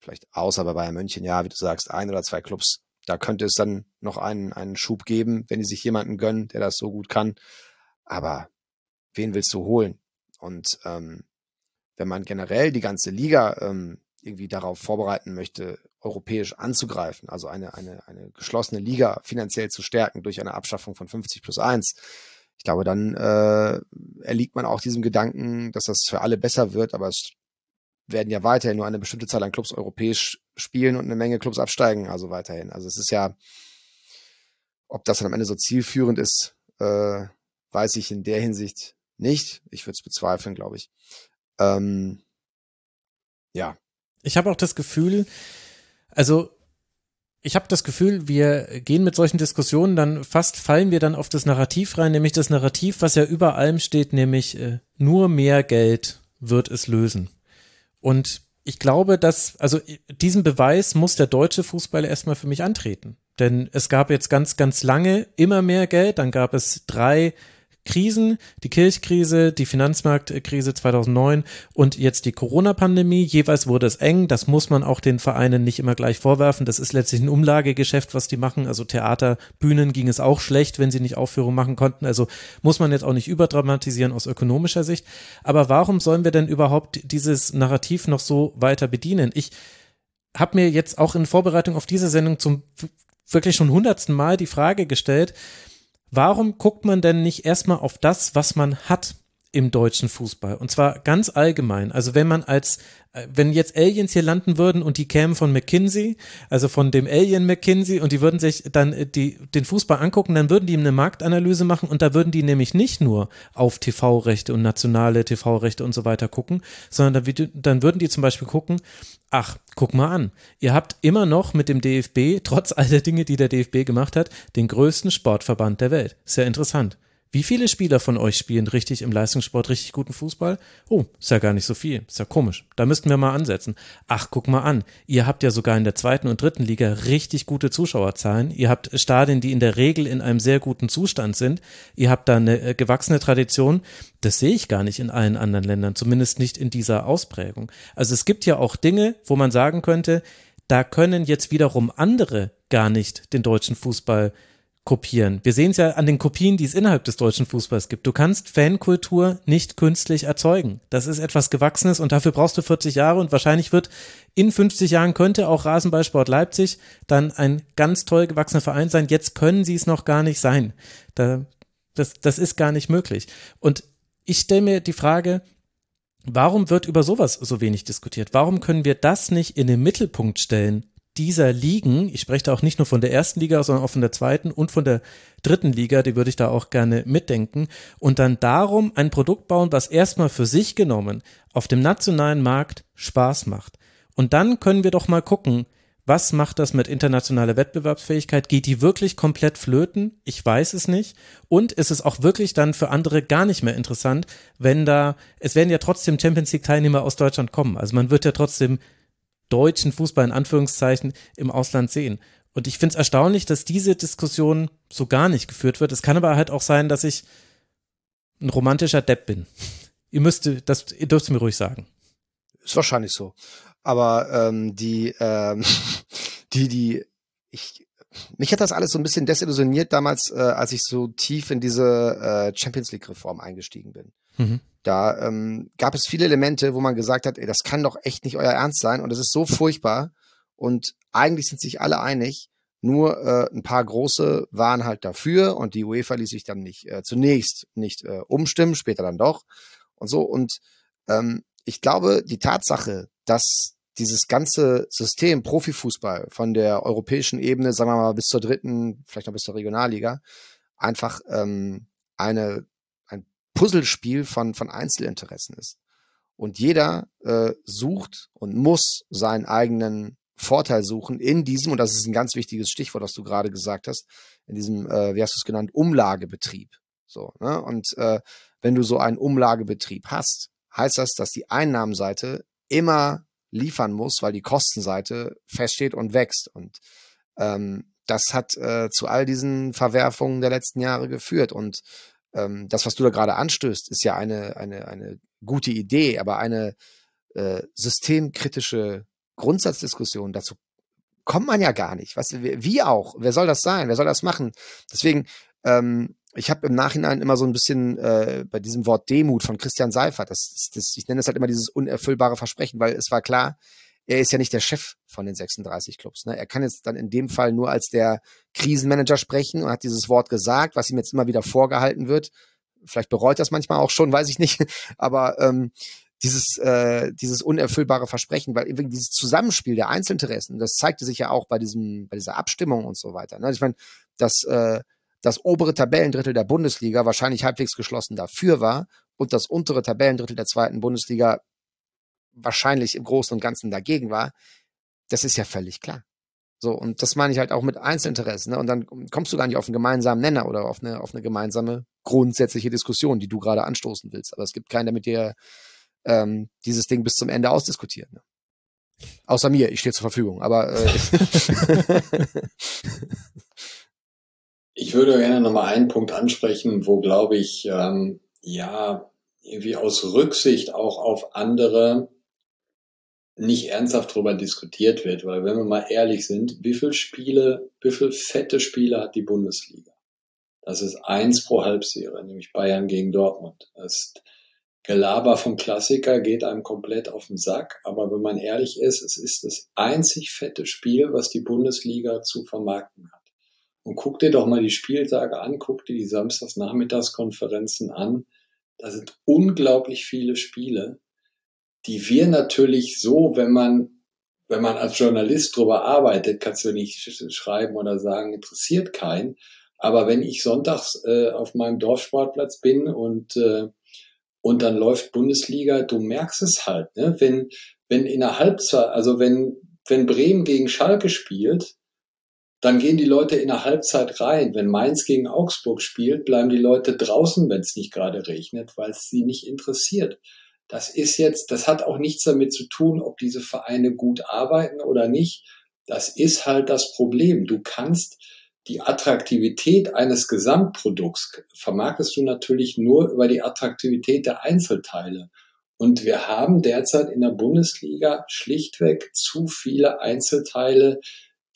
vielleicht außer bei Bayern München, ja, wie du sagst, ein oder zwei Clubs, da könnte es dann noch einen, einen Schub geben, wenn die sich jemanden gönnen, der das so gut kann. Aber wen willst du holen? Und ähm, wenn man generell die ganze Liga ähm, irgendwie darauf vorbereiten möchte, europäisch anzugreifen, also eine, eine, eine geschlossene Liga finanziell zu stärken durch eine Abschaffung von 50 plus 1, ich glaube, dann äh, erliegt man auch diesem Gedanken, dass das für alle besser wird, aber es werden ja weiterhin nur eine bestimmte Zahl an Clubs europäisch spielen und eine Menge Clubs absteigen, also weiterhin. Also es ist ja, ob das dann am Ende so zielführend ist, äh, weiß ich in der Hinsicht nicht. Ich würde es bezweifeln, glaube ich. Ähm, ja, ich habe auch das Gefühl, also ich habe das Gefühl, wir gehen mit solchen Diskussionen dann fast fallen wir dann auf das Narrativ rein, nämlich das Narrativ, was ja über allem steht, nämlich äh, nur mehr Geld wird es lösen. Und ich glaube, dass, also diesen Beweis muss der deutsche Fußball erstmal für mich antreten. Denn es gab jetzt ganz, ganz lange immer mehr Geld, dann gab es drei Krisen, die Kirchkrise, die Finanzmarktkrise 2009 und jetzt die Corona-Pandemie. Jeweils wurde es eng. Das muss man auch den Vereinen nicht immer gleich vorwerfen. Das ist letztlich ein Umlagegeschäft, was die machen. Also Theater, Bühnen ging es auch schlecht, wenn sie nicht Aufführungen machen konnten. Also muss man jetzt auch nicht überdramatisieren aus ökonomischer Sicht. Aber warum sollen wir denn überhaupt dieses Narrativ noch so weiter bedienen? Ich habe mir jetzt auch in Vorbereitung auf diese Sendung zum wirklich schon hundertsten Mal die Frage gestellt, Warum guckt man denn nicht erstmal auf das, was man hat im deutschen Fußball? Und zwar ganz allgemein. Also wenn man als, äh, wenn jetzt Aliens hier landen würden und die kämen von McKinsey, also von dem Alien McKinsey und die würden sich dann äh, die, den Fußball angucken, dann würden die eine Marktanalyse machen und da würden die nämlich nicht nur auf TV-Rechte und nationale TV-Rechte und so weiter gucken, sondern dann, dann würden die zum Beispiel gucken, ach, guck mal an, ihr habt immer noch mit dem DFB, trotz all der Dinge, die der DFB gemacht hat, den größten Sportverband der Welt. Sehr interessant. Wie viele Spieler von euch spielen richtig im Leistungssport richtig guten Fußball? Oh, ist ja gar nicht so viel. Ist ja komisch. Da müssten wir mal ansetzen. Ach, guck mal an. Ihr habt ja sogar in der zweiten und dritten Liga richtig gute Zuschauerzahlen. Ihr habt Stadien, die in der Regel in einem sehr guten Zustand sind. Ihr habt da eine äh, gewachsene Tradition. Das sehe ich gar nicht in allen anderen Ländern, zumindest nicht in dieser Ausprägung. Also es gibt ja auch Dinge, wo man sagen könnte, da können jetzt wiederum andere gar nicht den deutschen Fußball kopieren. Wir sehen es ja an den Kopien, die es innerhalb des deutschen Fußballs gibt. Du kannst Fankultur nicht künstlich erzeugen. Das ist etwas Gewachsenes und dafür brauchst du 40 Jahre und wahrscheinlich wird in 50 Jahren könnte auch Rasenballsport Leipzig dann ein ganz toll gewachsener Verein sein. Jetzt können sie es noch gar nicht sein. Da, das, das ist gar nicht möglich. Und ich stelle mir die Frage, warum wird über sowas so wenig diskutiert? Warum können wir das nicht in den Mittelpunkt stellen dieser Ligen, ich spreche da auch nicht nur von der ersten Liga, sondern auch von der zweiten und von der dritten Liga, die würde ich da auch gerne mitdenken und dann darum ein Produkt bauen, was erstmal für sich genommen auf dem nationalen Markt Spaß macht. Und dann können wir doch mal gucken, was macht das mit internationaler Wettbewerbsfähigkeit? Geht die wirklich komplett flöten? Ich weiß es nicht. Und ist es auch wirklich dann für andere gar nicht mehr interessant, wenn da, es werden ja trotzdem Champions League Teilnehmer aus Deutschland kommen. Also man wird ja trotzdem deutschen Fußball in Anführungszeichen im Ausland sehen. Und ich finde es erstaunlich, dass diese Diskussion so gar nicht geführt wird. Es kann aber halt auch sein, dass ich ein romantischer Depp bin. ihr müsst, das, ihr dürft mir ruhig sagen. Ist wahrscheinlich so. Aber ähm, die, ähm, die, die, ich, mich hat das alles so ein bisschen desillusioniert damals, äh, als ich so tief in diese äh, Champions League-Reform eingestiegen bin. Mhm. Da ähm, gab es viele Elemente, wo man gesagt hat, ey, das kann doch echt nicht euer Ernst sein und es ist so furchtbar. Und eigentlich sind sich alle einig, nur äh, ein paar große waren halt dafür und die UEFA ließ sich dann nicht äh, zunächst nicht äh, umstimmen, später dann doch und so. Und ähm, ich glaube, die Tatsache, dass dieses ganze System Profifußball von der europäischen Ebene, sagen wir mal bis zur dritten, vielleicht noch bis zur Regionalliga, einfach ähm, eine Puzzlespiel von, von Einzelinteressen ist. Und jeder äh, sucht und muss seinen eigenen Vorteil suchen in diesem, und das ist ein ganz wichtiges Stichwort, was du gerade gesagt hast, in diesem, äh, wie hast du es genannt, Umlagebetrieb. So, ne? Und äh, wenn du so einen Umlagebetrieb hast, heißt das, dass die Einnahmenseite immer liefern muss, weil die Kostenseite feststeht und wächst. Und ähm, das hat äh, zu all diesen Verwerfungen der letzten Jahre geführt. Und ähm, das, was du da gerade anstößt, ist ja eine, eine, eine gute Idee, aber eine äh, systemkritische Grundsatzdiskussion dazu kommt man ja gar nicht. Was, wie auch? Wer soll das sein? Wer soll das machen? Deswegen, ähm, ich habe im Nachhinein immer so ein bisschen äh, bei diesem Wort Demut von Christian Seifert, das, das, ich nenne es halt immer dieses unerfüllbare Versprechen, weil es war klar, er ist ja nicht der Chef von den 36 Clubs. Ne? Er kann jetzt dann in dem Fall nur als der Krisenmanager sprechen und hat dieses Wort gesagt, was ihm jetzt immer wieder vorgehalten wird. Vielleicht bereut das manchmal auch schon, weiß ich nicht. Aber ähm, dieses, äh, dieses unerfüllbare Versprechen, weil eben dieses Zusammenspiel der Einzelinteressen, das zeigte sich ja auch bei diesem, bei dieser Abstimmung und so weiter. Ne? Ich meine, dass äh, das obere Tabellendrittel der Bundesliga wahrscheinlich halbwegs geschlossen dafür war und das untere Tabellendrittel der zweiten Bundesliga wahrscheinlich im Großen und Ganzen dagegen war, das ist ja völlig klar. So, und das meine ich halt auch mit Einzelinteressen. Ne? Und dann kommst du gar nicht auf einen gemeinsamen Nenner oder auf eine, auf eine gemeinsame grundsätzliche Diskussion, die du gerade anstoßen willst. Aber es gibt keinen, der mit dir ähm, dieses Ding bis zum Ende ausdiskutiert. Ne? Außer mir, ich stehe zur Verfügung. Aber äh, ich würde gerne nochmal einen Punkt ansprechen, wo glaube ich, ähm, ja, irgendwie aus Rücksicht auch auf andere nicht ernsthaft darüber diskutiert wird, weil wenn wir mal ehrlich sind, wie viele Spiele, wie viele fette Spiele hat die Bundesliga? Das ist eins pro Halbserie, nämlich Bayern gegen Dortmund. Das Gelaber vom Klassiker geht einem komplett auf den Sack, aber wenn man ehrlich ist, es ist das einzig fette Spiel, was die Bundesliga zu vermarkten hat. Und guck dir doch mal die Spieltage an, guck dir die Samstagsnachmittagskonferenzen an. Da sind unglaublich viele Spiele die wir natürlich so, wenn man wenn man als Journalist drüber arbeitet, kannst du nicht schreiben oder sagen, interessiert keinen. Aber wenn ich sonntags äh, auf meinem Dorfsportplatz bin und äh, und dann läuft Bundesliga, du merkst es halt, ne? Wenn wenn in der Halbzeit, also wenn wenn Bremen gegen Schalke spielt, dann gehen die Leute in der Halbzeit rein. Wenn Mainz gegen Augsburg spielt, bleiben die Leute draußen, wenn es nicht gerade regnet, weil es sie nicht interessiert. Das ist jetzt, das hat auch nichts damit zu tun, ob diese Vereine gut arbeiten oder nicht. Das ist halt das Problem. Du kannst die Attraktivität eines Gesamtprodukts vermarktest du natürlich nur über die Attraktivität der Einzelteile. Und wir haben derzeit in der Bundesliga schlichtweg zu viele Einzelteile,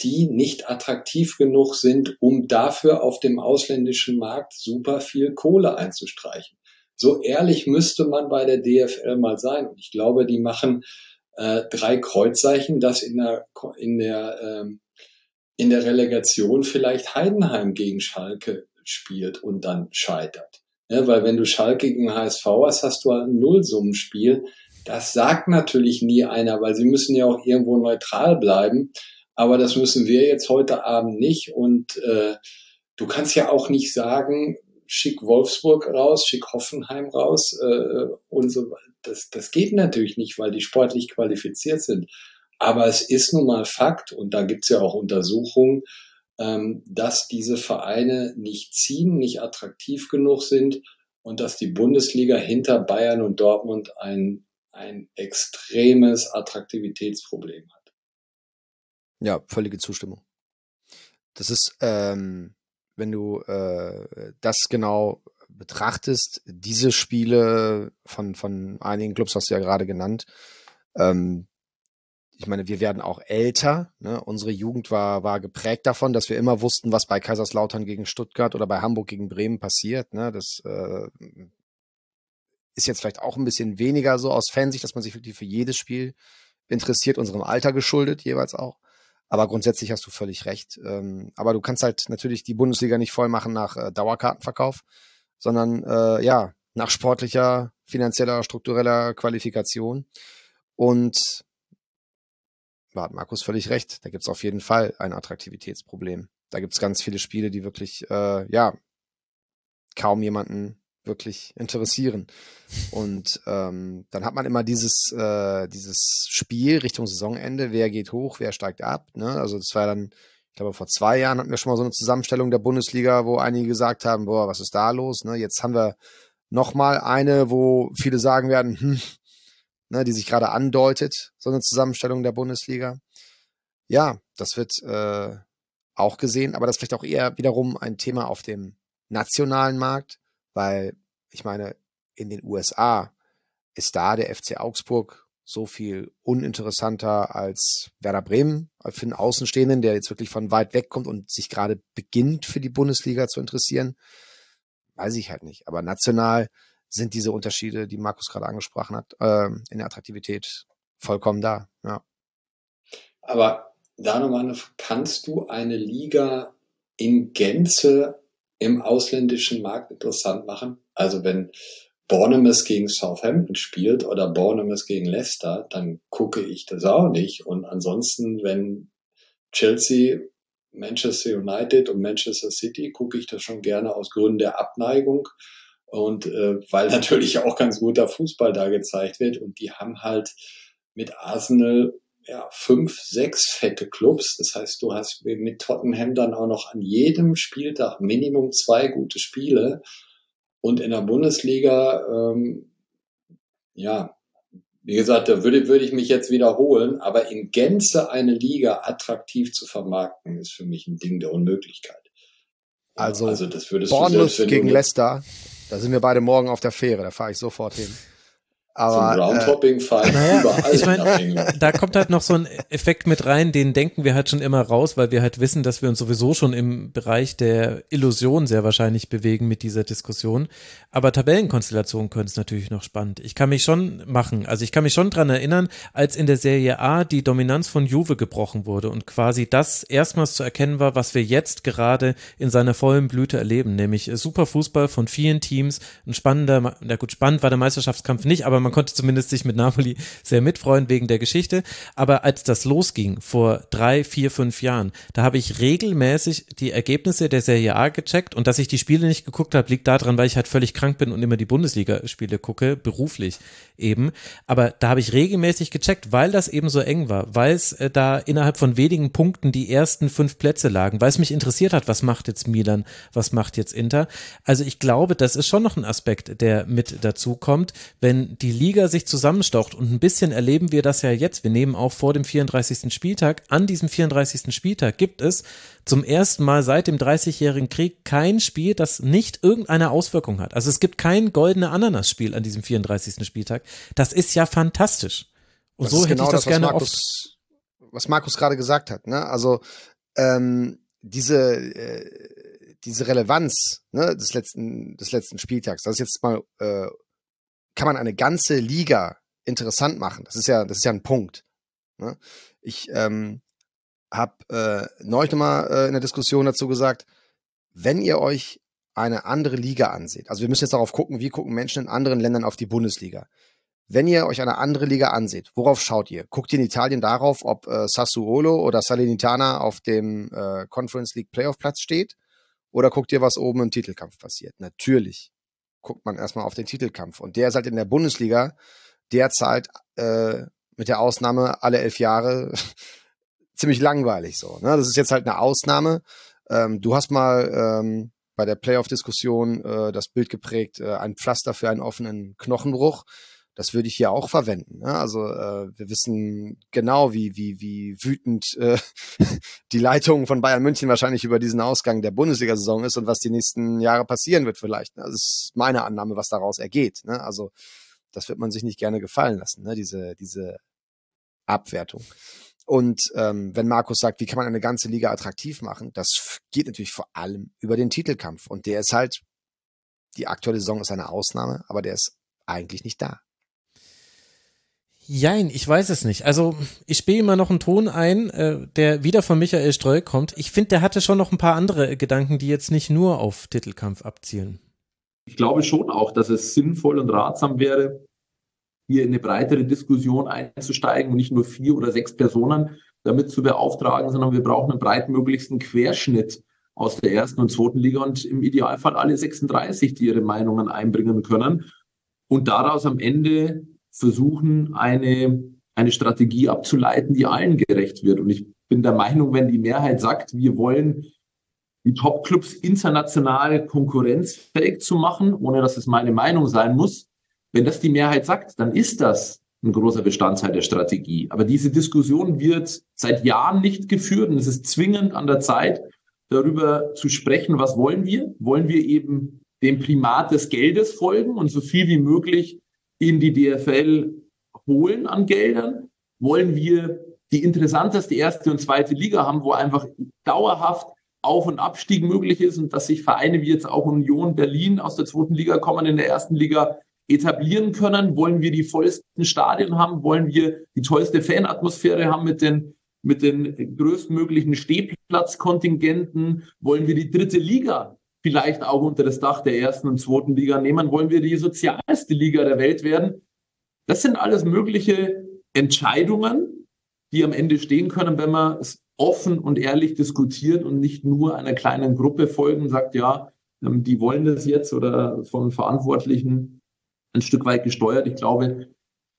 die nicht attraktiv genug sind, um dafür auf dem ausländischen Markt super viel Kohle einzustreichen. So ehrlich müsste man bei der DFL mal sein. Und ich glaube, die machen äh, drei Kreuzzeichen, dass in der, in der, ähm, in der Relegation vielleicht Heidenheim gegen Schalke spielt und dann scheitert. Ja, weil wenn du Schalke gegen HSV hast, hast du halt ein Nullsummenspiel. Das sagt natürlich nie einer, weil sie müssen ja auch irgendwo neutral bleiben. Aber das müssen wir jetzt heute Abend nicht. Und äh, du kannst ja auch nicht sagen, schick Wolfsburg raus, schick Hoffenheim raus äh, und so. Das, das geht natürlich nicht, weil die sportlich qualifiziert sind. Aber es ist nun mal Fakt, und da gibt's ja auch Untersuchungen, ähm, dass diese Vereine nicht ziehen, nicht attraktiv genug sind und dass die Bundesliga hinter Bayern und Dortmund ein, ein extremes Attraktivitätsproblem hat. Ja, völlige Zustimmung. Das ist, ähm, wenn du äh, das genau betrachtest, diese Spiele von, von einigen Clubs hast du ja gerade genannt, ähm, ich meine, wir werden auch älter. Ne? Unsere Jugend war, war geprägt davon, dass wir immer wussten, was bei Kaiserslautern gegen Stuttgart oder bei Hamburg gegen Bremen passiert. Ne? Das äh, ist jetzt vielleicht auch ein bisschen weniger so aus Fansicht, dass man sich wirklich für jedes Spiel interessiert, unserem Alter geschuldet jeweils auch. Aber grundsätzlich hast du völlig recht. Ähm, aber du kannst halt natürlich die Bundesliga nicht voll machen nach äh, Dauerkartenverkauf, sondern äh, ja, nach sportlicher, finanzieller, struktureller Qualifikation. Und da hat Markus völlig recht. Da gibt es auf jeden Fall ein Attraktivitätsproblem. Da gibt es ganz viele Spiele, die wirklich, äh, ja, kaum jemanden wirklich interessieren. Und ähm, dann hat man immer dieses, äh, dieses Spiel Richtung Saisonende, wer geht hoch, wer steigt ab. Ne? Also das war dann, ich glaube, vor zwei Jahren hatten wir schon mal so eine Zusammenstellung der Bundesliga, wo einige gesagt haben, boah, was ist da los? Ne? Jetzt haben wir nochmal eine, wo viele sagen werden, hm, ne, die sich gerade andeutet, so eine Zusammenstellung der Bundesliga. Ja, das wird äh, auch gesehen, aber das ist vielleicht auch eher wiederum ein Thema auf dem nationalen Markt, weil ich meine, in den USA ist da der FC Augsburg so viel uninteressanter als Werder Bremen für einen Außenstehenden, der jetzt wirklich von weit weg kommt und sich gerade beginnt für die Bundesliga zu interessieren. Weiß ich halt nicht. Aber national sind diese Unterschiede, die Markus gerade angesprochen hat, äh, in der Attraktivität vollkommen da. Ja. Aber da nochmal, kannst du eine Liga in Gänze im ausländischen Markt interessant machen? Also wenn Bournemouth gegen Southampton spielt oder Bournemouth gegen Leicester, dann gucke ich das auch nicht. Und ansonsten, wenn Chelsea, Manchester United und Manchester City, gucke ich das schon gerne aus Gründen der Abneigung und äh, weil natürlich auch ganz guter Fußball da gezeigt wird und die haben halt mit Arsenal ja, fünf, sechs fette Clubs. Das heißt, du hast mit Tottenham dann auch noch an jedem Spieltag Minimum zwei gute Spiele. Und in der Bundesliga, ähm, ja, wie gesagt, da würde, würde ich mich jetzt wiederholen, aber in Gänze eine Liga attraktiv zu vermarkten, ist für mich ein Ding der Unmöglichkeit. Also, also das würdest Bournemouth du selbst, gegen Leicester da sind wir beide morgen auf der Fähre, da fahre ich sofort hin. Aber, Zum Roundhopping fahren äh, naja, überall. Ich meine, da kommt halt noch so ein Effekt mit rein, den denken wir halt schon immer raus, weil wir halt wissen, dass wir uns sowieso schon im Bereich der Illusion sehr wahrscheinlich bewegen mit dieser Diskussion. Aber Tabellenkonstellationen können es natürlich noch spannend. Ich kann mich schon machen, also ich kann mich schon dran erinnern, als in der Serie A die Dominanz von Juve gebrochen wurde und quasi das erstmals zu erkennen war, was wir jetzt gerade in seiner vollen Blüte erleben, nämlich super Fußball von vielen Teams, ein spannender, na gut, spannend war der Meisterschaftskampf nicht, aber man konnte zumindest sich mit Napoli sehr mitfreuen wegen der Geschichte. Aber als das losging vor drei, vier, fünf Jahren, da habe ich regelmäßig die Ergebnisse der Serie A gecheckt und dass ich die Spiele nicht geguckt habe, liegt daran, weil ich halt völlig krank bin und immer die Bundesligaspiele gucke, beruflich eben. Aber da habe ich regelmäßig gecheckt, weil das eben so eng war, weil es äh, da innerhalb von wenigen Punkten die ersten fünf Plätze lagen, weil es mich interessiert hat, was macht jetzt Milan, was macht jetzt Inter. Also ich glaube, das ist schon noch ein Aspekt, der mit dazu kommt, wenn die Liga sich zusammenstaucht und ein bisschen erleben wir das ja jetzt. Wir nehmen auch vor dem 34. Spieltag. An diesem 34. Spieltag gibt es zum ersten Mal seit dem 30-jährigen Krieg kein Spiel, das nicht irgendeine Auswirkung hat. Also es gibt kein goldene Ananas-Spiel an diesem 34. Spieltag. Das ist ja fantastisch. Und das so hätte genau ich das, das gerne Markus, was Markus gerade gesagt hat. Ne? Also ähm, diese äh, diese Relevanz ne, des letzten des letzten Spieltags. Das ist jetzt mal äh, kann man eine ganze Liga interessant machen. Das ist ja das ist ja ein Punkt. Ne? Ich ähm, habe äh, neulich nochmal äh, in der Diskussion dazu gesagt, wenn ihr euch eine andere Liga ansieht, also wir müssen jetzt darauf gucken, wie gucken Menschen in anderen Ländern auf die Bundesliga. Wenn ihr euch eine andere Liga anseht, worauf schaut ihr? Guckt ihr in Italien darauf, ob äh, Sassuolo oder Salernitana auf dem äh, Conference League Playoff Platz steht? Oder guckt ihr, was oben im Titelkampf passiert? Natürlich guckt man erstmal auf den Titelkampf. Und der ist halt in der Bundesliga derzeit äh, mit der Ausnahme alle elf Jahre ziemlich langweilig so. Ne? Das ist jetzt halt eine Ausnahme. Ähm, du hast mal ähm, bei der Playoff-Diskussion äh, das Bild geprägt, äh, ein Pflaster für einen offenen Knochenbruch. Das würde ich hier auch verwenden. Ne? Also äh, wir wissen genau, wie wie wie wütend äh, die Leitung von Bayern München wahrscheinlich über diesen Ausgang der Bundesliga-Saison ist und was die nächsten Jahre passieren wird vielleicht. Ne? Das ist meine Annahme, was daraus ergeht. Ne? Also das wird man sich nicht gerne gefallen lassen. Ne? Diese diese Abwertung. Und ähm, wenn Markus sagt, wie kann man eine ganze Liga attraktiv machen, das geht natürlich vor allem über den Titelkampf. Und der ist halt, die aktuelle Saison ist eine Ausnahme, aber der ist eigentlich nicht da. Jein, ich weiß es nicht. Also ich spiele immer noch einen Ton ein, äh, der wieder von Michael Streu kommt. Ich finde, der hatte schon noch ein paar andere Gedanken, die jetzt nicht nur auf Titelkampf abzielen. Ich glaube schon auch, dass es sinnvoll und ratsam wäre, hier in eine breitere Diskussion einzusteigen und nicht nur vier oder sechs Personen damit zu beauftragen, sondern wir brauchen einen breitmöglichsten Querschnitt aus der ersten und zweiten Liga und im Idealfall alle 36, die ihre Meinungen einbringen können und daraus am Ende versuchen, eine, eine Strategie abzuleiten, die allen gerecht wird. Und ich bin der Meinung, wenn die Mehrheit sagt, wir wollen die Top-Clubs international konkurrenzfähig zu machen, ohne dass es meine Meinung sein muss, wenn das die Mehrheit sagt, dann ist das ein großer Bestandteil der Strategie. Aber diese Diskussion wird seit Jahren nicht geführt und es ist zwingend an der Zeit, darüber zu sprechen, was wollen wir? Wollen wir eben dem Primat des Geldes folgen und so viel wie möglich in die DFL holen an Geldern? Wollen wir die interessanteste erste und zweite Liga haben, wo einfach dauerhaft Auf- und Abstieg möglich ist und dass sich Vereine wie jetzt auch Union Berlin aus der zweiten Liga kommen, in der ersten Liga etablieren können? Wollen wir die vollsten Stadien haben? Wollen wir die tollste Fanatmosphäre haben mit den, mit den größtmöglichen Stehplatzkontingenten? Wollen wir die dritte Liga vielleicht auch unter das Dach der ersten und zweiten Liga nehmen? Wollen wir die sozialste Liga der Welt werden? Das sind alles mögliche Entscheidungen, die am Ende stehen können, wenn man es offen und ehrlich diskutiert und nicht nur einer kleinen Gruppe folgen, sagt, ja, ähm, die wollen das jetzt oder von Verantwortlichen ein Stück weit gesteuert. Ich glaube,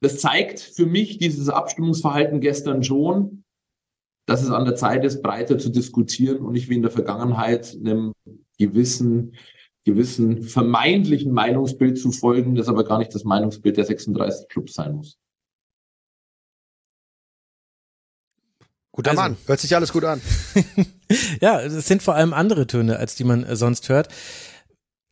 das zeigt für mich dieses Abstimmungsverhalten gestern schon, dass es an der Zeit ist, breiter zu diskutieren und nicht wie in der Vergangenheit einem gewissen, gewissen vermeintlichen Meinungsbild zu folgen, das aber gar nicht das Meinungsbild der 36 Clubs sein muss. Guter also, Mann, hört sich alles gut an. ja, es sind vor allem andere Töne, als die man sonst hört.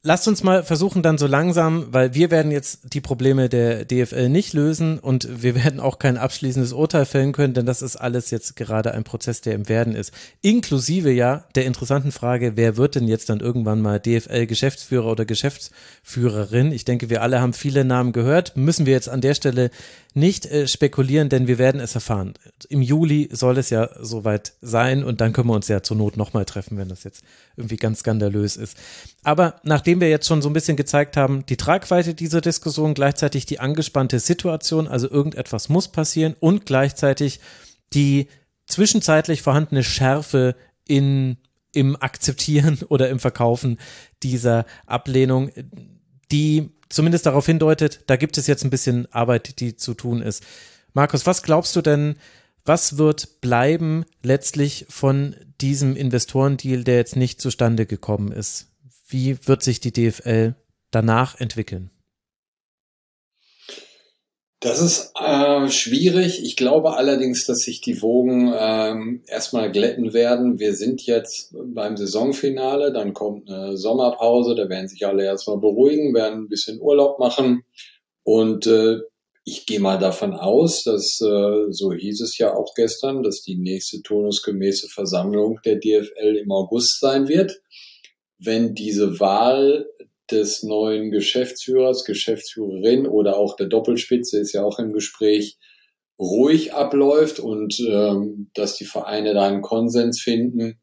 Lasst uns mal versuchen dann so langsam, weil wir werden jetzt die Probleme der DFL nicht lösen und wir werden auch kein abschließendes Urteil fällen können, denn das ist alles jetzt gerade ein Prozess, der im Werden ist. Inklusive ja der interessanten Frage, wer wird denn jetzt dann irgendwann mal DFL-Geschäftsführer oder Geschäftsführerin? Ich denke, wir alle haben viele Namen gehört. Müssen wir jetzt an der Stelle nicht äh, spekulieren, denn wir werden es erfahren. Im Juli soll es ja soweit sein und dann können wir uns ja zur Not nochmal treffen, wenn das jetzt irgendwie ganz skandalös ist. Aber nachdem nachdem wir jetzt schon so ein bisschen gezeigt haben, die Tragweite dieser Diskussion, gleichzeitig die angespannte Situation, also irgendetwas muss passieren und gleichzeitig die zwischenzeitlich vorhandene Schärfe in, im Akzeptieren oder im Verkaufen dieser Ablehnung, die zumindest darauf hindeutet, da gibt es jetzt ein bisschen Arbeit, die zu tun ist. Markus, was glaubst du denn, was wird bleiben letztlich von diesem Investorendeal, der jetzt nicht zustande gekommen ist? Wie wird sich die DFL danach entwickeln? Das ist äh, schwierig. Ich glaube allerdings, dass sich die Wogen ähm, erstmal glätten werden. Wir sind jetzt beim Saisonfinale, dann kommt eine Sommerpause, da werden sich alle erstmal beruhigen, werden ein bisschen Urlaub machen. Und äh, ich gehe mal davon aus, dass, äh, so hieß es ja auch gestern, dass die nächste turnusgemäße Versammlung der DFL im August sein wird. Wenn diese Wahl des neuen Geschäftsführers, Geschäftsführerin oder auch der Doppelspitze ist ja auch im Gespräch, ruhig abläuft und ähm, dass die Vereine da einen Konsens finden,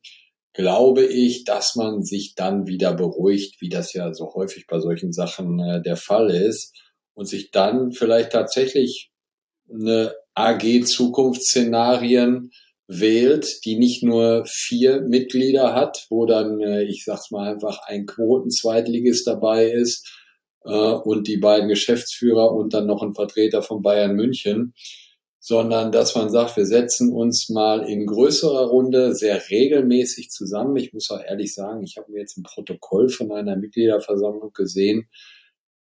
glaube ich, dass man sich dann wieder beruhigt, wie das ja so häufig bei solchen Sachen äh, der Fall ist und sich dann vielleicht tatsächlich eine AG Zukunftsszenarien wählt, die nicht nur vier Mitglieder hat, wo dann, äh, ich sag's mal einfach, ein Quoten-Zweitligist dabei ist äh, und die beiden Geschäftsführer und dann noch ein Vertreter von Bayern München, sondern dass man sagt, wir setzen uns mal in größerer Runde sehr regelmäßig zusammen. Ich muss auch ehrlich sagen, ich habe mir jetzt ein Protokoll von einer Mitgliederversammlung gesehen,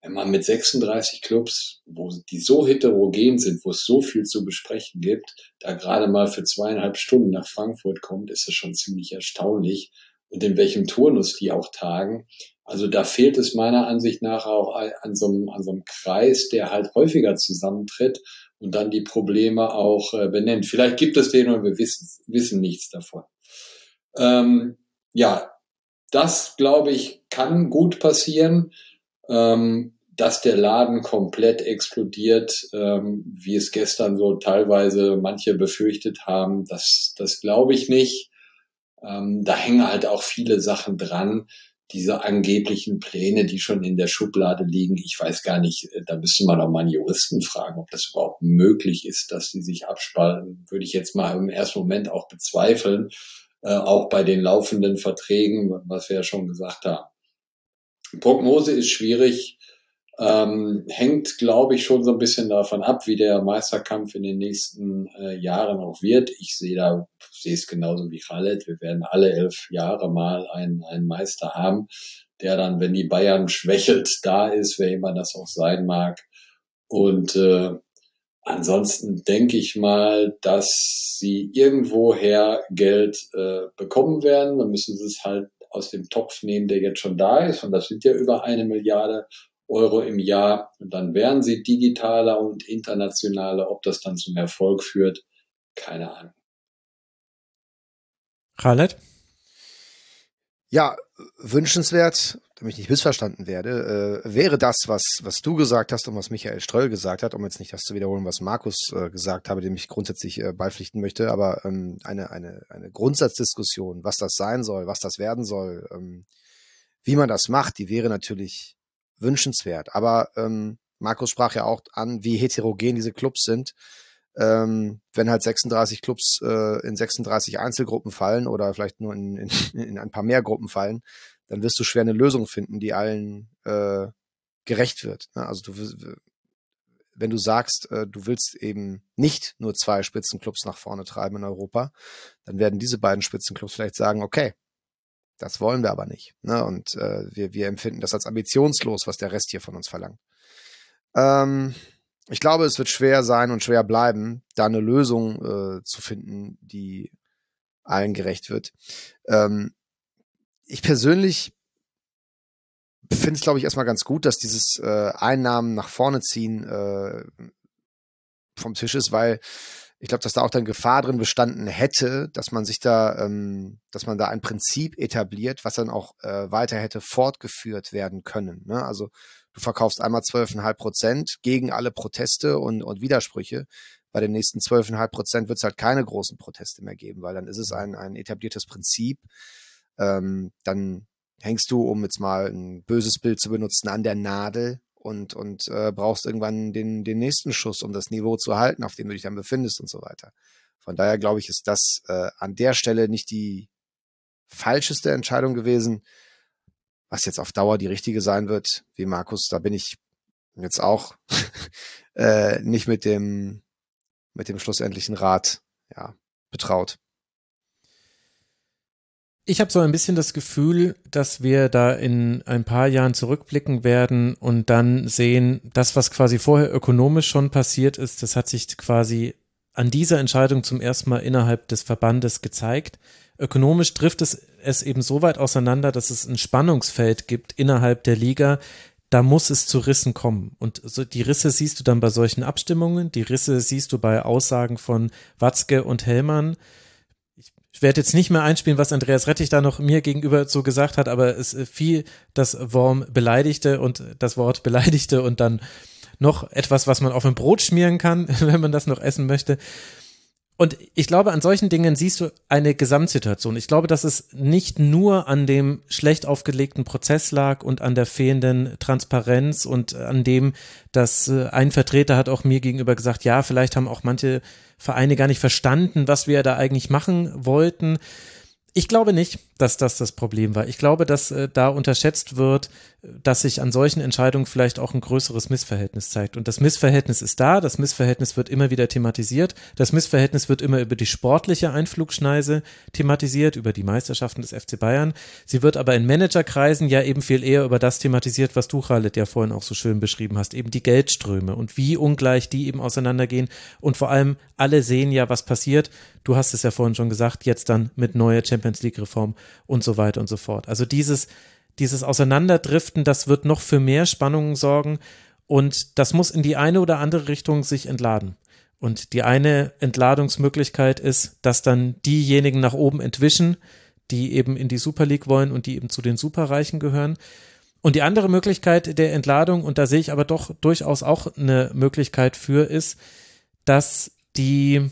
wenn man mit 36 Clubs, wo die so heterogen sind, wo es so viel zu besprechen gibt, da gerade mal für zweieinhalb Stunden nach Frankfurt kommt, ist das schon ziemlich erstaunlich. Und in welchem Turnus die auch tagen. Also da fehlt es meiner Ansicht nach auch an so einem, an so einem Kreis, der halt häufiger zusammentritt und dann die Probleme auch äh, benennt. Vielleicht gibt es den und wir wissen, wissen nichts davon. Ähm, ja, das glaube ich kann gut passieren ähm, dass der Laden komplett explodiert, ähm, wie es gestern so teilweise manche befürchtet haben, das, das glaube ich nicht. Ähm, da hängen halt auch viele Sachen dran, diese angeblichen Pläne, die schon in der Schublade liegen. Ich weiß gar nicht, äh, da müsste man auch mal einen Juristen fragen, ob das überhaupt möglich ist, dass die sich abspalten. Würde ich jetzt mal im ersten Moment auch bezweifeln, äh, auch bei den laufenden Verträgen, was wir ja schon gesagt haben. Prognose ist schwierig, ähm, hängt, glaube ich, schon so ein bisschen davon ab, wie der Meisterkampf in den nächsten äh, Jahren auch wird. Ich sehe da, sehe es genauso wie Khaled. Wir werden alle elf Jahre mal einen, einen Meister haben, der dann, wenn die Bayern schwächelt, da ist, wer immer das auch sein mag. Und äh, ansonsten denke ich mal, dass sie irgendwoher Geld äh, bekommen werden. Dann müssen sie es halt aus dem Topf nehmen, der jetzt schon da ist. Und das sind ja über eine Milliarde Euro im Jahr. Und dann werden sie digitaler und internationaler. Ob das dann zum Erfolg führt, keine Ahnung. Khaled? Ja, wünschenswert, damit ich nicht missverstanden werde, äh, wäre das, was, was du gesagt hast und was Michael Ströll gesagt hat, um jetzt nicht das zu wiederholen, was Markus äh, gesagt habe, dem ich grundsätzlich äh, beipflichten möchte, aber ähm, eine, eine, eine Grundsatzdiskussion, was das sein soll, was das werden soll, ähm, wie man das macht, die wäre natürlich wünschenswert. Aber ähm, Markus sprach ja auch an, wie heterogen diese Clubs sind ähm, wenn halt 36 Clubs äh, in 36 Einzelgruppen fallen oder vielleicht nur in, in, in ein paar mehr Gruppen fallen, dann wirst du schwer eine Lösung finden, die allen äh, gerecht wird. Ne? Also du, wenn du sagst, äh, du willst eben nicht nur zwei Spitzenclubs nach vorne treiben in Europa, dann werden diese beiden Spitzenclubs vielleicht sagen, okay, das wollen wir aber nicht. Ne? Und äh, wir, wir empfinden das als ambitionslos, was der Rest hier von uns verlangt. Ähm, ich glaube, es wird schwer sein und schwer bleiben, da eine Lösung äh, zu finden, die allen gerecht wird. Ähm, ich persönlich finde es, glaube ich, erstmal ganz gut, dass dieses äh, Einnahmen nach vorne ziehen äh, vom Tisch ist, weil ich glaube, dass da auch dann Gefahr drin bestanden hätte, dass man sich da, ähm, dass man da ein Prinzip etabliert, was dann auch äh, weiter hätte fortgeführt werden können. Ne? Also du verkaufst einmal 12,5 Prozent gegen alle Proteste und, und Widersprüche. Bei den nächsten 12,5 Prozent wird es halt keine großen Proteste mehr geben, weil dann ist es ein, ein etabliertes Prinzip. Ähm, dann hängst du, um jetzt mal ein böses Bild zu benutzen, an der Nadel und, und äh, brauchst irgendwann den, den nächsten Schuss, um das Niveau zu halten, auf dem du dich dann befindest und so weiter. Von daher glaube ich, ist das äh, an der Stelle nicht die falscheste Entscheidung gewesen. Was jetzt auf Dauer die richtige sein wird, wie Markus, da bin ich jetzt auch äh, nicht mit dem, mit dem schlussendlichen Rat ja, betraut. Ich habe so ein bisschen das Gefühl, dass wir da in ein paar Jahren zurückblicken werden und dann sehen, das, was quasi vorher ökonomisch schon passiert ist, das hat sich quasi an dieser Entscheidung zum ersten Mal innerhalb des Verbandes gezeigt. Ökonomisch trifft es es eben so weit auseinander, dass es ein Spannungsfeld gibt innerhalb der Liga. Da muss es zu Rissen kommen. Und so die Risse siehst du dann bei solchen Abstimmungen. Die Risse siehst du bei Aussagen von Watzke und Hellmann ich werde jetzt nicht mehr einspielen, was Andreas Rettich da noch mir gegenüber so gesagt hat, aber es fiel das Worm beleidigte und das Wort beleidigte und dann noch etwas, was man auf ein Brot schmieren kann, wenn man das noch essen möchte. Und ich glaube, an solchen Dingen siehst du eine Gesamtsituation. Ich glaube, dass es nicht nur an dem schlecht aufgelegten Prozess lag und an der fehlenden Transparenz und an dem, dass äh, ein Vertreter hat auch mir gegenüber gesagt, ja, vielleicht haben auch manche Vereine gar nicht verstanden, was wir da eigentlich machen wollten. Ich glaube nicht, dass das das Problem war. Ich glaube, dass äh, da unterschätzt wird, dass sich an solchen Entscheidungen vielleicht auch ein größeres Missverhältnis zeigt. Und das Missverhältnis ist da, das Missverhältnis wird immer wieder thematisiert, das Missverhältnis wird immer über die sportliche Einflugschneise thematisiert, über die Meisterschaften des FC Bayern. Sie wird aber in Managerkreisen ja eben viel eher über das thematisiert, was du, Khaled, ja vorhin auch so schön beschrieben hast, eben die Geldströme und wie ungleich die eben auseinandergehen. Und vor allem alle sehen ja, was passiert. Du hast es ja vorhin schon gesagt, jetzt dann mit neuer Champions League Reform und so weiter und so fort. Also dieses dieses Auseinanderdriften, das wird noch für mehr Spannungen sorgen und das muss in die eine oder andere Richtung sich entladen. Und die eine Entladungsmöglichkeit ist, dass dann diejenigen nach oben entwischen, die eben in die Super League wollen und die eben zu den Superreichen gehören. Und die andere Möglichkeit der Entladung, und da sehe ich aber doch durchaus auch eine Möglichkeit für, ist, dass die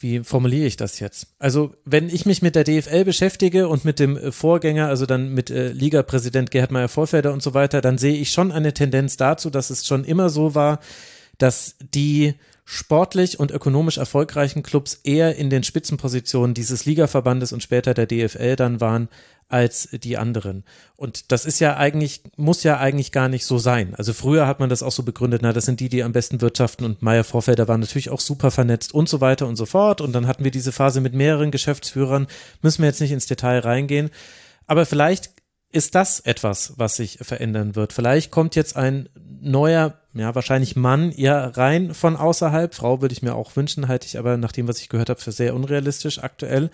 wie formuliere ich das jetzt? Also, wenn ich mich mit der DFL beschäftige und mit dem äh, Vorgänger, also dann mit äh, Liga-Präsident Gerhard Meyer-Vorfelder und so weiter, dann sehe ich schon eine Tendenz dazu, dass es schon immer so war, dass die sportlich und ökonomisch erfolgreichen Clubs eher in den Spitzenpositionen dieses Ligaverbandes und später der DFL dann waren, als die anderen. Und das ist ja eigentlich, muss ja eigentlich gar nicht so sein. Also früher hat man das auch so begründet, na, das sind die, die am besten wirtschaften und Meier Vorfelder waren natürlich auch super vernetzt und so weiter und so fort. Und dann hatten wir diese Phase mit mehreren Geschäftsführern, müssen wir jetzt nicht ins Detail reingehen. Aber vielleicht ist das etwas, was sich verändern wird. Vielleicht kommt jetzt ein neuer, ja, wahrscheinlich Mann ja rein von außerhalb. Frau würde ich mir auch wünschen, halte ich aber nach dem, was ich gehört habe, für sehr unrealistisch aktuell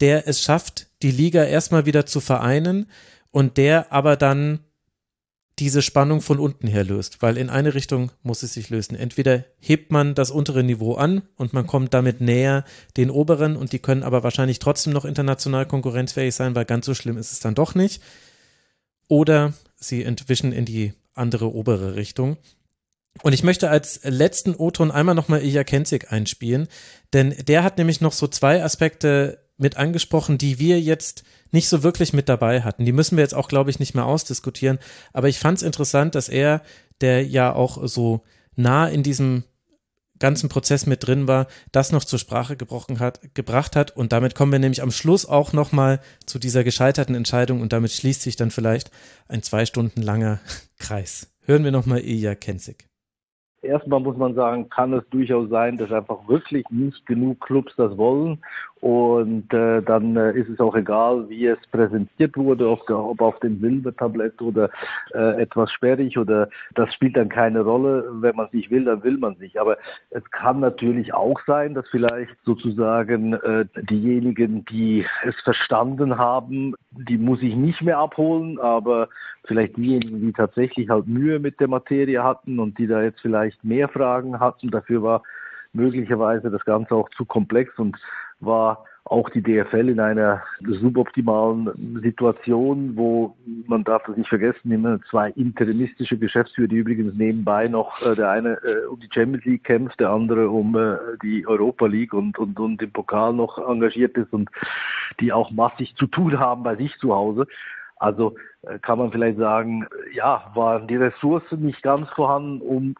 der es schafft, die Liga erstmal wieder zu vereinen und der aber dann diese Spannung von unten her löst, weil in eine Richtung muss es sich lösen. Entweder hebt man das untere Niveau an und man kommt damit näher den oberen und die können aber wahrscheinlich trotzdem noch international konkurrenzfähig sein, weil ganz so schlimm ist es dann doch nicht. Oder sie entwischen in die andere obere Richtung. Und ich möchte als letzten O-Ton einmal nochmal Ilja Kenzig einspielen, denn der hat nämlich noch so zwei Aspekte mit angesprochen, die wir jetzt nicht so wirklich mit dabei hatten. Die müssen wir jetzt auch, glaube ich, nicht mehr ausdiskutieren. Aber ich fand es interessant, dass er, der ja auch so nah in diesem ganzen Prozess mit drin war, das noch zur Sprache gebrochen hat, gebracht hat. Und damit kommen wir nämlich am Schluss auch nochmal zu dieser gescheiterten Entscheidung und damit schließt sich dann vielleicht ein zwei Stunden langer Kreis. Hören wir nochmal Ilja Kenzig. Erstmal muss man sagen, kann es durchaus sein, dass einfach wirklich nicht genug Clubs das wollen und äh, dann äh, ist es auch egal, wie es präsentiert wurde, ob, ob auf dem Silbertablett oder äh, etwas sperrig oder das spielt dann keine Rolle. Wenn man sich will, dann will man sich. Aber es kann natürlich auch sein, dass vielleicht sozusagen äh, diejenigen, die es verstanden haben, die muss ich nicht mehr abholen, aber vielleicht diejenigen, die tatsächlich halt Mühe mit der Materie hatten und die da jetzt vielleicht mehr Fragen hatten, dafür war möglicherweise das Ganze auch zu komplex und war auch die DFL in einer suboptimalen Situation, wo man darf das nicht vergessen, immer zwei interimistische Geschäftsführer, die übrigens nebenbei noch äh, der eine äh, um die Champions League kämpft, der andere um äh, die Europa League und, und, und den Pokal noch engagiert ist und die auch massig zu tun haben bei sich zu Hause. Also äh, kann man vielleicht sagen, ja, waren die Ressourcen nicht ganz vorhanden, um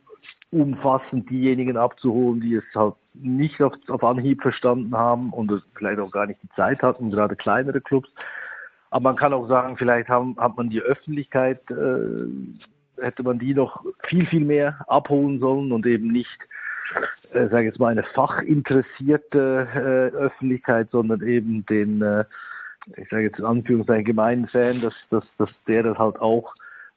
umfassend diejenigen abzuholen, die es halt nicht auf, auf Anhieb verstanden haben und vielleicht auch gar nicht die Zeit hatten, gerade kleinere Clubs. Aber man kann auch sagen, vielleicht haben, hat man die Öffentlichkeit, äh, hätte man die noch viel, viel mehr abholen sollen und eben nicht, äh, sage ich jetzt mal, eine fachinteressierte äh, Öffentlichkeit, sondern eben den, äh, ich sage jetzt in Anführungszeichen, gemeinen Fan, dass, dass, dass der das halt auch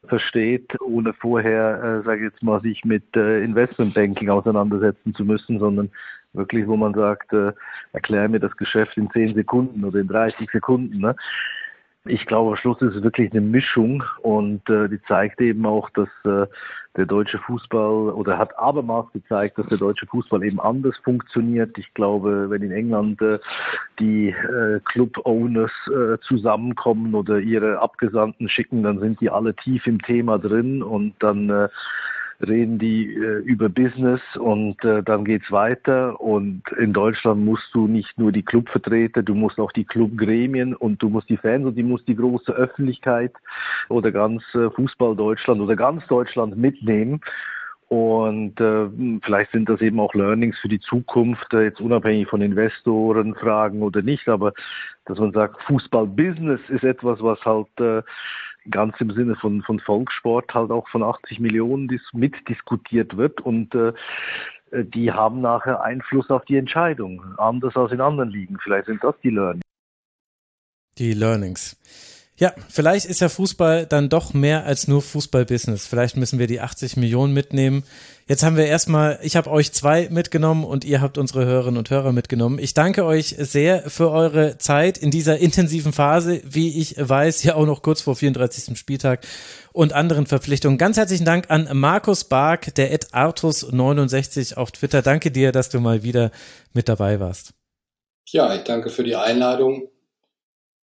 versteht, ohne vorher, äh, sage ich jetzt mal, sich mit äh, Investmentbanking auseinandersetzen zu müssen, sondern wirklich, wo man sagt, äh, erklär mir das Geschäft in 10 Sekunden oder in 30 Sekunden. Ne? Ich glaube, am Schluss ist es wirklich eine Mischung und äh, die zeigt eben auch, dass äh, der deutsche Fußball oder hat abermals gezeigt, dass der deutsche Fußball eben anders funktioniert. Ich glaube, wenn in England äh, die äh, Club-Owners äh, zusammenkommen oder ihre Abgesandten schicken, dann sind die alle tief im Thema drin und dann äh, reden die äh, über Business und äh, dann geht's weiter. Und in Deutschland musst du nicht nur die Clubvertreter, du musst auch die Clubgremien und du musst die Fans und du musst die große Öffentlichkeit oder ganz äh, Fußball Deutschland oder ganz Deutschland mitnehmen. Und äh, vielleicht sind das eben auch Learnings für die Zukunft, äh, jetzt unabhängig von Investorenfragen oder nicht, aber dass man sagt, Fußball-Business ist etwas, was halt äh, ganz im Sinne von, von Volkssport halt auch von 80 Millionen dis mitdiskutiert wird und äh, die haben nachher Einfluss auf die Entscheidung, anders als in anderen Ligen. Vielleicht sind das die Learnings. Die Learnings. Ja, vielleicht ist ja Fußball dann doch mehr als nur Fußballbusiness. Vielleicht müssen wir die 80 Millionen mitnehmen. Jetzt haben wir erstmal, ich habe euch zwei mitgenommen und ihr habt unsere Hörerinnen und Hörer mitgenommen. Ich danke euch sehr für eure Zeit in dieser intensiven Phase, wie ich weiß, ja auch noch kurz vor 34. Spieltag und anderen Verpflichtungen. Ganz herzlichen Dank an Markus Bark, der Ed Artus69 auf Twitter. Danke dir, dass du mal wieder mit dabei warst. Ja, ich danke für die Einladung.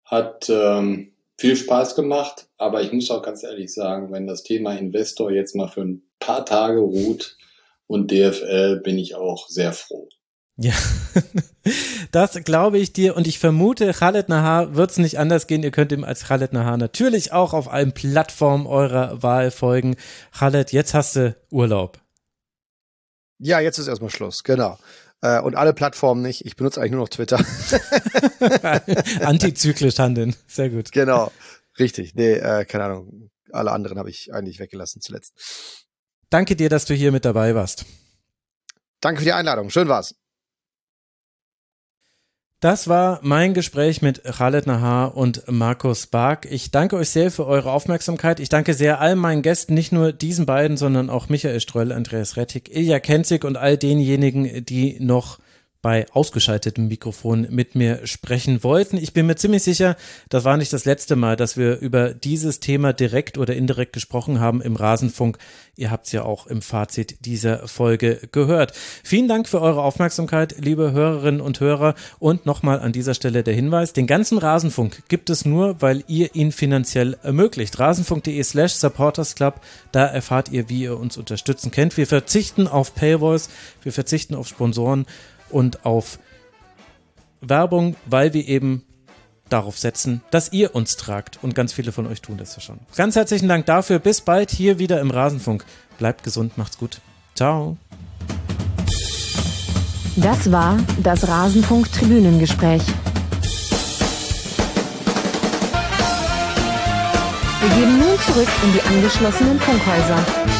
Hat ähm, viel Spaß gemacht, aber ich muss auch ganz ehrlich sagen, wenn das Thema Investor jetzt mal für ein paar Tage ruht und DFL, bin ich auch sehr froh. Ja, das glaube ich dir und ich vermute, Khaled Nahar wird es nicht anders gehen. Ihr könnt ihm als Khaled Nahar natürlich auch auf allen Plattformen eurer Wahl folgen. Khaled, jetzt hast du Urlaub. Ja, jetzt ist erstmal Schluss, genau. Äh, und alle Plattformen nicht. Ich benutze eigentlich nur noch Twitter. Antizyklisch handeln. Sehr gut. Genau. Richtig. Nee, äh, keine Ahnung. Alle anderen habe ich eigentlich weggelassen zuletzt. Danke dir, dass du hier mit dabei warst. Danke für die Einladung. Schön war's. Das war mein Gespräch mit Khaled Nahar und Markus Bark. Ich danke euch sehr für eure Aufmerksamkeit. Ich danke sehr all meinen Gästen, nicht nur diesen beiden, sondern auch Michael Ströll, Andreas Rettig, Ilja Kenzig und all denjenigen, die noch bei ausgeschaltetem Mikrofon mit mir sprechen wollten. Ich bin mir ziemlich sicher, das war nicht das letzte Mal, dass wir über dieses Thema direkt oder indirekt gesprochen haben im Rasenfunk. Ihr habt es ja auch im Fazit dieser Folge gehört. Vielen Dank für eure Aufmerksamkeit, liebe Hörerinnen und Hörer. Und nochmal an dieser Stelle der Hinweis, den ganzen Rasenfunk gibt es nur, weil ihr ihn finanziell ermöglicht. Rasenfunk.de slash supportersclub, da erfahrt ihr, wie ihr uns unterstützen könnt. Wir verzichten auf Paywalls, wir verzichten auf Sponsoren und auf Werbung, weil wir eben darauf setzen, dass ihr uns tragt. Und ganz viele von euch tun das ja schon. Ganz herzlichen Dank dafür. Bis bald hier wieder im Rasenfunk. Bleibt gesund, macht's gut. Ciao. Das war das Rasenfunk Tribünengespräch. Wir gehen nun zurück in die angeschlossenen Funkhäuser.